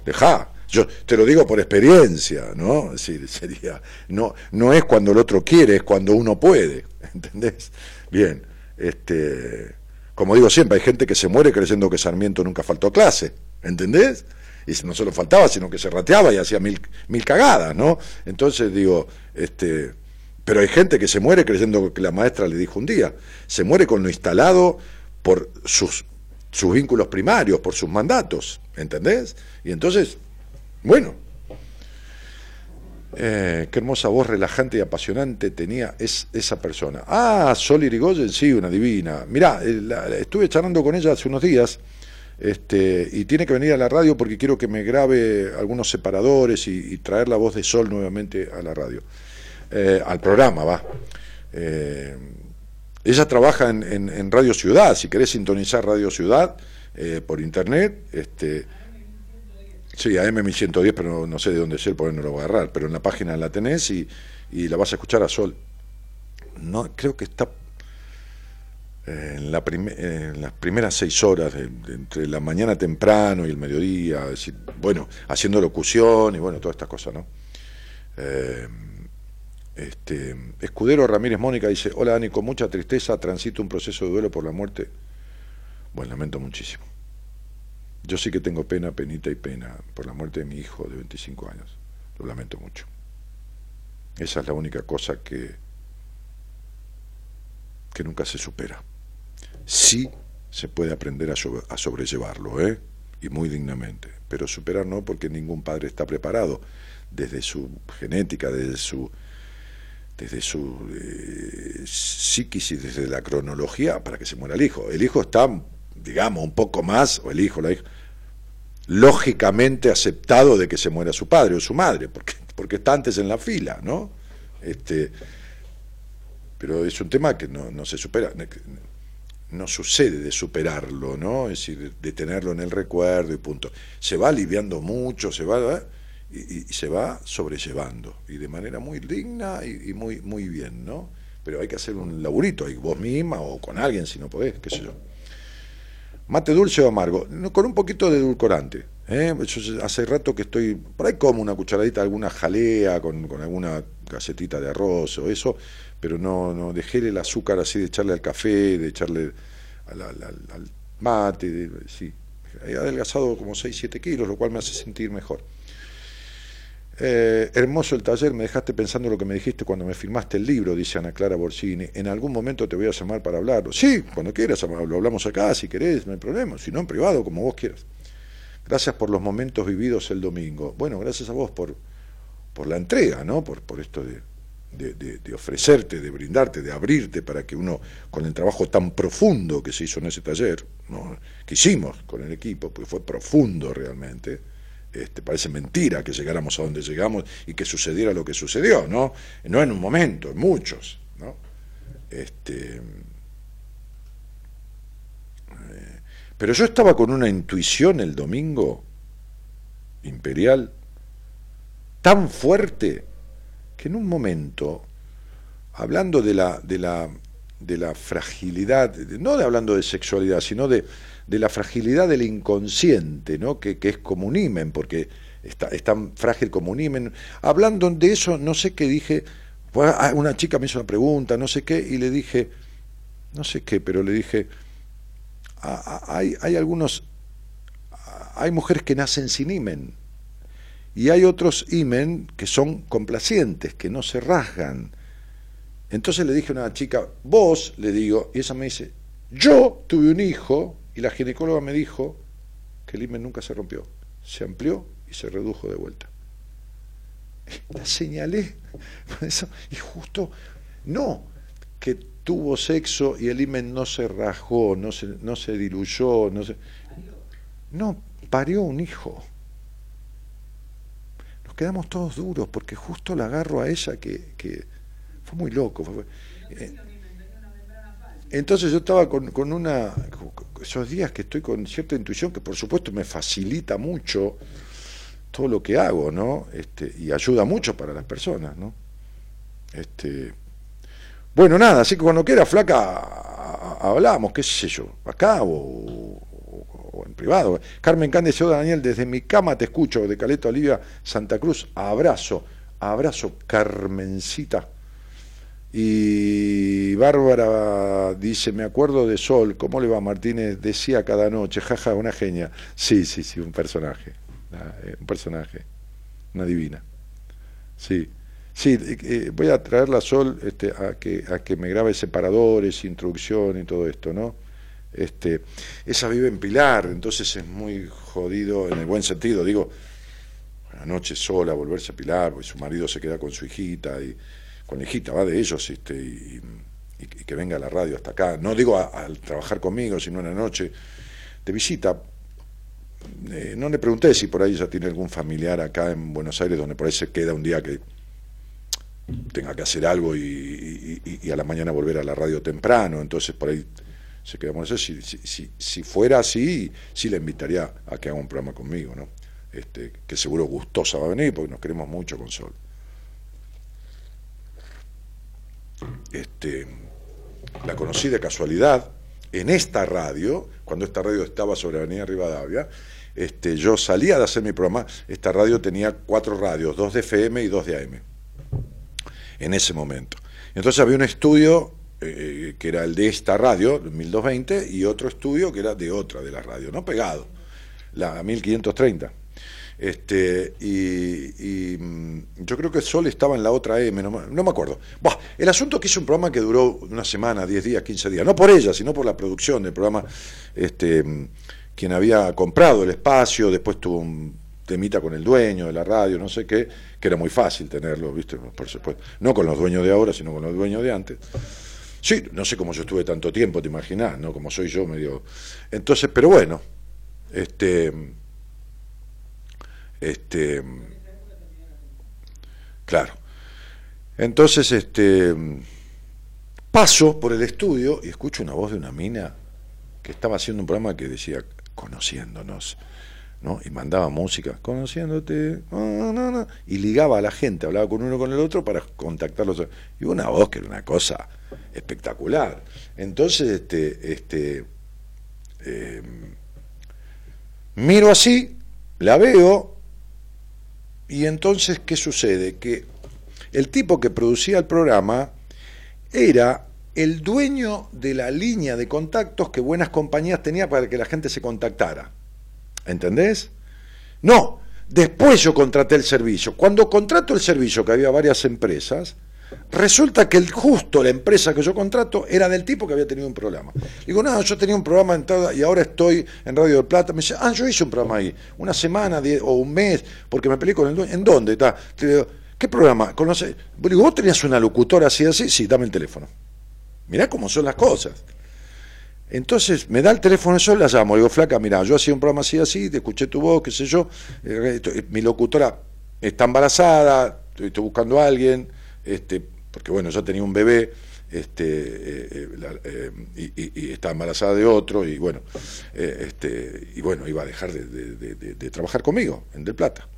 Dejá. Yo te lo digo por experiencia, ¿no? Es decir, sería. No, no es cuando el otro quiere, es cuando uno puede. ¿Entendés? Bien. Este. Como digo siempre, hay gente que se muere creyendo que Sarmiento nunca faltó clase, ¿entendés? Y no solo faltaba, sino que se rateaba y hacía mil, mil cagadas, ¿no? Entonces digo, este, Pero hay gente que se muere creyendo que la maestra le dijo un día. Se muere con lo instalado por sus, sus vínculos primarios, por sus mandatos. ¿Entendés? Y entonces, bueno. Eh, qué hermosa voz relajante y apasionante tenía es, esa persona. Ah, Sol Irigoyen, sí, una divina. Mirá, eh, estuve charlando con ella hace unos días este, y tiene que venir a la radio porque quiero que me grabe algunos separadores y, traer la voz de Sol nuevamente a la radio. Eh, al programa, va. Ella trabaja en, en- Radio Ciudad, si querés sintonizar Radio Ciudad por internet, este, sí, a M1110, pero no, sé de dónde es él, porque no lo voy a agarrar, pero en la página la tenés y, la vas a escuchar a Sol. No, creo que está eh, en, la prime- eh, en las primeras seis horas, entre la mañana temprano y el mediodía, bueno, haciendo locución y bueno, todas estas cosas, ¿no? Eh, este, Escudero Ramírez Mónica dice, hola Dani, con mucha tristeza transito un proceso de duelo por la muerte. Bueno, lamento muchísimo. Yo sí que tengo pena, penita y pena por la muerte de mi hijo de 25 años. Lo lamento mucho. Esa es la única cosa que, que nunca se supera. Sí se puede aprender a, sobre- a sobrellevarlo, ¿eh? Y muy dignamente. Pero superar no, porque ningún padre está preparado desde su genética, desde su desde su eh, psiquis y desde la cronología para que se muera el hijo. El hijo está, digamos, un poco más, o el hijo, la hija, lógicamente aceptado de que se muera su padre o su madre, porque, porque está antes en la fila, ¿no? Este, pero es un tema que no, no se supera, no sucede de superarlo, ¿no? Es decir, de, tenerlo en el recuerdo y punto. Se va aliviando mucho, se va... ¿eh? y, y- se va sobrellevando y de manera muy digna y, y muy muy bien, ¿no? Pero hay que hacer un laburito ahí, vos misma o con alguien si no podés, qué sé yo. Mate dulce o amargo, con un poquito de edulcorante. ¿eh? Hace rato que estoy, por ahí como una cucharadita, alguna jalea con, con alguna gacetita de arroz o eso, pero no, no dejé el azúcar así de echarle al café, de echarle al, al- al- al mate, de- sí. He adelgazado como 6, 7 kilos, lo cual me hace sentir mejor. Eh, hermoso el taller, me dejaste pensando lo que me dijiste cuando me firmaste el libro, dice Ana Clara Borsini. En algún momento te voy a llamar para hablarlo. Sí, cuando quieras, lo hablamos acá, si querés, no hay problema. Si no, en privado, como vos quieras. Gracias por los momentos vividos el domingo. Bueno, gracias a vos por, por la entrega, ¿no? Por, por esto de, de- ofrecerte, de brindarte, de abrirte para que uno, con el trabajo tan profundo que se hizo en ese taller, ¿no? que hicimos con el equipo, porque fue profundo realmente, este, parece mentira que llegáramos a donde llegamos y que sucediera lo que sucedió, ¿no? No en un momento, en muchos, ¿no? Este, eh, pero yo estaba con una intuición el domingo imperial tan fuerte que en un momento, hablando de la, de la, de la fragilidad, no de hablando de sexualidad, sino de, de la fragilidad del inconsciente, ¿no? que, es como un himen, porque está, es tan frágil como un himen. Hablando de eso, no sé qué dije, pues, ah, una chica me hizo una pregunta, no sé qué, y le dije, no sé qué, pero le dije, "Ah, ah, hay, hay algunos, hay mujeres que nacen sin himen, y hay otros imen que son complacientes, que no se rasgan. Entonces le dije a una chica, vos, le digo, y ella me dice, yo tuve un hijo y la ginecóloga me dijo que el imen nunca se rompió, se amplió y se redujo de vuelta. La señalé, y justo, no, que tuvo sexo y el imen no se rasgó, no se, diluyó, no se... Parió un hijo nos quedamos todos duros porque justo la agarro a ella que, fue muy loco. eh, entonces yo estaba con, con una, esos días que estoy con cierta intuición que por supuesto me facilita mucho todo lo que hago, ¿no? Este, y ayuda mucho para las personas, ¿no? Este, bueno, nada, así que cuando quiera, flaca, hablamos, qué sé yo, acá o en privado. Carmen Cández, yo Daniel, desde mi cama te escucho, de Caleta Olivia, Santa Cruz, abrazo, abrazo, Carmencita. Y Bárbara dice, me acuerdo de Sol, ¿cómo le va Martínez? Decía cada noche, jaja, una genia. Sí, sí, sí, un personaje, eh, un personaje, una divina. Sí, Sí, eh, eh, voy a traerla a Sol este, a, que, a que me grabe separadores, introducción y todo esto, ¿no? Este, esa vive en Pilar, entonces es muy jodido en el buen sentido, digo, la noche sola, volverse a Pilar, porque su marido se queda con su hijita, y con la hijita, va de ellos, este, y, y que venga a la radio hasta acá, no digo al trabajar conmigo, sino en la noche, de visita. Eh, no le pregunté si por ahí ya tiene algún familiar acá en Buenos Aires donde por ahí se queda un día que tenga que hacer algo y, a la mañana volver a la radio temprano, entonces por ahí se queda. Si, si, fuera así, sí le invitaría a que haga un programa conmigo, ¿no? Este, que seguro gustosa va a venir porque nos queremos mucho con Sol. Este, la conocí de casualidad en esta radio, cuando esta radio estaba sobre Avenida Rivadavia, este, yo salía de hacer mi programa, esta radio tenía cuatro radios, dos de FM y dos de AM, en ese momento. Entonces había un estudio eh, que era el de esta radio, 1220, y otro estudio que era de otra de la radio, no pegado, la 1530. Este, y, mm, yo creo que Sol estaba en la otra M, no, me acuerdo. el asunto que hice un programa que duró una semana, 10 días, 15 días, no por ella, sino por la producción del programa, este, mm, quien había comprado el espacio, después tuvo un temita con el dueño de la radio, no sé qué, que era muy fácil tenerlo, ¿viste? Por supuesto. No con los dueños de ahora, sino con los dueños de antes. Sí, no sé cómo yo estuve tanto tiempo, te imaginas, ¿no? Como soy yo, medio. Entonces, pero bueno, este este, claro. Entonces, este, paso por el estudio y escucho una voz de una mina que estaba haciendo un programa que decía, conociéndonos, ¿no? Y mandaba música, conociéndote, y ligaba a la gente, hablaba con uno con el otro para contactarlos. Y una voz que era una cosa espectacular. Entonces, este, este, em, miro así, la veo, y entonces, ¿qué sucede? Que el tipo que producía el programa era el dueño de la línea de contactos que buenas compañías tenían para que la gente se contactara. ¿Entendés? No, después yo contraté el servicio. Cuando contrato el servicio, que había varias empresas, Resulta que el justo la empresa que yo contrato era del tipo que había tenido un programa. Digo, no, yo tenía un programa en y ahora estoy en Radio del Plata. Me dice, ah, yo hice un programa ahí, una semana o un mes, porque me peleé con el dueño. ¿En dónde está? ¿Qué programa? Digo, ¿vos tenías una locutora así, así? Sí, dame el teléfono. Mirá cómo son las cosas. Entonces me da el teléfono, yo la llamo, digo, flaca, mira, yo hacía un programa así, así, te escuché tu voz, qué sé yo, eh, mi locutora está embarazada, estoy buscando a alguien, este, porque bueno, ya tenía un bebé este, eh, eh, eh, y, estaba embarazada de otro, y bueno, este, y bueno, iba a dejar de, trabajar conmigo en Del Plata.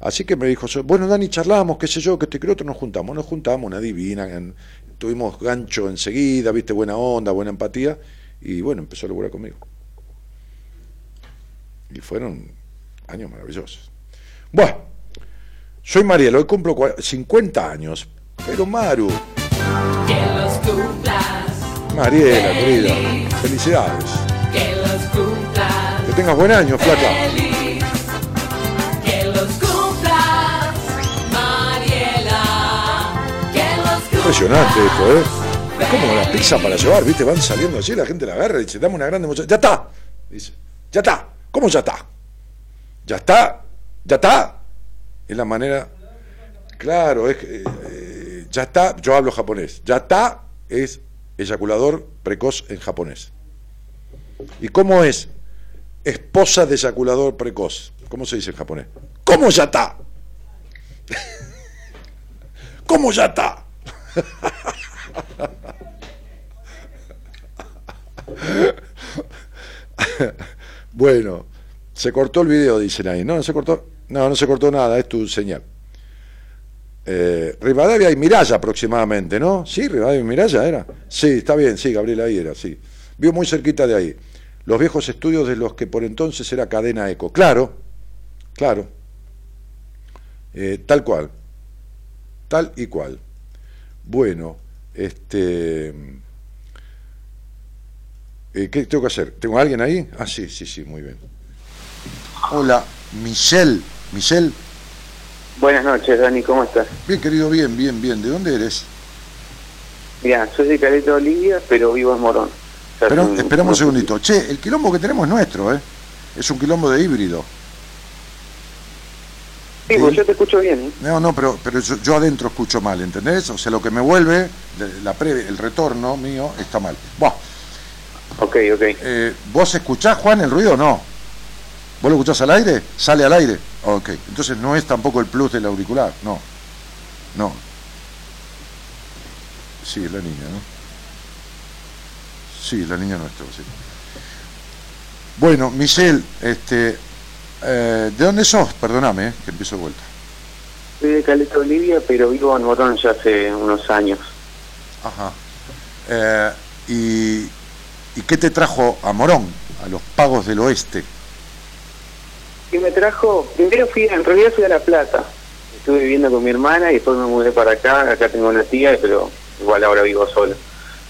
Así que me dijo, bueno, Dani, charlamos, qué sé yo, que este que otro nos juntamos, nos juntamos, una divina, tuvimos gancho enseguida, viste, buena onda, buena empatía, y bueno, empezó a laburar conmigo. Y fueron años maravillosos. Bueno, soy Mariela, hoy cumplo 50 años, pero Maru. Que los cumplas. Mariela, querida, felicidades. Que los cumplas. Que tengas buen año, flaca. Que los cumplas, Mariela. Que los cumplas. Impresionante esto, ¿eh? Es como la pizza para llevar, ¿viste? Van saliendo así, la gente la agarra y dice, dame una grande ¡Ya está! Dice, ya está. ¿Cómo ya está? ¿Ya está? ¿Ya está? Es la manera. Claro, es que. Eh, ya está, yo hablo japonés. Ya está es eyaculador precoz en japonés. ¿Y cómo es esposa de eyaculador precoz? ¿Cómo se dice en japonés? ¿Cómo ya está? ¿Cómo ya está? bueno, se cortó el video, dicen ahí. No, no se cortó. No, no se cortó nada, es tu señal. Eh, Rivadavia y Miralla aproximadamente, ¿no? Sí, Rivadavia y Miralla era. Sí, está bien, sí, Gabriel ahí era, sí. Vio muy cerquita de ahí. Los viejos estudios de los que por entonces era cadena eco. Claro, claro. Eh, tal cual. Tal y cual. Bueno, este. Eh, ¿Qué tengo que hacer? ¿Tengo a alguien ahí? Ah, sí, sí, sí, muy bien. Hola, Michelle. Michelle. Buenas noches, Dani, ¿cómo estás? Bien, querido, bien, bien, bien. ¿De dónde eres? Mira, soy de Caleta Olivia, pero vivo en Morón. O sea, Pero, un- esperamos un segundito. Che, el quilombo que tenemos es nuestro, ¿eh? Es un quilombo de híbrido. Sí, pues yo te escucho bien, ¿eh? No, no, pero, pero yo, yo adentro escucho mal, ¿entendés? O sea, lo que me vuelve, la pre- el retorno mío, está mal. Buah. Ok, ok. Eh, ¿Vos escuchás, Juan, el ruido o no? ¿Vos lo escuchás al aire? ¿Sale al aire? Ok. Entonces no es tampoco el plus del auricular, no. No. Sí, es la niña, ¿no? Sí, la niña nuestra, sí. Bueno, Michelle, este, eh, ¿de dónde sos? Perdóname, eh, que empiezo de vuelta. Soy de Caleta Olivia, pero vivo en Morón ya hace unos años. Ajá. Eh, y, ¿Y qué te trajo a Morón, a los pagos del oeste? ¿Qué me trajo? Primero fui, en realidad fui a La Plata. Estuve viviendo con mi hermana y después me mudé para acá. Acá tengo una tía, pero igual ahora vivo solo.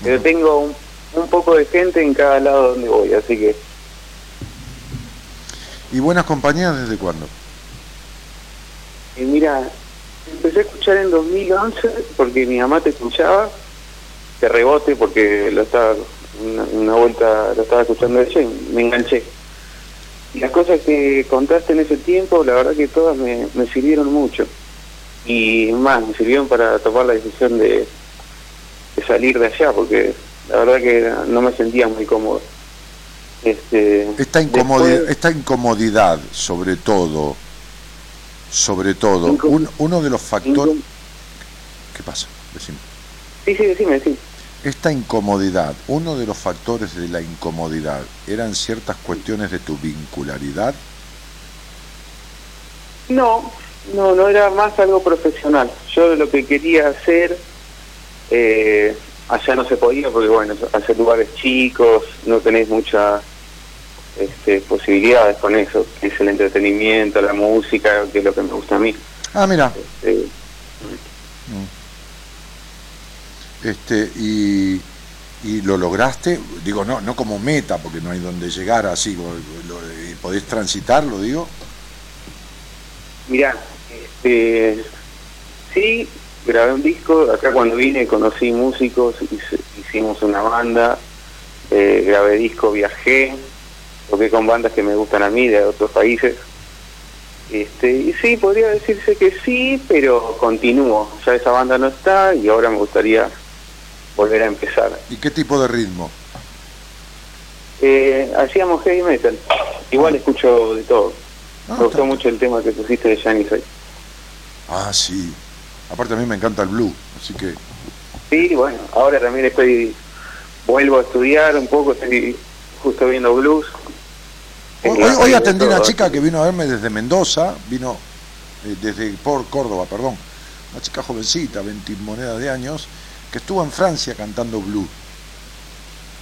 Pero tengo un, un poco de gente en cada lado donde voy, así que ¿Y buenas compañías desde cuándo? Y mira, empecé a escuchar en 2011 porque mi mamá te escuchaba, de rebote porque lo estaba una, una vuelta lo estaba escuchando ella y me enganché. Y las cosas que contaste en ese tiempo, la verdad que todas me, me sirvieron mucho. Y más, me sirvieron para tomar la decisión de, de salir de allá, porque la verdad que no me sentía muy cómodo. Este, Esta, incomodidad, después- esta incomodidad, sobre todo, sobre todo, un- uno de los factores... ¿Qué pasa? Decime. Sí, sí, decime, decime. Esta incomodidad, uno de los factores de la incomodidad, eran ciertas cuestiones de tu vincularidad. No, no, no era más algo profesional. Yo lo que quería hacer, eh, allá no se podía porque, bueno, hacer lugares chicos, no tenés muchas este, posibilidades con eso, que es el entretenimiento, la música, que es lo que me gusta a mí. Ah, mira. Eh, Este, y, y lo lograste, digo, no, no como meta, porque no hay donde llegar así, lo- lo- y podés transitarlo, digo. mirá, este, sí, grabé un disco, acá cuando vine conocí músicos, hicimos una banda, eh, grabé disco, viajé, toqué con bandas que me gustan a mí de otros países. Este, y sí, podría decirse que sí, pero continúo. Ya esa banda no está y ahora me gustaría volver a empezar. ¿Y qué tipo de ritmo? Eh, hacíamos heavy metal. Igual escucho de todo. Ah, me gustó mucho el tema que pusiste de Janis hoy. Ah, sí. Aparte a mí me encanta el blue, así que... Sí, bueno, ahora también estoy, vuelvo a estudiar un poco, estoy justo viendo blues. Hoy, hoy- hoy atendí una chica que vino a verme desde Mendoza, vino eh, desde por Córdoba, perdón, una chica jovencita, 20 monedas de años, que estuvo en Francia cantando blues.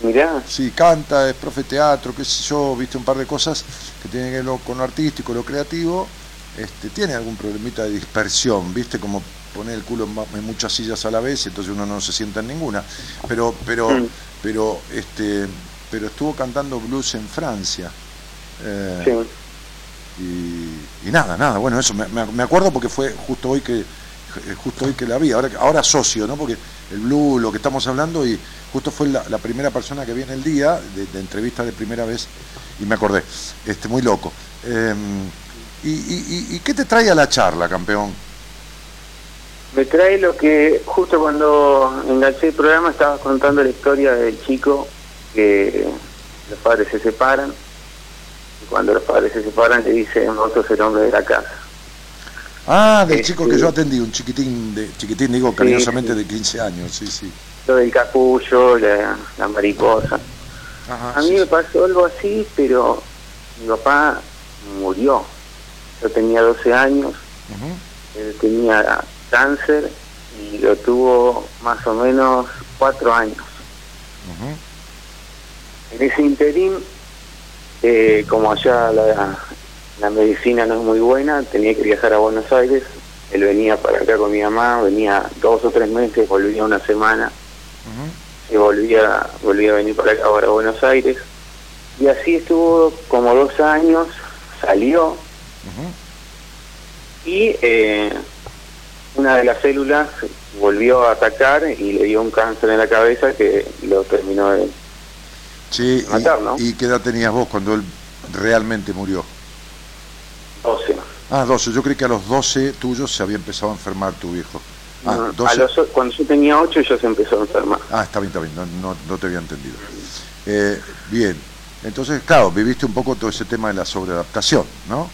Mirá. Sí, canta, es profe de teatro, qué sé yo, viste un par de cosas que tienen que ver con lo artístico, lo creativo. Este, tiene algún problemita de dispersión, viste, como poner el culo en, muchas sillas a la vez, entonces uno no se sienta en ninguna. Pero, pero, Mm. pero, este, pero estuvo cantando blues en Francia. Eh, y, y nada, nada, bueno, eso me, me- me acuerdo porque fue justo hoy que eh, justo hoy que la vi, ahora, ahora socio, ¿no? Porque el blue, lo que estamos hablando, y justo fue la, primera persona que vi en el día, de, entrevista de primera vez, y me acordé, este, muy loco. Eh, y, qué te trae a la charla, campeón? Me trae lo que justo cuando enganché el programa estaba contando la historia del chico que los padres se separan y cuando los padres se separan le dicen vos sos el hombre de la casa. Ah, del Este- chico que yo atendí, un chiquitín, de, chiquitín digo cariñosamente sí. de 15 años, sí, sí. Lo del capullo, la, la mariposa. Ajá, A mí sí, me pasó algo así, pero mi papá murió. Yo tenía 12 años, él tenía cáncer y lo tuvo más o menos cuatro años. En ese interín, eh, como allá la, la medicina no es muy buena, tenía que viajar a Buenos Aires. Él venía para acá con mi mamá, venía dos o tres meses, volvía una semana, y volvía, volvía a venir para acá para Buenos Aires. Y así estuvo como dos años, salió, y eh, una de las células volvió a atacar y le dio un cáncer en la cabeza que lo terminó de Sí, y- matar, ¿no? ¿y qué edad tenías vos cuando él realmente murió? 12. Ah, 12. Yo creí que a los 12 tuyos se había empezado a enfermar tu viejo. Ah, No, 12. a los cuando yo tenía 8 ya se empezó a enfermar. Ah, está bien, está bien, no, no, no te había entendido. Eh, bien, entonces, claro, viviste un poco todo ese tema de la sobreadaptación, ¿no?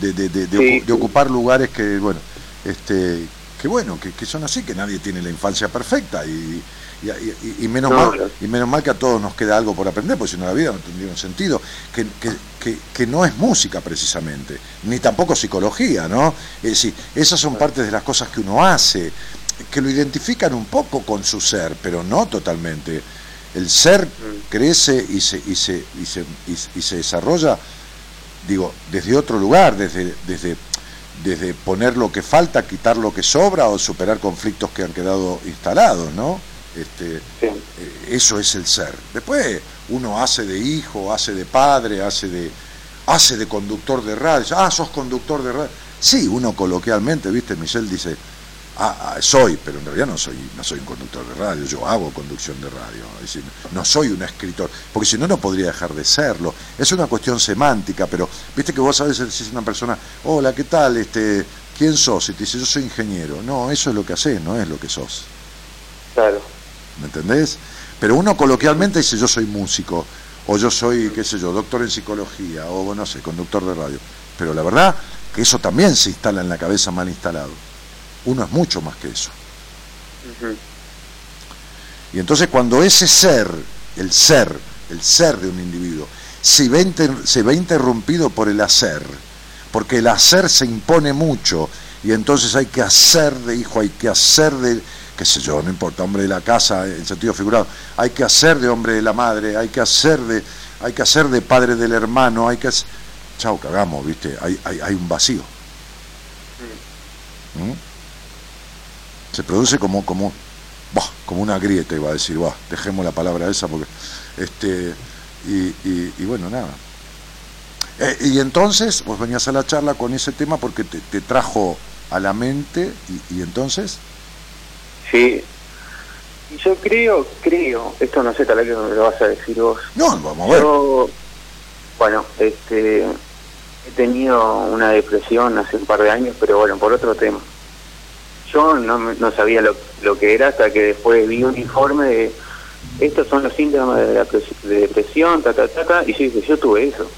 De, de, de, de Sí, sí. ocupar lugares que, bueno, este, que bueno, que, que son así, que nadie tiene la infancia perfecta y, y, y- y menos No, mal, claro. y menos mal que a todos nos queda algo por aprender, porque si no la vida no tendría un sentido, que, que, que, que no es música precisamente, ni tampoco psicología, ¿no? Es decir, esas son partes de las cosas que uno hace, que lo identifican un poco con su ser, pero no totalmente. El ser crece y se, y se, y se, y, y se desarrolla, digo, desde otro lugar, desde, desde, desde poner lo que falta, quitar lo que sobra o superar conflictos que han quedado instalados, ¿no? Este, eh, eso es el ser. Después uno hace de hijo, hace de padre, hace de, hace de conductor de radio. Ah, sos conductor de radio. Sí, uno coloquialmente, viste, Michelle dice, ah, ah, soy, pero en realidad no soy, no soy un conductor de radio, yo hago conducción de radio, es decir, no soy un escritor, porque si no, no podría dejar de serlo. Es una cuestión semántica, pero viste que vos a veces decís a una persona, hola, ¿qué tal? Este, ¿Quién sos? Y te dice, yo soy ingeniero. No, eso es lo que haces, no es lo que sos. Claro. ¿Me entendés? Pero uno coloquialmente dice yo soy músico, o yo soy, qué sé yo, doctor en psicología, o no sé, conductor de radio. Pero la verdad que eso también se instala en la cabeza mal instalado. Uno es mucho más que eso. Y entonces cuando ese ser, el ser, el ser de un individuo, se ve, inter- se ve interrumpido por el hacer, porque el hacer se impone mucho, y entonces hay que hacer de hijo, hay que hacer de, qué sé yo, no importa, hombre de la casa en sentido figurado, hay que hacer de hombre de la madre, hay que hacer de, hay que hacer de padre del hermano, hay que hacer... Chau, cagamos, viste, hay, hay, hay un vacío. ¿Mm? Se produce como, como, bah, como una grieta, iba a decir, bah, dejemos la palabra esa porque, este, y, y- y bueno, nada. Eh, y entonces, vos venías a la charla con ese tema porque te, te trajo a la mente, y, y entonces, Sí. Y yo creo, creo, esto no sé, tal vez me lo vas a decir vos. No, vamos a ver. Yo, bueno, este, he tenido una depresión hace un par de años, pero bueno, por otro tema. Yo no, no sabía lo, lo que era hasta que después vi un informe de estos son los síntomas de, la pres- de depresión, ta, ta, ta, ta, y yo dije, yo tuve eso.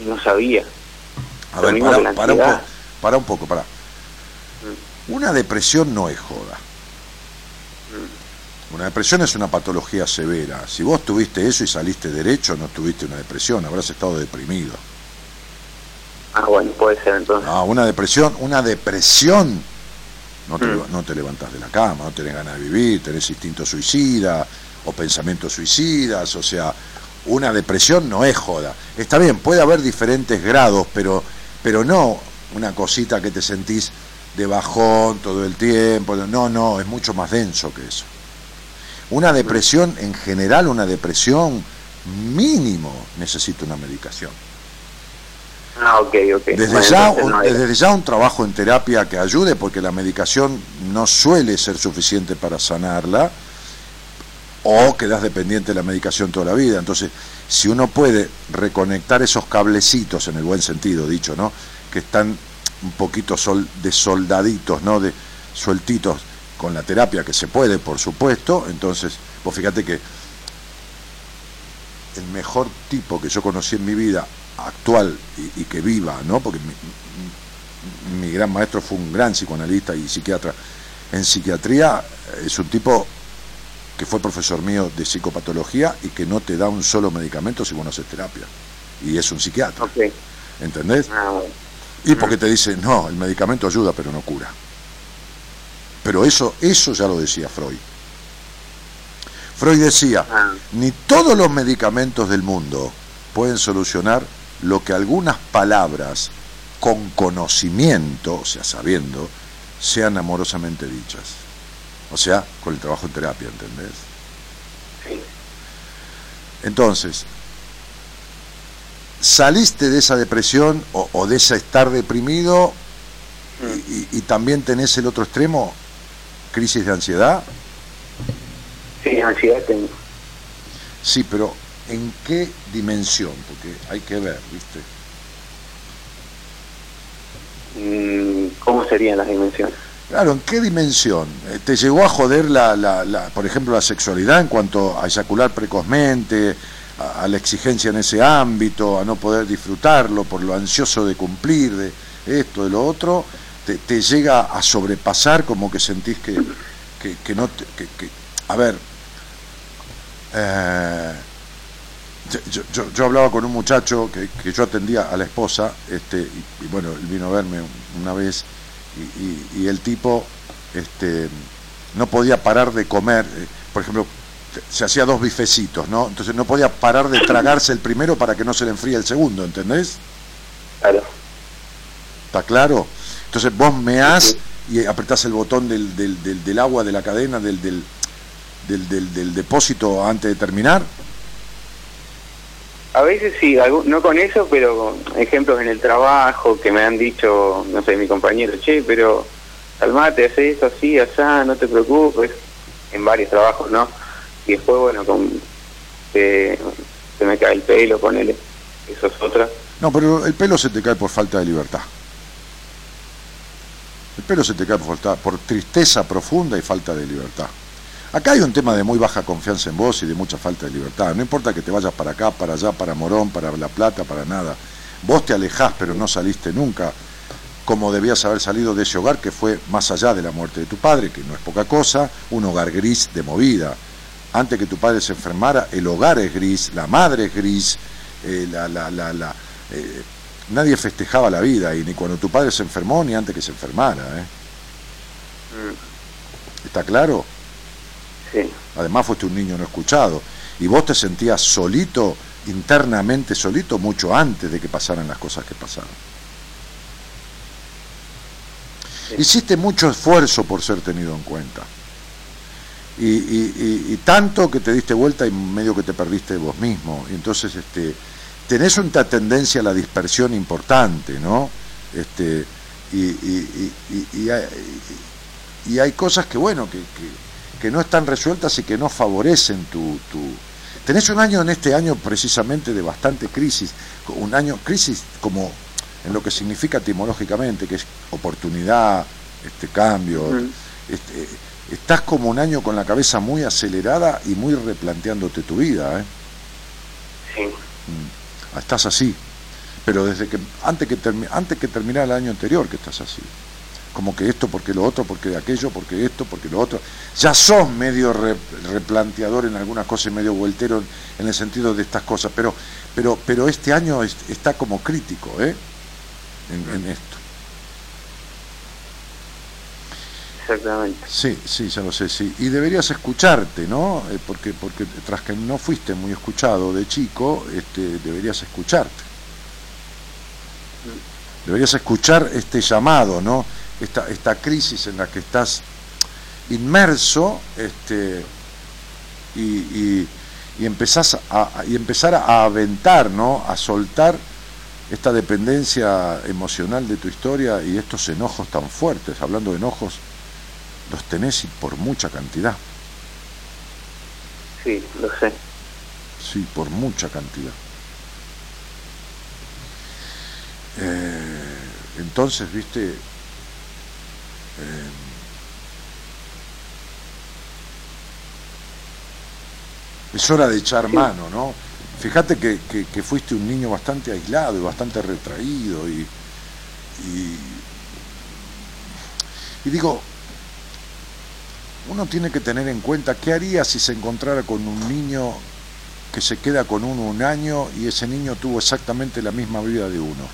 Y no sabía. a Lo ver, para, para un para un poco, para. Una depresión no es joda. Una depresión es una patología severa. Si vos tuviste eso y saliste derecho, no tuviste una depresión, habrás estado deprimido. Ah, bueno, puede ser entonces. No, una depresión, una depresión, no te, no te levantas de la cama, no tenés ganas de vivir, tenés instinto suicida o pensamientos suicidas, o sea, una depresión no es joda. Está bien, puede haber diferentes grados, pero, pero no una cosita que te sentís de bajón todo el tiempo, no, no, es mucho más denso que eso. Una depresión, en general, una depresión mínimo necesita una medicación. Ah, ok, ok. Desde, Bueno, ya, un, no desde ya un trabajo en terapia que ayude, porque la medicación no suele ser suficiente para sanarla, o quedas dependiente de la medicación toda la vida. Entonces, si uno puede reconectar esos cablecitos, en el buen sentido dicho, ¿no? que están un poquito sol, de soldaditos, ¿no? de sueltitos con la terapia, que se puede, por supuesto, entonces, vos fíjate que el mejor tipo que yo conocí en mi vida actual y, y que viva, ¿no? Porque mi, mi- gran maestro fue un gran psicoanalista y psiquiatra. En psiquiatría es un tipo que fue profesor mío de psicopatología y que no te da un solo medicamento si vos no haces terapia. Y es un psiquiatra. ¿Entendés? Y porque te dice, no, el medicamento ayuda pero no cura. Pero eso, eso ya lo decía Freud. Freud decía, ni todos los medicamentos del mundo pueden solucionar lo que algunas palabras con conocimiento, o sea, sabiendo, sean amorosamente dichas. O sea, con el trabajo en terapia, ¿entendés? Entonces, saliste de esa depresión o, o de ese estar deprimido y, y también tenés el otro extremo, crisis de ansiedad. Sí, ansiedad tengo. Sí, pero ¿en qué dimensión? Porque hay que ver, ¿viste? Mm, ¿Cómo serían las dimensiones? Claro, ¿en qué dimensión? Eh, ¿Te llegó a joder, la, la, la, por ejemplo, la sexualidad en cuanto a eyacular precozmente, a, a la exigencia en ese ámbito, a no poder disfrutarlo por lo ansioso de cumplir, de esto, de lo otro? ¿Te, te llega a sobrepasar como que sentís que, que, que no... Te, que, que- a ver, eh, yo, yo, yo hablaba con un muchacho que, que yo atendía a la esposa, este, y, y bueno, él vino a verme una vez, y, y- y el tipo este, no podía parar de comer, eh, por ejemplo, se hacía dos bifecitos, ¿no? Entonces no podía parar de tragarse el primero para que no se le enfríe el segundo, ¿entendés? Claro. ¿Está claro? Entonces vos meás y apretás el botón del, del, del, del agua de la cadena, del, del, del, del- del depósito antes de terminar. A veces sí, no con eso, pero con ejemplos en el trabajo que me han dicho, no sé, mi compañero, che, pero calmate, hace eso así, allá, no te preocupes, en varios trabajos, ¿no? Y después, bueno, con, se, se me cae el pelo, ponele, eso es otra. No, pero el pelo se te cae por falta de libertad. El pelo se te cae por, tristeza profunda y falta de libertad. Acá hay un tema de muy baja confianza en vos y de mucha falta de libertad. No importa que te vayas para acá, para allá, para Morón, para La Plata, para nada. Vos te alejás, pero no saliste nunca como debías haber salido de ese hogar que fue más allá de la muerte de tu padre, que no es poca cosa, un hogar gris de movida. Antes que tu padre se enfermara, el hogar es gris, la madre es gris, eh, la, la, la, la, eh, nadie festejaba la vida, y ni cuando tu padre se enfermó, ni antes que se enfermara. ¿eh? ¿Está claro? Sí. Además fuiste un niño no escuchado. Y vos te sentías solito, internamente solito, mucho antes de que pasaran las cosas que pasaron. Hiciste mucho esfuerzo por ser tenido en cuenta. Y, y- y- y tanto que te diste vuelta y medio que te perdiste vos mismo. Y entonces este, tenés una tendencia a la dispersión importante, ¿no? Este, y, y- y- hay, y hay cosas que, bueno, que, que- que no están resueltas y que no favorecen tu, tu... Tenés un año en este año precisamente de bastante crisis, un año crisis como en lo que significa etimológicamente, que es oportunidad, este cambio. este, estás como un año con la cabeza muy acelerada y muy replanteándote tu vida, ¿eh? Sí. Mm, Estás así. Pero desde que antes que termi- antes que terminar el año anterior que estás así. Como que esto, porque lo otro, porque aquello, porque esto, porque lo otro. Ya sos medio re- replanteador en algunas cosas y medio vueltero en, el sentido de estas cosas, pero pero pero este año es- está como crítico, ¿eh? En esto. Exactamente. Sí, sí, ya lo sé, sí. Y deberías escucharte, ¿no? Eh, porque, porque tras que no fuiste muy escuchado de chico, este, deberías escucharte. Deberías escuchar este llamado, ¿no? Esta, esta crisis en la que estás inmerso, este, y, y, y empezás a, y empezar a aventar, ¿no? A soltar esta dependencia emocional de tu historia y estos enojos tan fuertes. Hablando de enojos, los tenés y por mucha cantidad. Sí, lo sé. Sí, por mucha cantidad. Eh, entonces, viste, eh, es hora de echar mano, ¿no? Fíjate que, que- que fuiste un niño bastante aislado y bastante retraído y, y, y digo, uno tiene que tener en cuenta qué haría si se encontrara con un niño que se queda con uno un año y ese niño tuvo exactamente la misma vida de uno,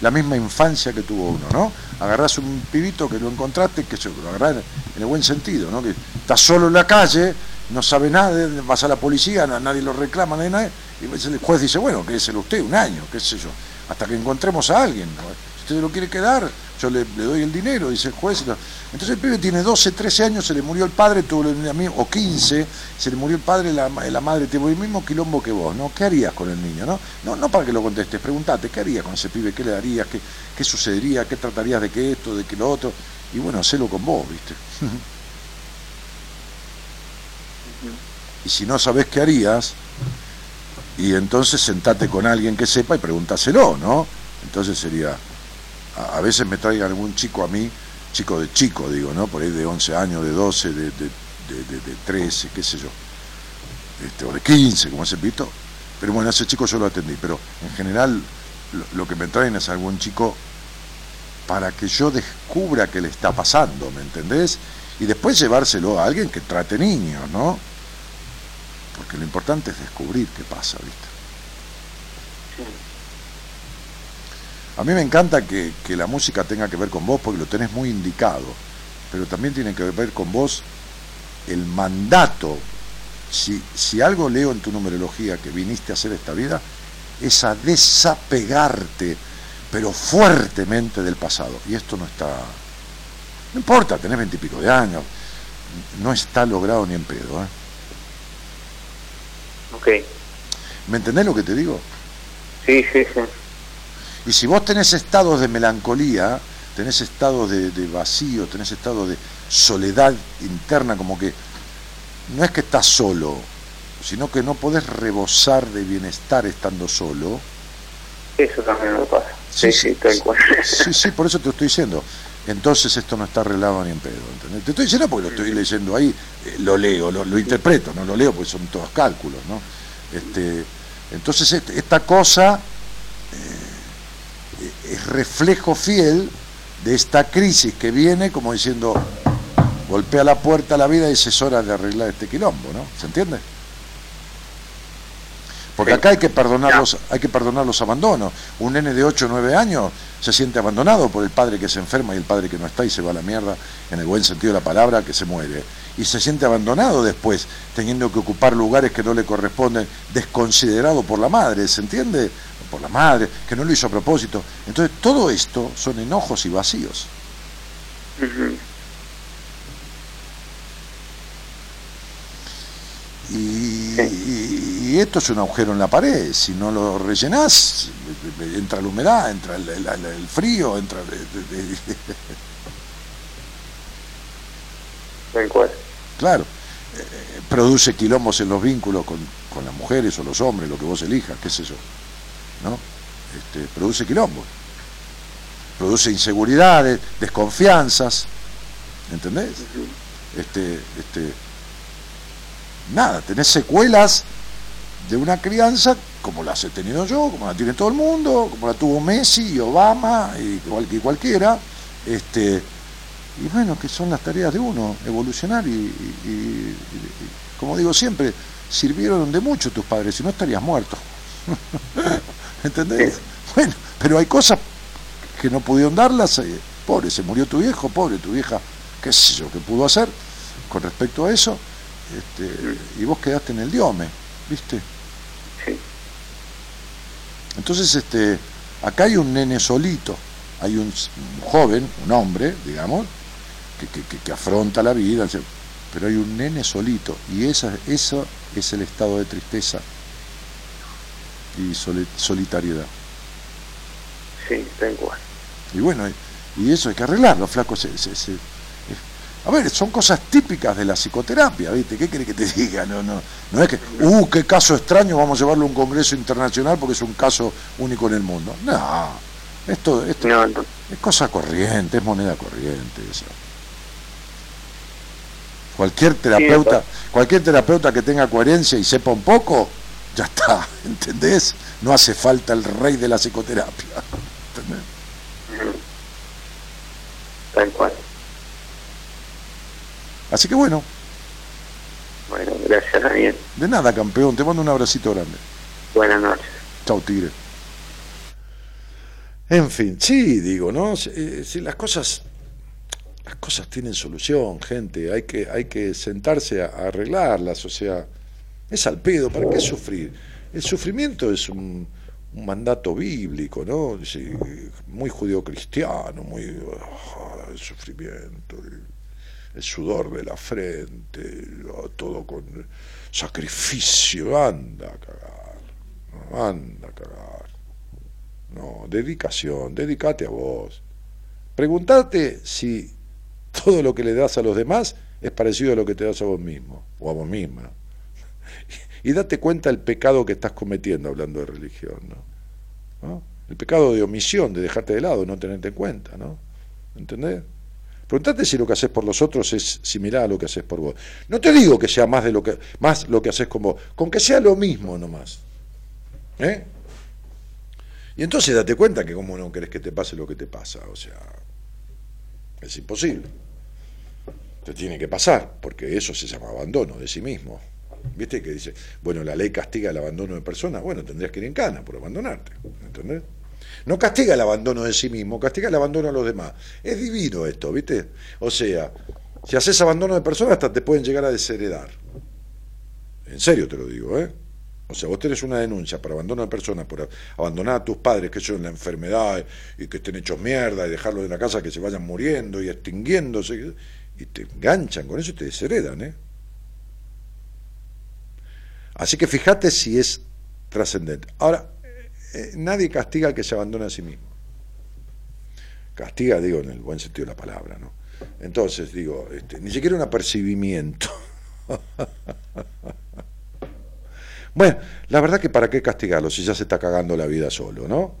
la misma infancia que tuvo uno, ¿no? Agarrás un pibito que lo encontraste, que se lo agarrás en el buen sentido, ¿no? Que está solo en la calle, no sabe nada, vas a la policía, na- nadie lo reclama, nadie, nadie, y el juez dice, bueno, quédeselo usted un año, qué sé yo, hasta que encontremos a alguien, ¿no? Si usted lo quiere quedar, yo le, le doy el dinero, dice el juez. Entonces el pibe tiene 12, 13 años, se le murió el padre, tuvo el o 15, se le murió el padre, la, la madre tuvo el mismo quilombo que vos, ¿no? ¿Qué harías con el niño, no? No, no para que lo contestes, preguntate, ¿qué harías con ese pibe? ¿Qué le darías? ¿Qué, qué sucedería? ¿Qué tratarías de que esto, de que lo otro? Y bueno, hacelo con vos, ¿viste? y si no sabés qué harías, y entonces sentate con alguien que sepa y pregúntaselo, ¿no? Entonces sería, a, veces me traigan algún chico a mí, chico de chico, digo, ¿no? Por ahí de 11 años, de 12, de, de, de, de- de 13, qué sé yo, este, o de 15, como ese pito. Pero bueno, ese chico yo lo atendí, pero en general lo, lo que me traen es algún chico para que yo descubra qué le está pasando, ¿me entendés? Y después llevárselo a alguien que trate niños, ¿no? Porque lo importante es descubrir qué pasa, ¿viste? A mí me encanta que, que la música tenga que ver con vos porque lo tenés muy indicado, pero también tiene que ver con vos el mandato. Si, si algo leo en tu numerología que viniste a hacer esta vida, es a desapegarte, pero fuertemente del pasado. Y esto no está... No importa, tenés veintipico de años, no está logrado ni en pedo. ¿eh? Ok. ¿Me entendés lo que te digo? Sí, sí, sí. Y si vos tenés estados de melancolía, tenés estados de, de vacío, tenés estados de soledad interna, como que no es que estás solo, sino que no podés rebosar de bienestar estando solo. Eso también me pasa. Sí, sí, tal cual. Sí, sí, por eso te estoy diciendo. Entonces esto no está arreglado ni en pedo. ¿entendés? Te estoy diciendo porque lo estoy leyendo ahí, eh, lo leo, lo, lo interpreto, no lo leo porque son todos cálculos, ¿no? Este, entonces este- esta cosa eh, es reflejo fiel de esta crisis que viene como diciendo, golpea la puerta a la vida y dice, es hora de arreglar este quilombo, ¿no? ¿Se entiende? Porque acá hay que perdonar los, hay que perdonar los abandonos. Un nene de 8 o 9 años se siente abandonado por el padre que se enferma y el padre que no está y se va a la mierda, en el buen sentido de la palabra, que se muere. Y se siente abandonado después, teniendo que ocupar lugares que no le corresponden, desconsiderado por la madre, ¿se entiende? Por la madre, que no lo hizo a propósito. Entonces, todo esto son enojos y vacíos. Y, y- y esto es un agujero en la pared. Si no lo rellenás, entra la humedad, entra el, el- el- el frío, entra. el- cual. claro, eh, produce quilombos en los vínculos con, con las mujeres o los hombres, lo que vos elijas, qué sé yo. ¿No? Este, produce quilombos. Produce inseguridades, desconfianzas. ¿Entendés? Este, este, nada, tenés secuelas de una crianza como las he tenido yo, como la tiene todo el mundo, como la tuvo Messi y Obama y, cual- y cualquiera, este, y bueno, que son las tareas de uno, evolucionar y- y, como digo siempre, sirvieron de mucho tus padres, si no estarías muerto. ¿Entendés? Bueno, pero hay cosas que no pudieron darlas, eh, pobre, se murió tu viejo, pobre, tu vieja, qué sé yo, qué pudo hacer con respecto a eso, este, y vos quedaste en el diome, ¿viste? Entonces, este, acá hay un nene solito, hay un, joven, un hombre, digamos, que, que- que- afronta la vida, pero hay un nene solito, y esa, eso es el estado de tristeza y soli- solitariedad. Sí, tal cual. Y bueno, y, y eso hay que arreglarlo, flaco. se- se- a ver, son cosas típicas de la psicoterapia, ¿viste? ¿Qué quiere que te diga? No, no, no es que, uh, qué caso extraño, vamos a llevarlo a un congreso internacional porque es un caso único en el mundo. No, esto, esto es cosa corriente, es moneda corriente. eso. Cualquier terapeuta, cualquier terapeuta que tenga coherencia y sepa un poco, ya está, ¿entendés? No hace falta el rey de la psicoterapia. ¿entendés? Tal cual. Así que bueno, Bueno, gracias, Daniel. de nada, campeón, te mando un abracito grande. Buenas noches. Chau, tigre. En fin, sí, digo, ¿no? Si, eh, si las cosas las cosas tienen solución, gente, hay que hay que sentarse a, a arreglarlas, o sea, es al pedo, ¿para qué sufrir? El sufrimiento es un, mandato bíblico, ¿no? Dice, muy judío-cristiano, muy ah, el sufrimiento, el, sudor de la frente, todo con sacrificio, anda a cagar, anda a cagar. No, dedicación, dedicate a vos. Preguntate si todo lo que le das a los demás es parecido a lo que te das a vos mismo o a vos misma. Y date cuenta el pecado que estás cometiendo hablando de religión, ¿no? ¿No? El pecado de omisión, de dejarte de lado, no tenerte en cuenta, ¿no? ¿Entendés? Preguntate si lo que haces por los otros es similar a lo que haces por vos. No te digo que sea más de lo que más lo que haces con vos, con que sea lo mismo nomás. ¿Eh? Y entonces date cuenta que como no querés que te pase lo que te pasa, o sea, es imposible. Te tiene que pasar, porque eso se llama abandono de sí mismo. ¿Viste? Que dice, bueno, la ley castiga el abandono de personas, bueno, tendrías que ir en cana por abandonarte, ¿entendés? No castiga el abandono de sí mismo, castiga el abandono a los demás. Es divino esto, ¿viste? O sea, si haces abandono de personas hasta te pueden llegar a desheredar. En serio te lo digo, ¿eh? O sea, vos tenés una denuncia por abandono de personas, por abandonar a tus padres que son la enfermedad y que estén hechos mierda y dejarlos en la casa que se vayan muriendo y extinguiéndose y te enganchan con eso y te desheredan, ¿eh? Así que fíjate si es trascendente. Ahora, eh, nadie castiga al que se abandona a sí mismo. Castiga, digo, en el buen sentido de la palabra, ¿no? Entonces, digo, este, ni siquiera un apercibimiento. bueno, la verdad que para qué castigarlo si ya se está cagando la vida solo, ¿no?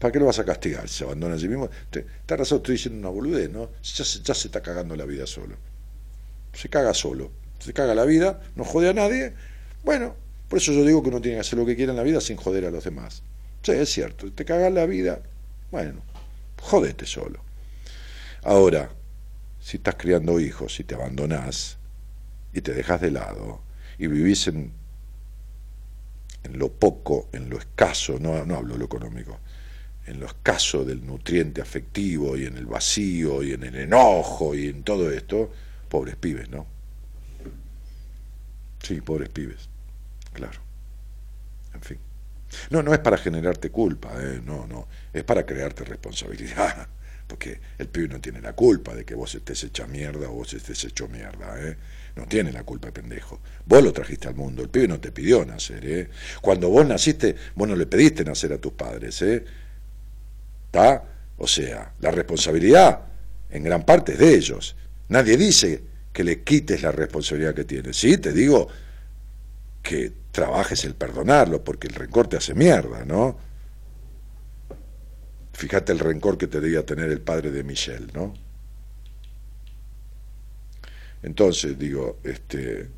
¿Para qué lo vas a castigar si se abandona a sí mismo? Está razón, estoy diciendo una boludez, ¿no? Ya se, ya se está cagando la vida solo. Se caga solo. Se caga la vida, no jode a nadie. Bueno, por eso yo digo que uno tiene que hacer lo que quiera en la vida sin joder a los demás. Sí, es cierto. Te cagas la vida, bueno, jodete solo. Ahora, si estás criando hijos y te abandonás y te dejas de lado y vivís en, en lo poco, en lo escaso, no, no hablo de lo económico, en lo escaso del nutriente afectivo y en el vacío y en el enojo y en todo esto, pobres pibes, ¿no? Sí, pobres pibes, claro. En fin. No, no es para generarte culpa, ¿eh? no, no, es para crearte responsabilidad, porque el pibe no tiene la culpa de que vos estés hecha mierda o vos estés hecho mierda, ¿eh? no tiene la culpa, pendejo. Vos lo trajiste al mundo, el pibe no te pidió nacer, ¿eh? Cuando vos naciste, vos no le pediste nacer a tus padres, ¿eh? ¿Está? O sea, la responsabilidad en gran parte es de ellos. Nadie dice que le quites la responsabilidad que tienes. Sí, te digo que trabajes el perdonarlo, porque el rencor te hace mierda, ¿no? Fíjate el rencor que te debía tener el padre de Michelle, ¿no? Entonces, digo, este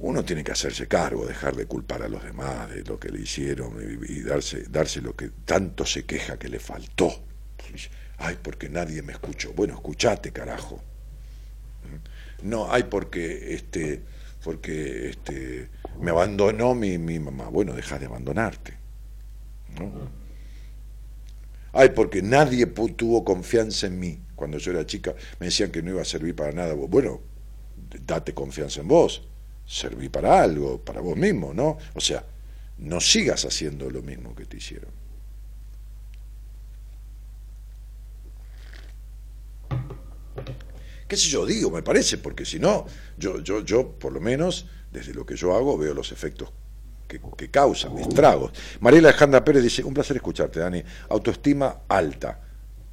uno tiene que hacerse cargo, dejar de culpar a los demás de lo que le hicieron y, darse, darse lo que tanto se queja que le faltó. Ay, porque nadie me escuchó. Bueno, escuchate, carajo. No, ay, porque este, porque este, me abandonó mi, mi mamá. Bueno, deja de abandonarte. ¿no? Ay, porque nadie tuvo confianza en mí. Cuando yo era chica me decían que no iba a servir para nada. Bueno, date confianza en vos serví para algo, para vos mismo, ¿no? O sea, no sigas haciendo lo mismo que te hicieron. ¿Qué sé yo digo? Me parece, porque si no, yo, yo, yo, por lo menos, desde lo que yo hago, veo los efectos que, que causan, estragos. Mariela Alejandra Pérez dice, un placer escucharte, Dani. Autoestima alta,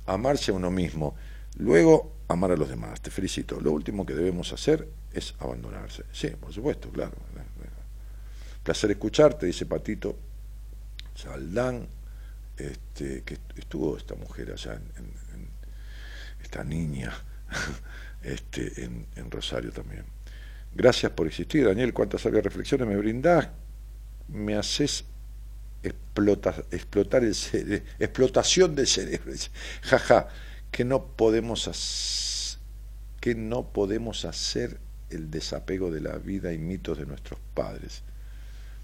amarse a uno mismo, luego amar a los demás. Te felicito. Lo último que debemos hacer es abandonarse. Sí, por supuesto, claro. Placer escucharte, dice Patito Saldán, este, que estuvo esta mujer allá, esta niña, este, en, Rosario también. Gracias por existir, Daniel. Cuántas sabias reflexiones me brindás. Me haces explota, explotar el cerebro, explotación del cerebro. Jaja, que no podemos que no podemos hacer el desapego de la vida y mitos de nuestros padres.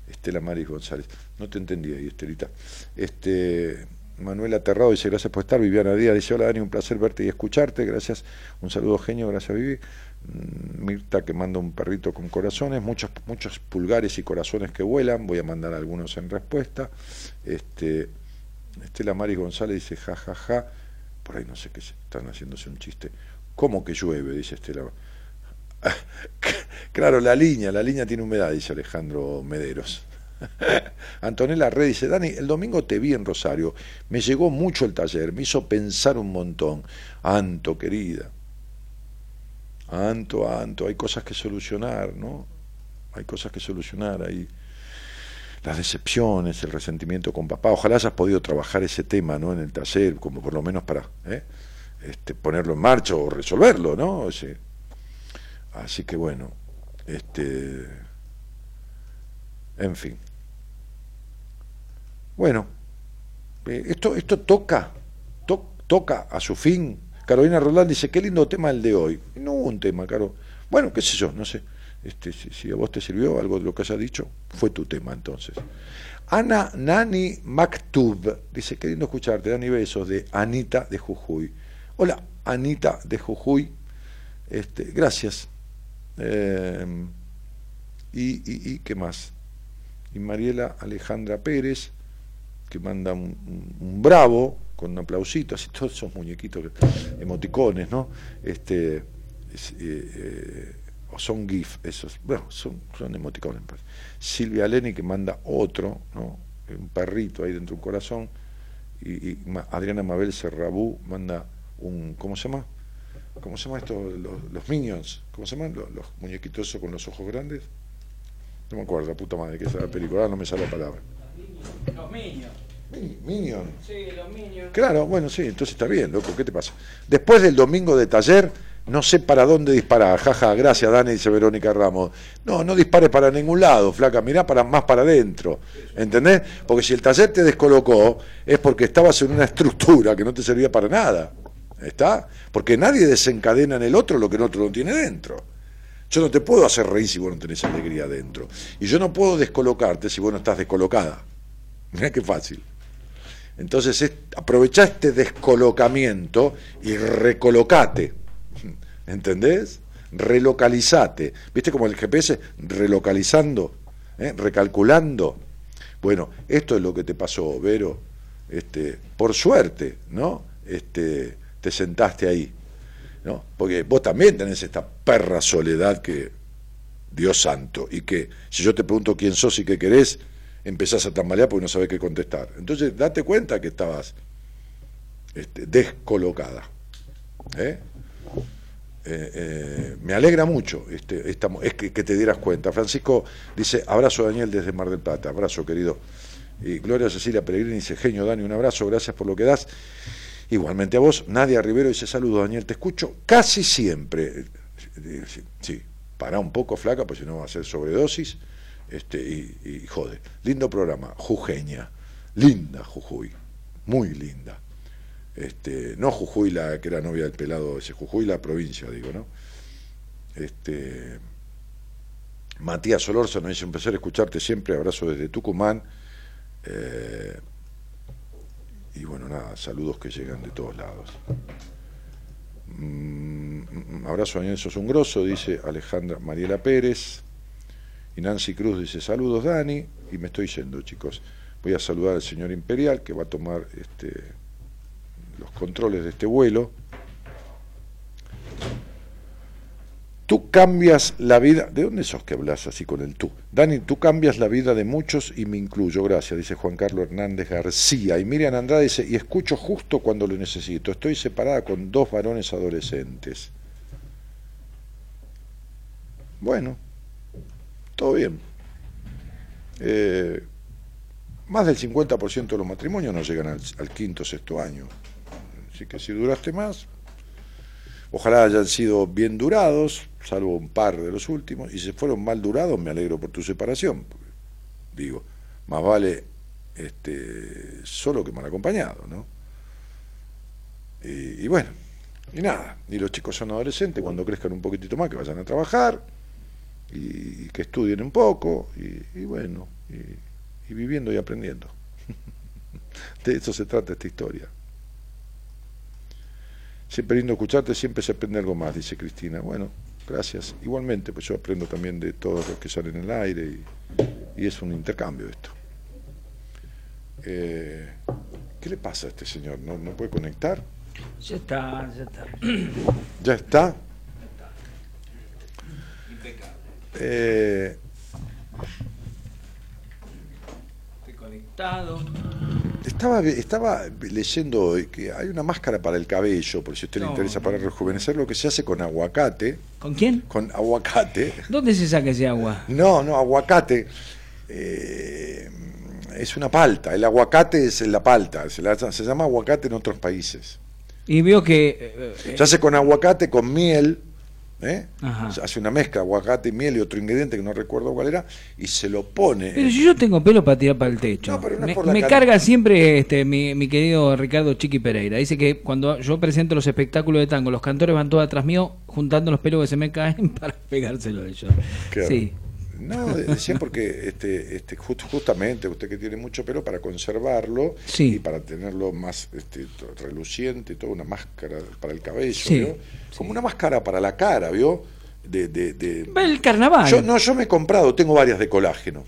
Estela Maris González. No te entendí ahí, Estelita. Este, Manuel Aterrado dice gracias por estar. Viviana Díaz dice hola Dani, un placer verte y escucharte. Gracias. Un saludo genio, gracias Vivi. Mm, Mirta que manda un perrito con corazones, muchos, muchos pulgares y corazones que vuelan. Voy a mandar algunos en respuesta. Este, Estela Maris González dice ja ja ja. Por ahí no sé qué están haciéndose un chiste. ¿Cómo que llueve? Dice Estela. Claro, la línea, la línea tiene humedad, dice Alejandro Mederos. Antonella Red dice, Dani, el domingo te vi en Rosario, me llegó mucho el taller, me hizo pensar un montón. Anto, querida. Anto, Anto, hay cosas que solucionar, ¿no? Hay cosas que solucionar, hay las decepciones, el resentimiento con papá. Ojalá hayas podido trabajar ese tema, ¿no? En el taller, como por lo menos para ¿eh? este, ponerlo en marcha o resolverlo, ¿no? Así que bueno, este, en fin. Bueno, eh, esto, esto toca, to- toca a su fin. Carolina Roland dice, qué lindo tema el de hoy. No hubo un tema, Caro. Bueno, qué sé yo, no sé. Este, si, a vos te sirvió algo de lo que haya dicho, fue tu tema entonces. Ana Nani Maktub dice, qué lindo escucharte, Dani Besos, de Anita de Jujuy. Hola, Anita de Jujuy. Este, gracias. Y, y, y qué más? Y Mariela Alejandra Pérez, que manda un, bravo con un aplausito, así todos esos muñequitos, emoticones, ¿no? Este, es, eh, eh, o son GIF, esos, bueno, son, son emoticones. parece. Silvia Leni que manda otro, ¿no? Un perrito ahí dentro de un corazón. Y, Adriana Mabel Serrabú manda un, ¿cómo se llama? ¿Cómo se llama esto? Los, los Minions. ¿Cómo se llaman? Los, los muñequitos esos con los ojos grandes. No me acuerdo, puta madre, que es la película, no me sale la palabra. Los Minions. Minion. Sí, los Minions. Claro, bueno, sí, entonces está bien, loco, ¿qué te pasa? Después del domingo de taller, no sé para dónde disparar. Jaja, gracias, Dani, dice Verónica Ramos. No, no dispares para ningún lado, flaca, mirá para, más para adentro. ¿Entendés? Porque si el taller te descolocó, es porque estabas en una estructura que no te servía para nada. ¿Está? Porque nadie desencadena en el otro lo que el otro no tiene dentro. Yo no te puedo hacer reír si vos no tenés alegría dentro. Y yo no puedo descolocarte si vos no estás descolocada. Mirá qué fácil. Entonces, es, aprovechá este descolocamiento y recolocate. ¿Entendés? Relocalizate. ¿Viste como el GPS? Relocalizando, ¿eh? recalculando. Bueno, esto es lo que te pasó, Vero. Este, por suerte, ¿no? Este, te sentaste ahí. ¿no? Porque vos también tenés esta perra soledad que, Dios santo, y que si yo te pregunto quién sos y qué querés, empezás a tambalear porque no sabés qué contestar. Entonces, date cuenta que estabas este, descolocada. ¿eh? Eh, eh, me alegra mucho este, esta, es que, que te dieras cuenta. Francisco dice, abrazo Daniel desde Mar del Plata, abrazo querido. Y Gloria Cecilia Pellegrini dice, genio Dani, un abrazo, gracias por lo que das. Igualmente a vos, Nadia Rivero dice, saludo Daniel, te escucho casi siempre. Eh, Sí, pará un poco flaca, pues si no va a ser sobredosis. Este, y, y jode. Lindo programa, Jujeña, linda Jujuy, muy linda. Este, no Jujuy la que era novia del pelado ese, Jujuy la provincia, digo, ¿no? Este, Matías Solórzano dice, un placer escucharte siempre, abrazo desde Tucumán. Eh, y bueno, nada, saludos que llegan de todos lados. Mm, abrazo a Daniel sos un grosso, dice Alejandra Mariela Pérez. Y Nancy Cruz dice, saludos Dani. Y me estoy yendo, chicos. Voy a saludar al señor Imperial que va a tomar este, los controles de este vuelo. Tú cambias la vida. ¿De dónde sos que hablas así con el tú? Dani, tú cambias la vida de muchos y me incluyo. Gracias, dice Juan Carlos Hernández García. Y Miriam Andrade dice, y escucho justo cuando lo necesito. Estoy separada con dos varones adolescentes. Bueno, todo bien. Eh, más del 50% de los matrimonios no llegan al, al quinto sexto año. Así que si duraste más, ojalá hayan sido bien durados, salvo un par de los últimos, y si fueron mal durados, me alegro por tu separación. digo, más vale este, solo que mal acompañado, ¿no? Y, y bueno, y nada, y los chicos son adolescentes, cuando crezcan un poquitito más, que vayan a trabajar, y, que estudien un poco, y, y bueno, y, y viviendo y aprendiendo. De eso se trata esta historia. Siempre lindo escucharte, siempre se aprende algo más, dice Cristina. Bueno, gracias. Igualmente, pues yo aprendo también de todos los que salen en el aire y, y es un intercambio esto. Eh, ¿Qué le pasa a este señor? ¿No, no puede conectar? Ya está, ya está. ¿Ya está? Eh, Estoy conectado. Estaba, estaba leyendo hoy que hay una máscara para el cabello, por si a usted le interesa para rejuvenecer, lo que se hace con aguacate. ¿Con quién? Con aguacate. ¿Dónde se saca ese agua? No, no, aguacate. eh, es una palta. El aguacate es la palta. Se, la- se llama aguacate en otros países. Y veo que. eh, eh, Se hace con aguacate, con miel. ¿Eh? Hace una mezcla, aguacate, miel y otro ingrediente que no recuerdo cuál era, y se lo pone. Pero si yo tengo pelo para tirar para el techo. pero no es me por la me cara- carga siempre este mi, mi querido Ricardo Chiqui Pereira. Dice que cuando yo presento los espectáculos de tango, los cantores van todos atrás mío juntando los pelos que se me caen para pegárselo a ellos. Claro. Sí. No, de- decía porque este, este, just- justamente usted que tiene mucho pelo para conservarlo Sí. y para tenerlo más este, reluciente, toda una máscara para el cabello, Sí, ¿vio? Como una máscara para la cara, ¿vio? De, de, de- El carnaval. Yo, no, yo me he comprado, tengo varias de colágeno.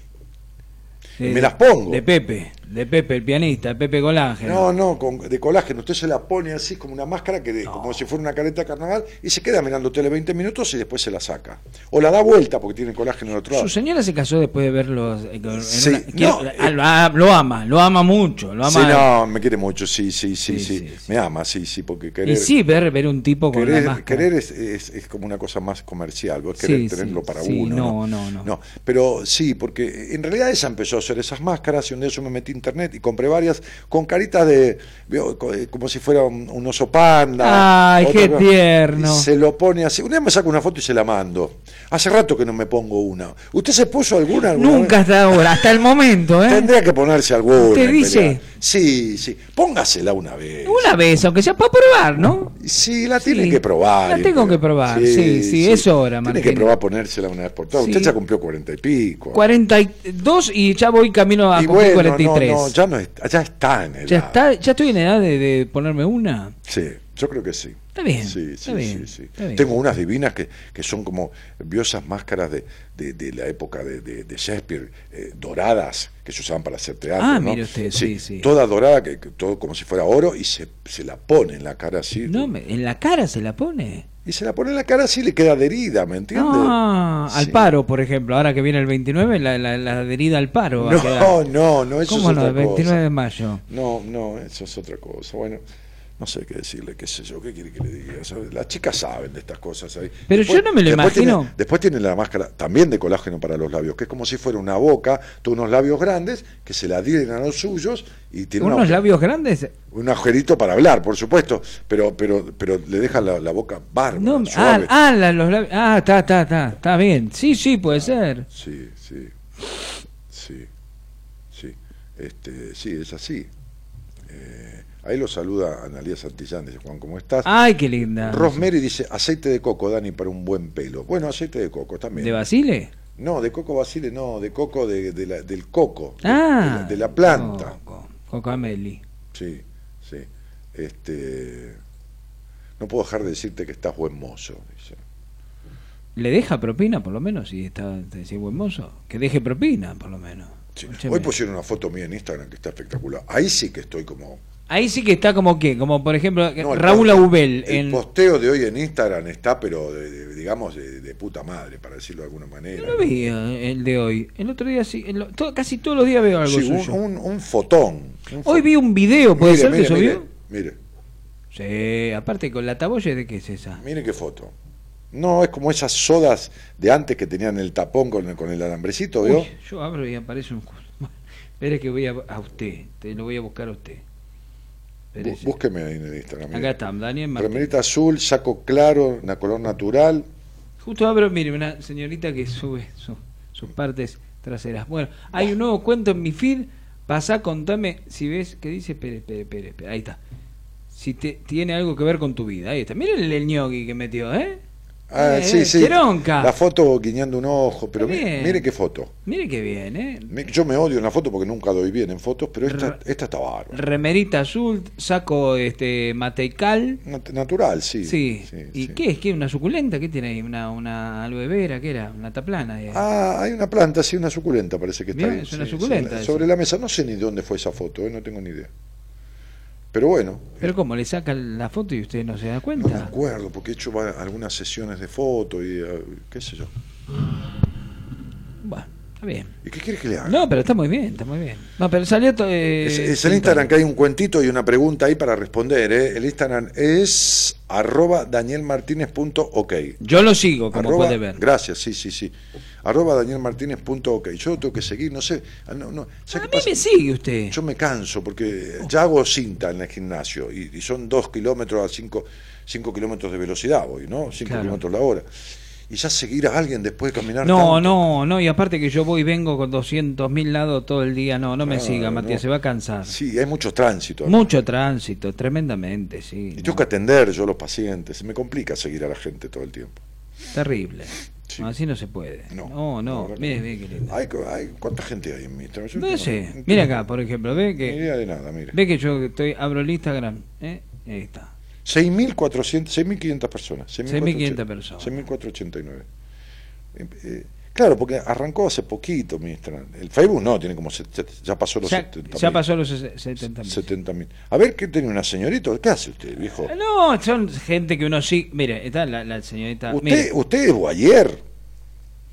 Eh, me las pongo. De Pepe, de Pepe, el pianista, Pepe Colángeno. No, no, con, de colágeno. Usted se la pone así como una máscara, que de- como si fuera una careta de carnaval, y se queda mirando tele 20 minutos y después se la saca. O la da vuelta porque tiene colágeno en otro lado. Su señora se casó después de verlos. eh, en Sí, no, ah, lo, ama, lo ama mucho. Lo ama. Sí, no, me quiere mucho, sí, sí, sí, sí. Me ama, sí, sí, porque querer. y sí, ver, ver un tipo con querer, la máscara. querer es, es- es como una cosa más comercial, vos Sí, querés sí, tenerlo para sí, uno. no, no, no. Pero sí, porque en realidad ella empezó a hacer esas máscaras y un día yo me metí a internet y compré varias con caritas de, eh, como si fuera un, un oso panda. Ay, qué tierno. Y se lo pone así. Un día me saco una foto y se la mando. Hace rato que no me pongo una. ¿Usted se puso alguna? alguna Nunca vez? hasta ahora, hasta el momento, ¿eh? Tendría que ponerse alguna. ¿Usted en dice? Sí, sí. Póngasela una vez. Una vez, aunque sea para probar, ¿no? Sí, la tiene que probar. La tengo que probar, sí, sí, es hora, Tiene Martín. que probar ponérsela una vez por todas. Usted ya cumplió cuarenta y pico. 42 y ya voy camino a y cumplir bueno, 43. no, no, ya, no está, ya está en el. ya, está, ya estoy en edad de, de ponerme una. Sí, yo creo que sí. Está bien, Sí, sí, está bien, sí, sí. está bien. Tengo unas divinas que, que son como, vio esas máscaras de, de, de la época de, de, de Shakespeare, eh, doradas, que se usaban para hacer teatro. Ah, ¿no? mire usted, sí, sí. Toda dorada, que, que todo como si fuera oro, y se, se la pone en la cara así. No, me- en la cara se la pone. Y se la pone en la cara así le queda adherida, ¿me entiende? Ah, al paro, por ejemplo. Ahora que viene el 29, la, la, la adherida al paro. va a quedar. No, no, no, eso ¿Cómo es no? otra El 29 cosa. de mayo. No, no, eso es otra cosa. Bueno, no sé qué decirle, qué sé yo, qué quiere que le diga. Las chicas saben de estas cosas ahí. Pero yo no me lo después imagino. tiene- después tiene la máscara también de colágeno para los labios, que es como si fuera una boca, todos unos labios grandes que se la adhieren a los suyos y tiene Unos una- labios grandes. un agujerito para hablar, por supuesto, pero pero pero le deja la, la boca bárbara, No, ah, suave. ah, la- los labios. Ah, está, está, está. Está bien. Sí, sí, puede ser. Sí, sí, sí, sí, este, sí, es así. Eh, ahí lo saluda Analía Santillán, dice Juan, ¿cómo estás? Ay, qué linda. Rosemary dice, aceite de coco, Dani, para un buen pelo. Bueno, aceite de coco también. ¿De Basile? No, de coco basile, no, de coco de, de la- del coco, de- Ah. de, la, de la planta. Cocameli. Sí, sí. Este, no puedo dejar de decirte que estás buen mozo, dice. ¿Le deja propina, por lo menos? Si está si es buen mozo. Que deje propina, por lo menos. Escúcheme. Hoy pusieron una foto mía en Instagram que está espectacular. Ahí sí que estoy como... Ahí sí que está como que, como por ejemplo No, Raúl Aubel El en posteo de hoy en Instagram está, pero de- de- digamos, de, de puta madre, para decirlo de alguna manera. No vi eh, el de hoy. El otro día sí, to- casi todos los días veo algo Sí, un, suyo. un- un fotón. un Hoy vi un video, ¿puede Mire, ser mire, que mire, subió? Mire, Sí, aparte con la taboya de qué es esa. mire qué foto. No, es como esas sodas de antes que tenían el tapón con el, con el alambrecito, ¿vio? Uy, yo abro y aparece un Espere que voy a, a usted, te lo voy a buscar a usted. Bú-. Búsqueme ahí en el Instagram. Acá está, Daniel Martín. Remerita azul, saco claro, una color natural. Justo abro, mire, una señorita que sube su- sus partes traseras. Bueno, hay un nuevo cuento en mi feed. Pasá, contame si ves que dice. Espere, espere, espere, Ahí está. Si te, tiene algo que ver con tu vida. Ahí está. Miren el, el ñogui que metió, ¿eh? Ah, Eh, sí, sí. Cheronca. La foto guiñando un ojo, pero mi- bien. mire qué foto. Mire qué bien, ¿eh? Yo me odio en la foto porque nunca doy bien en fotos, pero esta, esta está bárbara. Remerita azul, saco este mateical. Nat- Natural, sí. Sí. sí, ¿Y sí. qué es? ¿Qué? ¿Una suculenta? ¿Qué tiene ahí? ¿Una, una aloe vera? ¿Qué era? ¿Una taplana? eh? Ah, hay una planta, sí, una suculenta parece que está Bien, ahí. es una sí, suculenta sobre la mesa, no sé ni dónde fue esa foto, eh, no tengo ni idea. Pero bueno, Pero ¿cómo? ¿Le saca la foto y usted no se da no me cuenta? acuerdo, porque he hecho algunas sesiones de foto y eh, qué sé yo. Bueno, está bien. ¿Y qué quieres que le haga? No, pero está muy bien, está muy bien. No, pero salió... to- eh, Es, es el. Instagram que hay un cuentito y una pregunta ahí para responder. ¿eh? El Instagram es arroba danielmartinez.ok. Yo lo sigo, como Arroba- puede ver. Gracias, sí, sí, sí. Arroba danielmartinez.ok. Yo lo tengo que seguir, no sé. ah, No, no. ¿sabe A mí pasa? me sigue usted. Yo me canso porque ya hago cinta en el gimnasio y, y son dos kilómetros a cinco, cinco kilómetros de velocidad voy, ¿no? Cinco Claro. kilómetros la hora. Y ya seguir a alguien después de caminar No, tanto. no, no, y aparte que yo voy y vengo con 200 mil lados todo el día, no, no me siga, Matías, se va a cansar. Sí, hay mucho tránsito. Mucho tránsito, tremendamente, sí. Y tengo que atender yo a los pacientes. Se me complica seguir a la gente todo el tiempo. Terrible. No, así no se puede. No, No, no, no, mire, mire qué lindo. Hay, hay- ¿Cuánta gente hay en mi Instagram? No sé, mira acá, por ejemplo, ve Ni que idea de nada, mire. ve que yo estoy abro el Instagram, ¿eh? Ahí está. 6.400, 6.500 personas. 6.500 personas. 6.489. Eh, eh, claro, porque arrancó hace poquito mi Instagram. El Facebook no, tiene como. se- ya pasó los Ya, 70 ya pasó los ses- 70 mil. 70.000. A ver, ¿qué tiene una señorita? ¿Qué hace usted, viejo? No, son gente que uno sí. Mire, está la, la señorita. Usted, mire. usted es boyer.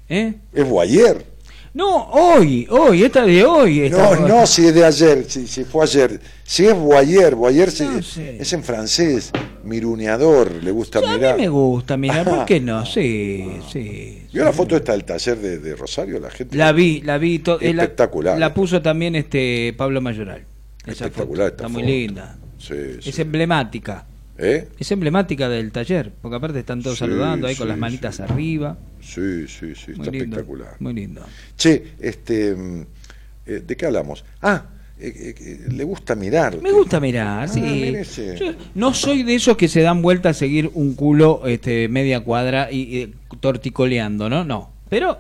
¿Eh? Es boyer. No, hoy, hoy, esta de hoy. esta- No, no, si es de ayer, si, si fue ayer. Si es boyer, boyer No sé. es en francés, miruneador, le gusta A mí mirar. me gusta, mira, ¿por Ah. qué no? Sí, sí. ¿Vio la foto esta del taller de, de Rosario? La gente. La vi, la vi. eh, la- Espectacular. La, puso también este Pablo Mayoral. Esa Espectacular foto. esta Está muy linda. Sí, sí. Es emblemática. ¿Eh? Es emblemática del taller, porque aparte están todos Sí, saludando ahí con sí, las manitas arriba. Sí, sí, sí, Muy está lindo, espectacular. Muy lindo. Che, este, mm, eh, ¿de qué hablamos? Ah, eh, eh, le gusta mirar. Me gusta mirar, sí. ese. Yo no soy de esos que se dan vuelta a seguir un culo este, media cuadra y, y torticoleando, ¿no? No. Pero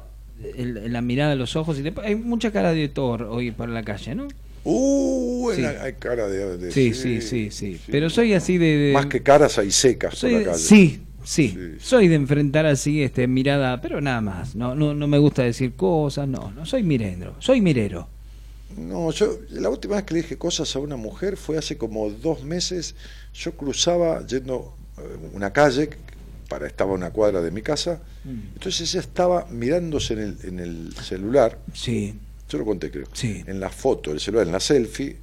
el- la mirada de los ojos, y después- hay mucha cara de Thor hoy por la calle, ¿no? Uh, Sí. hay, cara de, de- Sí, sí, sí, sí. Pero soy así de... de- Más que caras hay secas soy por la calle. sí, sí, Soy de enfrentar así este mirada, pero nada más. No, no, no me gusta decir cosas, no, no soy mirendro, soy mirero. No, yo la última vez que le dije cosas a una mujer fue hace como dos meses. Yo cruzaba yendo eh, una calle, para estaba a una cuadra de mi casa, Mm. entonces ella estaba mirándose en el, en el celular. Sí. Yo lo conté, creo. Sí. En la foto del celular, en la selfie,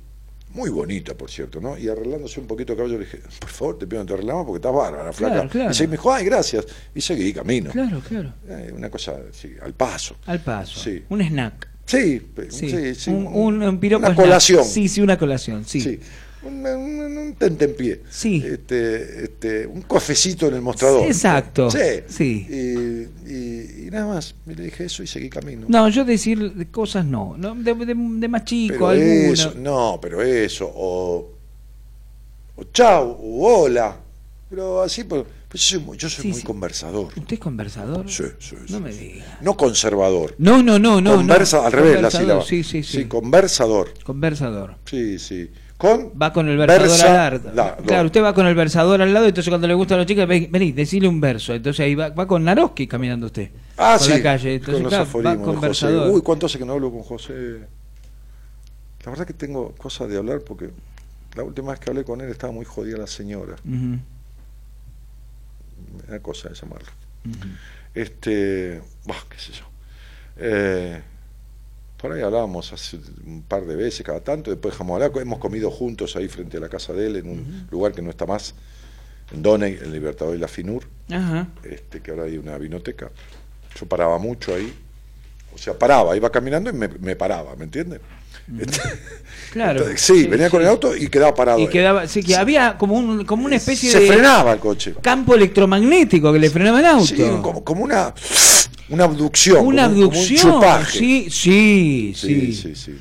muy bonita, por cierto, ¿no? Y arreglándose un poquito el cabello, le dije, por favor, te pido que te arreglamos porque estás bárbara, flaca. Claro, claro. Y se me dijo, ay, gracias. Y seguí camino. Claro, claro. Eh, una cosa, sí, al paso. Al paso. Sí. Un snack. Sí, Sí. sí, sí, un, un, un piropo una snack. colación. Sí, sí, una colación, sí. Sí. Un, un, un tentempié. Sí. Este, este, un cafecito en el mostrador. Exacto. Sí. Sí. Y, y- y nada más. Y le dije eso y seguí camino. No, yo decir de cosas no, no de, de- de más chico, eso, no, pero eso, o, o chau, o hola. Pero así, pues, pues yo soy, muy- yo soy Sí, muy sí. conversador. ¿Usted es conversador? Sí, sí, sí. No me diga. No conservador. No, no, no, no. Conversa, no. al revés la sílaba. Sí, sí, sí. conversador. Conversador. Sí, sí. Con Va con el versador versa- al lado. la- claro, usted va con el versador al lado, entonces cuando le gustan los chicos, ven- vení, decile un verso. Entonces ahí va, va con Naroski caminando usted. Ah, por sí. la calle. Entonces, con los claro, va con versador. Uy, ¿cuánto hace que no hablo con José? La verdad que tengo cosas de hablar porque la última vez que hablé con él estaba muy jodida la señora. Ujú, Una cosa de llamarlo. Este, bah, qué sé yo. Eh, por ahí hablábamos hace un par de veces, cada tanto, después dejamos hablar, hemos comido juntos ahí frente a la casa de él, en un lugar que no está más, en Doney, el Libertador y la Finur, Ajá. este, que ahora hay una vinoteca. Yo paraba mucho ahí, o sea, paraba, iba caminando y me, me paraba, ¿me entiendes? Este, Claro. entonces, sí, venía con el auto y quedaba parado. Y quedaba, sí, que había como, un, como una especie Se de frenaba el coche. campo electromagnético que le frenaba el auto. Sí, como, como una, una abducción. una como un- como un abducción. chupaje. sí, sí, Sí, sí.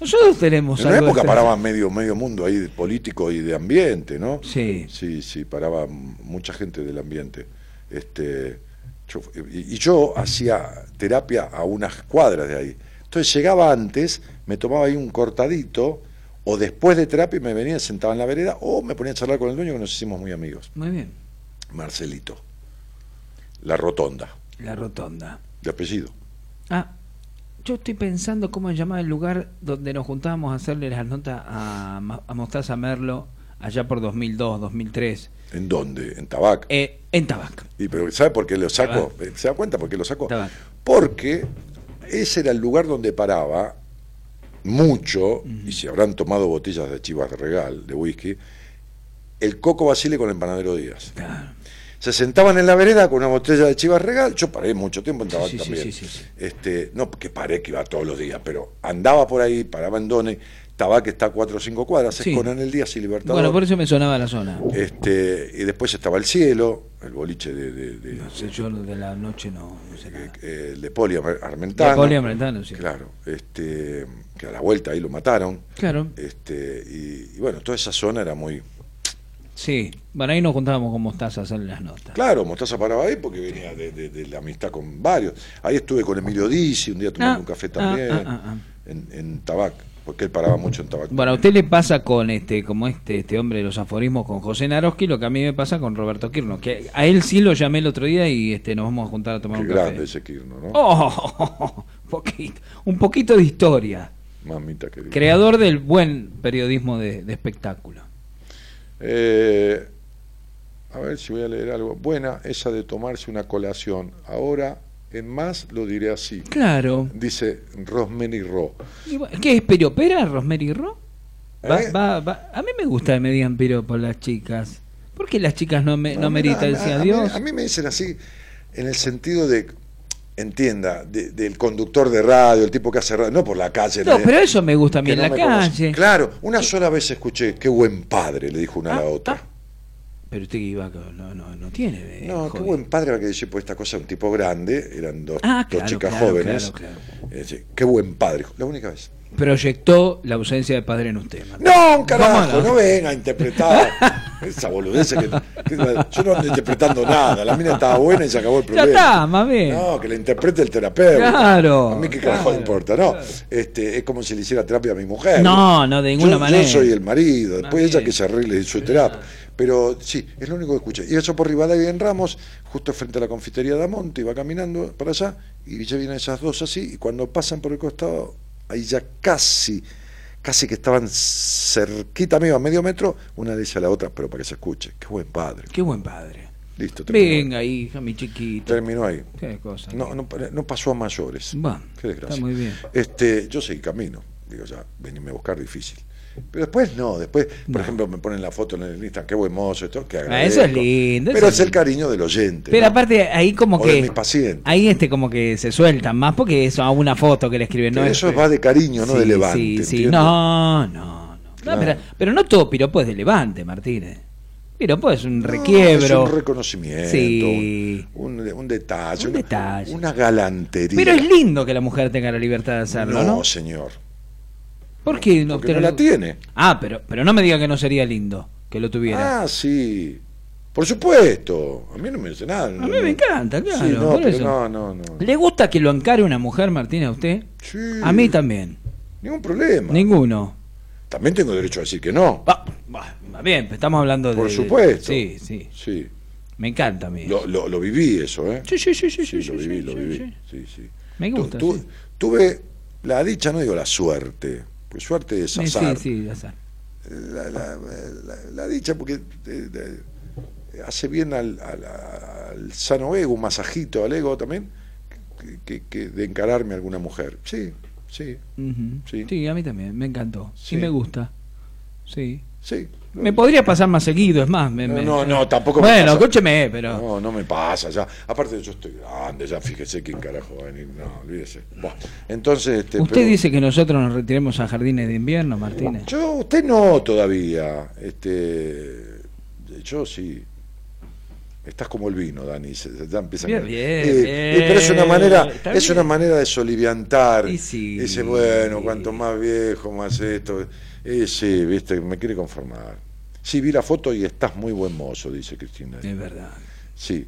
Nosotros tenemos En una época de- paraba medio, medio mundo ahí de político y de ambiente, ¿no? Sí. Sí, sí, paraba mucha gente del ambiente. Este, Yo- y, y yo hacía terapia a unas cuadras de ahí. Entonces llegaba antes, me tomaba ahí un cortadito, o después de terapia me venía, sentaba en la vereda, o me ponía a charlar con el dueño que nos hicimos muy amigos. Muy bien. Marcelito. La Rotonda, La rotonda. de apellido. Ah, yo estoy pensando cómo se llamaba el lugar donde nos juntábamos a hacerle las notas a, a Mostaza Merlo allá por 2002, 2003. ¿En dónde? En Tabac. Eh, en Tabac. Y pero ¿sabe por qué lo saco? Tabac. ¿Se da cuenta por qué lo saco? Tabac. Porque ese era el lugar donde paraba mucho, y si habrán tomado botellas de Chivas de Regal, de whisky, el Coco Basile con el empanadero Díaz. Se sentaban en la vereda con una botella de Chivas Regal, yo paré mucho tiempo en Tabac Sí, también. sí, sí, sí. Este, no porque paré que iba todos los días, pero andaba por ahí, paraba en Done, Tabac está a cuatro o cinco cuadras, Sí. es con el Díaz y Libertador. Bueno, por eso me sonaba la zona. Este, y después estaba el cielo, el boliche de, de, de- No sé, yo de la noche no, no sé nada. eh, el de Poli Ar- Armentano. De Poli Armentano, sí. Claro, este, que a la vuelta ahí lo mataron. Claro. Este, y, y bueno, toda esa zona era muy. Sí, bueno, ahí nos juntábamos con Mostaza a hacerle las notas. Claro, Mostaza paraba ahí porque venía de, de- de la amistad con varios. Ahí estuve con Emilio Dizzi, un día tomando Ah, un café ah, también, ah, ah, ah. En, en Tabac, porque él paraba mucho en Tabac. Bueno, a usted le pasa con este, como este, este hombre de los aforismos con José Naroski, lo que a mí me pasa con Roberto Kirno, que a él sí lo llamé el otro día y este nos vamos a juntar a tomar Qué un café. grande ese Kirno, ¿no? Oh, poquito, un poquito de historia. Mamita querida. Creador del buen periodismo de, de espectáculo. Eh, a ver si voy a leer algo. Buena esa de tomarse una colación. Ahora, en más, lo diré así. Claro. Dice Rosmeny Ro. ¿Qué es piropera, Rosemary Ro? Va- ¿Eh? va- va- A mí me gusta que me digan piropo las chicas. ¿Por qué las chicas no, me, no, No, meritan a- a, mí, a mí me dicen así, en el sentido de, entienda, de- del conductor de radio, el tipo que hace radio, no por la calle. No, de- pero eso me gusta a mí en no la conoce. calle. Claro, una sola vez escuché, qué buen padre, le dijo una a la otra. Pero usted que iba, no, no, no tiene. eh, No, qué joven. buen padre va que decir, pues esta cosa, un tipo grande, eran dos, Ah, dos claro, chicas claro, jóvenes. claro, Eh, qué buen padre, la única vez. Proyectó la ausencia de padre en usted. Martín. No, carajo, no venga a interpretar esa boludez que, que- yo no ando interpretando nada, la mina estaba buena y se acabó el Ya problema. está, más bien. No, que la interprete el terapeuta. Claro, A mí qué carajo claro, importa, ¿no? Este, es como si le hiciera terapia a mi mujer. No, no, de ninguna Yo- manera. Yo soy el marido, después ella que se arregle su terapia. Pero sí, es lo único que escuché. Y eso por Rivadavia en Ramos, justo frente a la confitería de Amonte, iba caminando para allá, y ya vienen esas dos así, y cuando pasan por el costado, ahí ya casi, casi que estaban cerquita mío, a medio metro, una le dice a la otra, pero para que se escuche. Qué buen padre. Qué buen padre. Listo, terminó. Venga, hija, mi chiquito. Terminó ahí. Qué cosa. No, no, no pasó a mayores. Bueno, Qué desgracia. está muy bien. Este, yo seguí camino. Digo, ya, venirme a buscar difícil. Pero después no, después, por ejemplo, me ponen la foto en el Instagram, qué buen mozo, esto, que Ah, agradezco. eso es lindo. Pero es el cariño del oyente. Pero ¿no? aparte, ahí como O de que. mis pacientes. Ahí este como que se sueltan más porque eso a una foto que le escriben. ¿no? Eso Es- va de cariño, no Sí, de levante. Sí, sí. No, no, no. Claro. pero, pero no todo piropo es de levante, Martínez. Piropo es un requiebro. Es un reconocimiento, Sí. un, un- un detalle, Un una, detalle. una galantería. Pero es lindo que la mujer tenga la libertad de hacerlo, no, señor. ¿Por qué no, Porque no la tiene. Ah, pero, pero no me diga que no sería lindo que lo tuviera. Ah, sí. Por supuesto. A mí no me dice nada. a mí me encanta, claro. Sí, no, por pero eso. no, no, no. ¿Le gusta que lo encare una mujer, Martín, a usted? Sí. A mí también. Ningún problema. Ninguno. También tengo derecho a decir que no. Va, va, va bien, estamos hablando de. Por supuesto. Sí, sí. Sí. Me encanta a mí. Lo, lo, lo viví eso, ¿eh? Sí, sí, sí, sí, sí, lo viví, sí, lo viví. sí. Sí. Me gusta, tu-. Tuve la dicha, no digo la suerte, pues suerte es azar. sí, sí, azar. La, la- la- la dicha porque eh, eh, hace bien al, al- al sano ego, un masajito al ego también, que, que- que de encararme a alguna mujer. Sí. Sí. Sí. a mí también, me encantó. Sí. Y me gusta. Sí. sí. Me podría pasar más seguido, es más. Me, No, me- no, no, tampoco me Bueno, pasa. escúcheme, pero. No, no me pasa ya. Aparte yo estoy grande, ya fíjese quién carajo va a venir. No, olvídese. Buah. Entonces, este, Usted pero- dice que nosotros nos retiremos a jardines de invierno, Martínez. Yo, usted no todavía. Este, yo sí. Estás como el vino, Dani. se- Ya empieza Bien, a- bien, Eh, bien. eh, pero es una manera, Está es bien. una manera de soliviantar. Y sí. Dice, bueno, cuanto más viejo, más esto. Eh, sí, viste, me quiere conformar. Sí, vi la foto y estás muy buen mozo, dice Cristina. Es verdad. Sí.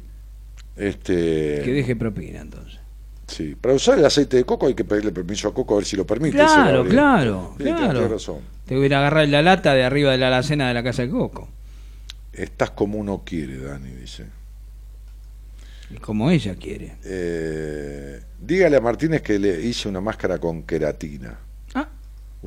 Este, Que deje propina entonces. Sí, para usar el aceite de coco hay que pedirle permiso a Coco a ver si lo permite. Claro, claro, Sí, claro. tenés razón. Te voy a ir a agarrar la lata de arriba de la alacena de la casa de Coco. Estás como uno quiere, Dani, dice. Y como ella quiere. Eh, dígale a Martínez que le hice una máscara con queratina.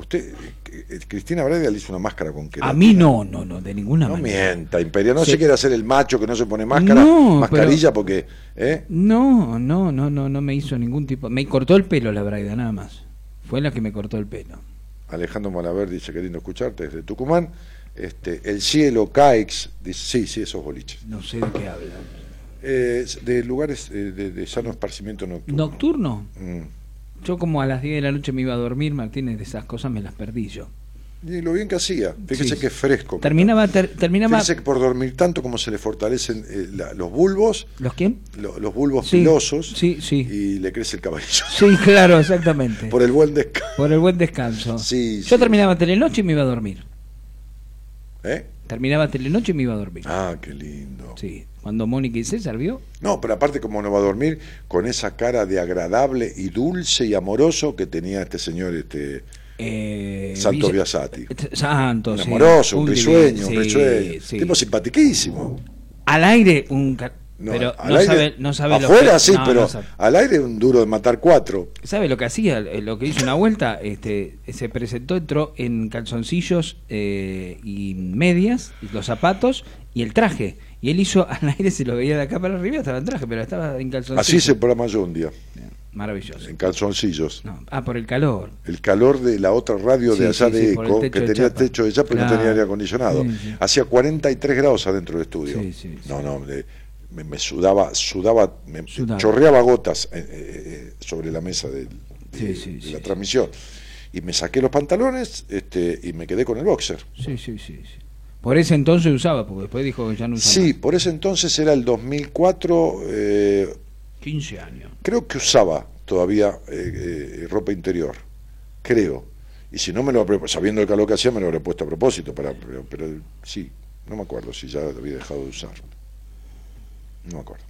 Usted, eh, Cristina Braida le hizo una máscara con queratina. A mí no, no, no, de ninguna No manera. mienta, Imperia. No se quiere hacer el macho que no se pone máscara, No, mascarilla porque. ¿eh? No, no, no, no, no me hizo ningún tipo. Me cortó el pelo la Braida, nada más. Fue la que me cortó el pelo. Alejandro Malaver dice que lindo escucharte desde Tucumán. Este, el cielo, Caix, dice, sí, sí, esos boliches. No sé de qué habla. Eh, de lugares eh, de, de sano esparcimiento nocturno. ¿Nocturno? Mm. Yo como a las 10 de la noche me iba a dormir, Martínez, de esas cosas me las perdí yo. Y lo bien que hacía. Fíjese Sí. que es fresco. Terminaba, ter- terminaba... Fíjese que por dormir tanto como se le fortalecen eh, la- los bulbos, ¿Los quién? lo- los bulbos Sí, pilosos, sí, sí. y le crece el cabello. Sí, claro, exactamente. por el buen descanso. Por el buen descanso. Sí, Yo sí. terminaba Telenoche y me iba a dormir. ¿Eh? Terminaba Telenoche y me iba a dormir. Ah, qué lindo. Sí. Cuando Mónica y César vio, No, pero aparte como no va a dormir, con esa cara de agradable y dulce y amoroso que tenía este señor, este eh, Santos Villa- Biasati. Santos, Un sí. amoroso, un, divino, risueño, un sí, risueño. sí. Tipo simpatiquísimo. Al aire, un. No, pero no, aire- sabe, no sabe lo Afuera que- sí, no, pero no al aire un duro de matar cuatro. ¿Sabe lo que hacía? Eh, Lo que hizo una vuelta, este, se presentó, entró en calzoncillos eh, y medias, los zapatos y el traje. Y él hizo al aire, se lo veía de acá para arriba, estaba en traje, pero estaba en calzoncillos. Así se programa yo un día, Maravilloso. en calzoncillos. Ah, por el calor. El calor de la otra radio de allá sí, de sí, Eco, que de tenía techo de chapa pero no tenía aire acondicionado. Hacía 43 grados adentro del estudio. Sí, sí, sí. No, no, me, me- me sudaba, sudaba, me Sudaba. chorreaba gotas eh, eh, eh, sobre la mesa de, Sí, sí, de sí, la transmisión. Y me saqué los pantalones este, y me quedé con el boxer. Sí, sí, sí, sí. Por ese entonces usaba, porque después dijo que ya no usaba. Sí, por ese entonces era el 2004, eh, 15 años. creo que usaba todavía eh, eh, ropa interior, creo. Y si no me lo sabiendo el calor que hacía, me lo habría puesto a propósito, para, pero, pero sí, no me acuerdo si ya lo había dejado de usar. No me acuerdo.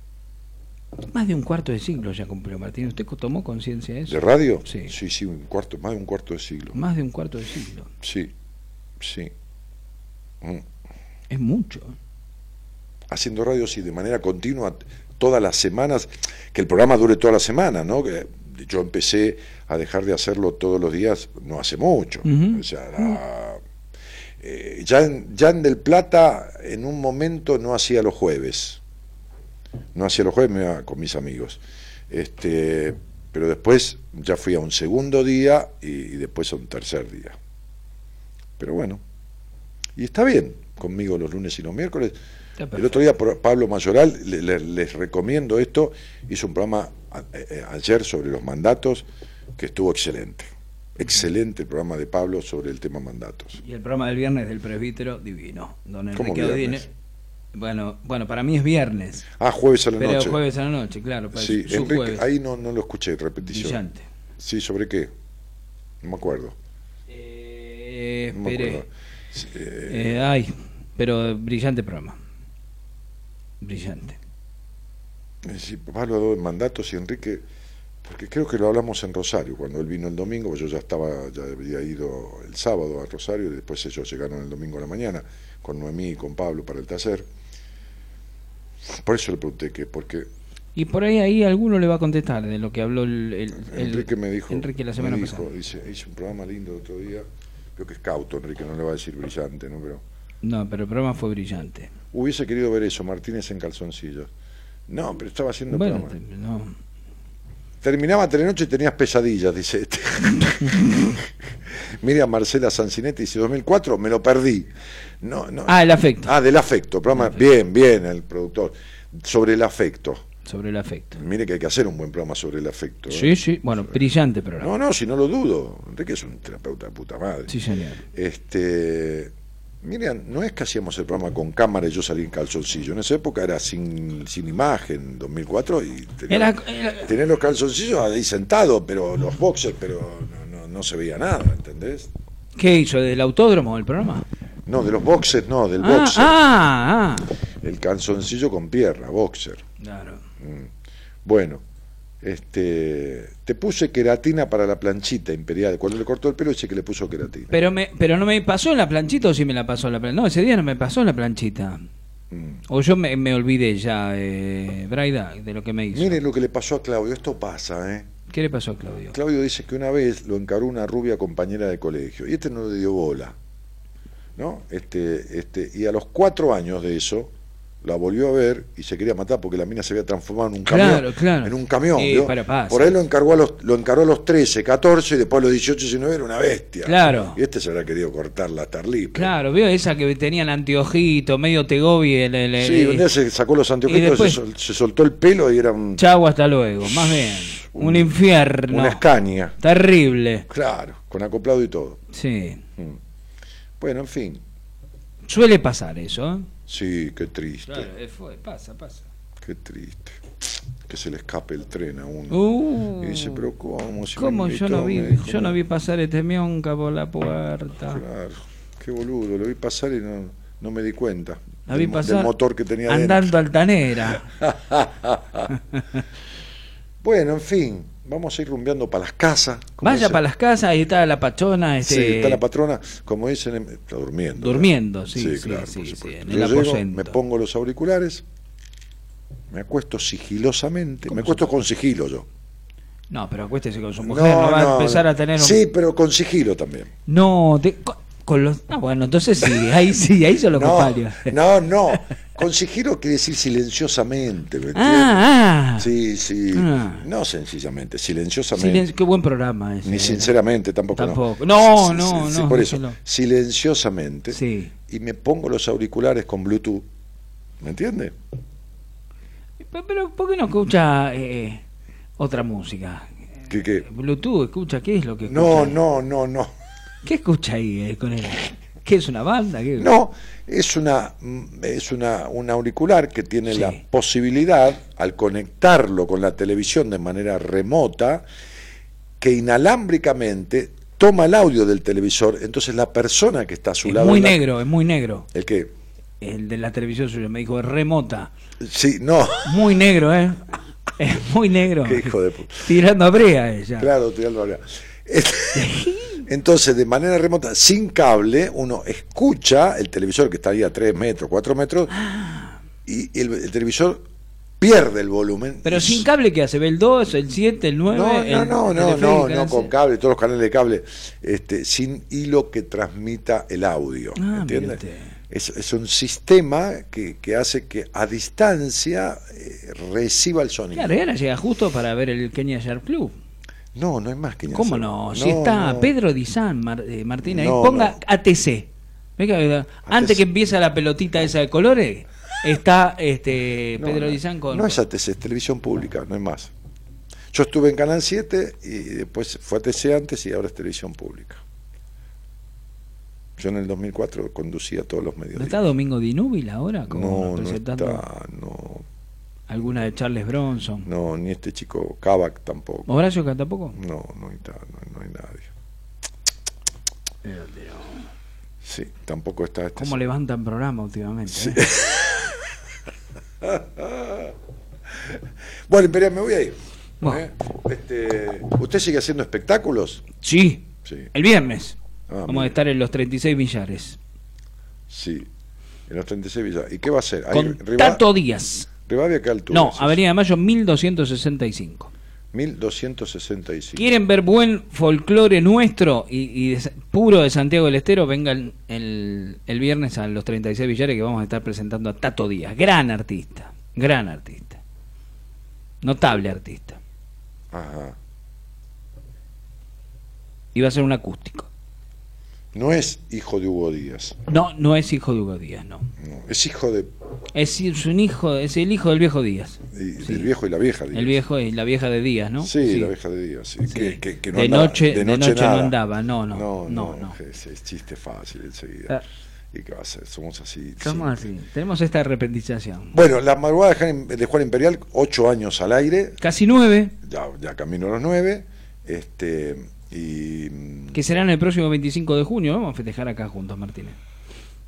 Más de un cuarto de siglo ya cumplió Martín. ¿Usted tomó conciencia de eso? ¿De radio? Sí. Sí, sí, un cuarto, más de un cuarto de siglo. Más de un cuarto de siglo. Sí, sí. Mm. Es mucho. haciendo radio sí de manera continua todas las semanas, que el programa dure toda la semana, ¿no? Que yo empecé a dejar de hacerlo todos los días no hace mucho. O sea, la- eh, ya, en, ya en Del Plata en un momento no hacía los jueves. No hacía los jueves, me iba con mis amigos. Este, pero después ya fui a un segundo día y, y después a un tercer día. Pero bueno, y está bien conmigo los lunes y los miércoles. El otro día Pablo Mayoral, le- le- les recomiendo esto, hizo un programa a- eh, ayer sobre los mandatos que estuvo excelente. Excelente el programa de Pablo sobre el tema mandatos. Y el programa del viernes del presbítero, divino. Don ¿Cómo Enrique. Bueno, bueno, para mí es viernes. Ah, jueves a la pero noche. jueves a la noche, claro. para Sí, su Enrique, jueves. ahí no, no lo escuché, repetición. Brillante. Sí, ¿sobre qué? No me acuerdo. Eh, No me acuerdo. Sí, eh, Eh, ay, pero brillante programa. Brillante. Eh, Sí, Pablo habló de mandatos y Enrique, porque creo que lo hablamos en Rosario, cuando él vino el domingo, pues yo ya estaba, ya había ido el sábado a Rosario y después ellos llegaron el domingo a la mañana con Noemí y con Pablo para el taller. Por eso le pregunté que, porque Y por ahí ahí alguno le va a contestar de lo que habló el, el- Enrique me dijo, Enrique la semana me dijo, pasada. hice un programa lindo el otro día, creo que es cauto, Enrique no le va a decir brillante, ¿no? Pero No, pero el programa fue brillante. hubiese querido ver eso, Martínez en calzoncillos. No, pero estaba haciendo Bueno, programa. no. Terminaba Telenoche y tenías pesadillas, dice este. Mira, Marcela Sancinetti dice 2004, me lo perdí. No, no. Ah, el afecto. Ah, del afecto. Programa, bien, bien, el productor. Sobre el afecto. Sobre el afecto. Mire que hay que hacer un buen programa sobre el afecto. ¿eh? Sí, sí, bueno, brillante programa. No, no, si no lo dudo. Enrique es un terapeuta de puta madre. Sí, señor. Este. Miren, no es que hacíamos el programa con cámara y yo salí en calzoncillo. En esa época era sin, sin imagen, 2004, y tenía, Era- era- tenía los calzoncillos ahí sentados, pero los boxers, pero no, no, no se veía nada, ¿entendés? ¿Qué hizo? ¿Del autódromo el programa? No, de los boxers no, del Ah, boxer. ah, ah. El calzoncillo con pierna, boxer. Claro. Mm. Bueno, este, te puse queratina para la planchita imperial. Cuando le cortó el pelo dice que le puso queratina. Pero, me, pero no me pasó en la planchita o sí me la pasó en la planchita. No, ese día no me pasó en la planchita. Mm. O yo me, me olvidé ya, eh, Braida, de lo que me hizo. Miren lo que le pasó a Claudio. Esto pasa, ¿eh? ¿Qué le pasó a Claudio? Claudio dice que una vez lo encaró una rubia compañera de colegio y este no le dio bola, ¿no? Este, este, y a los cuatro años de eso la volvió a ver y se quería matar porque la mina se había transformado en un camión. Claro, claro. En un camión. Sí, ¿vio? pasa. Por ahí lo encargó a los, lo encaró a los 13, 14 y después a los 18, 19 era una bestia. Claro. Y este se habrá querido cortar la tarlipa. Claro, veo esa que tenían anteojito, medio tegobi. El, el- Sí, un día se sacó los anteojitos, después- se, sol- se soltó el pelo y era un- Chau, hasta luego. Más bien. Un infierno. una escaña. Terrible. Claro, con acoplado y todo. Sí. Mm. Bueno, en fin. Suele pasar eso, ¿eh? Sí, qué triste. Claro, eh, fue, pasa, pasa. Qué triste. Que se le escape el tren a uno. Uh, y dice, pero ¿cómo? Si ¿Cómo yo no vi, dijo, yo no vi pasar este mionca por la puerta? Claro, qué boludo. Lo vi pasar y no, no me di cuenta. La vi del, pasar del motor que tenía andando altanera. bueno, en fin. Vamos a ir rumbeando para las casas. Vaya para las casas, ahí está la pachona, este, Sí, está la patrona, como dicen, en- está durmiendo. Durmiendo, sí, sí, claro, sí, por sí, supuesto. en Yo el llego, aposento. me pongo los auriculares, me acuesto sigilosamente, me acuesto con sigilo yo. No, pero acuéstese con su mujer, no, va a empezar a tener un... Sí, pero con sigilo también. No, te- con, los... Ah, bueno, entonces sí, ahí sí, ahí son los No, compadres. no, no. Con sigilo quiere decir silenciosamente. ¿me? Ah, ah. Sí, sí. Ah. No sencillamente, silenciosamente. Silencio- qué buen programa ese. Ni sinceramente tampoco. Tampoco. No, No, no, sí, no, Por eso, silenciosamente. Sí. Y me pongo los auriculares con Bluetooth. ¿Me entiende? Pero, pero, ¿por qué no escucha eh, otra música? ¿Qué, qué? Bluetooth, escucha, ¿qué es lo que escucha? No, no, no, no. ¿Qué escucha ahí eh, con él? ¿Qué es una banda? ¿Qué? No, es una mm, es una un auricular que tiene la posibilidad al conectarlo con la televisión de manera remota que inalámbricamente toma el audio del televisor, entonces la persona que está a su Es lado muy la- negro, es muy negro. el que El de la televisión suya me dijo, es remota. sí, no, Muy negro, ¿eh? Es muy negro. qué hijo de puta. Tirando a brea ella. Claro, tirando la- Este- Entonces, de manera remota, sin cable, uno escucha el televisor que está ahí a 3 metros, 4 metros, y el, el televisor pierde el volumen. Pero sin cable, ¿qué hace? ¿Ve el 2, el 7, el 9? No, no, el no, no, no, teleférico, no, ese? con cable, todos los canales de cable, este, sin hilo que transmita el audio. Ah, ¿Entiendes? es un sistema que, que hace que a distancia eh, reciba el sonido. Claro, y ahora llega justo para ver el Kenya Sharp Club. No, no es más que ¿Cómo no? Si está Pedro Dizán, Mar- eh, Martín, ahí No, ponga. ATC. Venga, Antes que empiece la pelotita esa de colores, está este Pedro no, Dizán con... No es ATC, es televisión pública, no es más. Yo estuve en Canal 7 y después fue ATC antes y ahora es televisión pública. Yo en el 2004 conducía todos los medios. ¿No está Domingo Dinúbil ahora? Como No, no está, no, alguna de Charles Bronson. no, ni este chico Kavak tampoco. ¿Horacio tampoco? No, no está, no, no hay nadie. Sí, tampoco está este. ¿Cómo levantan programa últimamente? Sí. eh? bueno, Imperial, me voy a ir. Bueno. ¿Eh? Este, ¿Usted sigue haciendo espectáculos? Sí, Sí. el viernes. Ah, Vamos a estar en los 36 millares. Sí, en los 36 villas. ¿Y qué va a hacer? Con Tato Díaz. Rivadavia, ¿qué altura? No, es? Avenida de Mayo 1265. 1265. ¿Quieren ver buen folclore nuestro y, y de- puro de Santiago del Estero? Vengan el, el viernes a los 36 Villares que vamos a estar presentando a Tato Díaz. Gran artista, gran artista. Notable artista. Ajá. Y va a ser un acústico. No es hijo de Hugo Díaz. No, no es hijo de Hugo Díaz, no. no, es hijo de, Es, es un hijo, es el hijo del viejo Díaz. y- del viejo y la vieja Díaz. El viejo y la vieja de Díaz, ¿no? Sí, la vieja de Díaz. sí, Que, que- que no de, andaba- noche, de noche, no andaba, no, no. No, no, no, no. Es, es chiste fácil enseguida. Ah. ¿Y qué va a ser? Somos así. Somos sí. así. Tenemos esta arrepentización. Bueno, la madrugada de Juan- Imperial, ocho años al aire, Casi nueve, ya, ya camino a los nueve. Este, y mm, que serán el próximo 25 de junio. Vamos a festejar acá juntos, Martínez.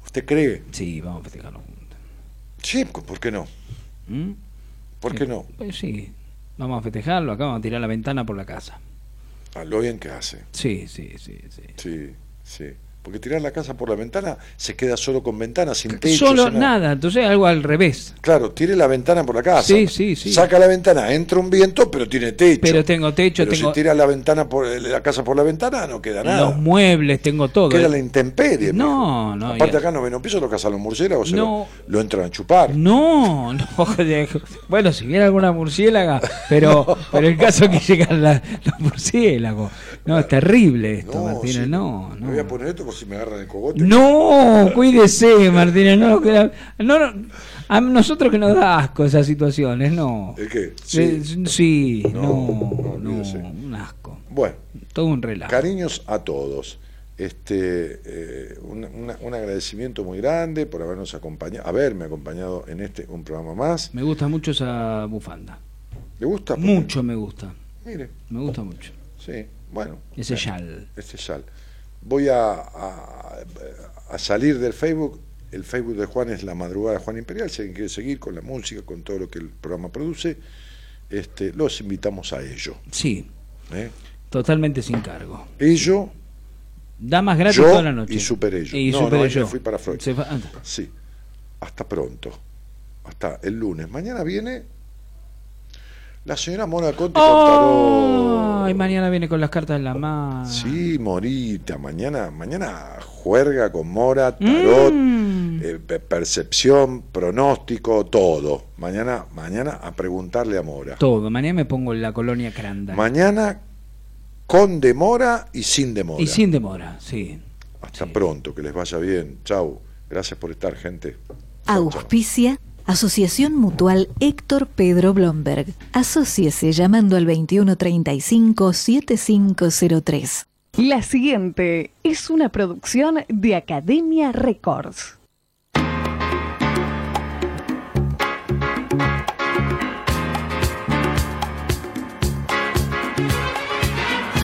¿Usted cree? Sí, vamos a festejarlo juntos. Sí, ¿por qué no? ¿Mm? ¿Por qué no? Pues sí. Vamos a festejarlo, acá vamos a tirar la ventana por la casa. A lo bien que hace. Sí, sí, sí, sí. Sí, sí. Porque tirar la casa por la ventana se queda solo con ventana, sin techo. Solo sin nada, entonces algo al revés. Claro, tire la ventana por la casa. Sí, sí, sí. Saca la ventana, entra un viento, pero tiene techo. Pero tengo techo, Pero tengo si tira la ventana por la casa por la ventana, no queda nada. los muebles, tengo todo. Queda la intemperie. No, no. Aparte ya- acá no ven un piso, lo cazan los murciélagos, se No. lo, lo entran a chupar. No, no, bueno, si viene alguna murciélaga, pero pero el caso es que llegan la- los murciélagos. No, es terrible esto, No, Martínez, sí. no, Me no. voy a poner esto por si me agarran el cogote. No, cuídese, Martínez, no, no, no, a nosotros que nos da asco esas situaciones, no. ¿El qué? Eh, Sí, no, No, un asco. Bueno, Todo un relajo. cariños a todos. Este, eh, un, una- un agradecimiento muy grande por habernos acompañado, haberme acompañado en este un programa más. Me gusta mucho esa bufanda. ¿Le gusta? Mucho me gusta. Mire, Me gusta mucho. sí, bueno. Ese eh, yal. Ese yal. Voy a, a- a salir del Facebook. El Facebook de Juan es La Madrugada de Juan Imperial. Si alguien quiere seguir con la música, con todo lo que el programa produce, este, los invitamos a ello. Sí, ¿eh? totalmente sin cargo. Ello, Damas gratis yo toda la noche. y Super Ello. Y no, Super no, me fui para Freud. Se. Sí. Hasta pronto. Hasta el lunes. Mañana viene la señora Mona Conte con tarot. Ay, mañana viene con las cartas en la mano. Sí, Morita, mañana, mañana juerga con Mora, tarot, Mm. eh, pe- percepción, pronóstico, todo. Mañana, mañana a preguntarle a Mora. Todo. Mañana me pongo en la colonia Cranda. Mañana con demora y sin demora. Y sin demora, sí. Hasta pronto, que les vaya bien. Chau. Gracias por estar, gente. Auspicia Asociación Mutual Héctor Pedro Blomberg. Asociese llamando al 2135-7503. La siguiente es una producción de Academia Records.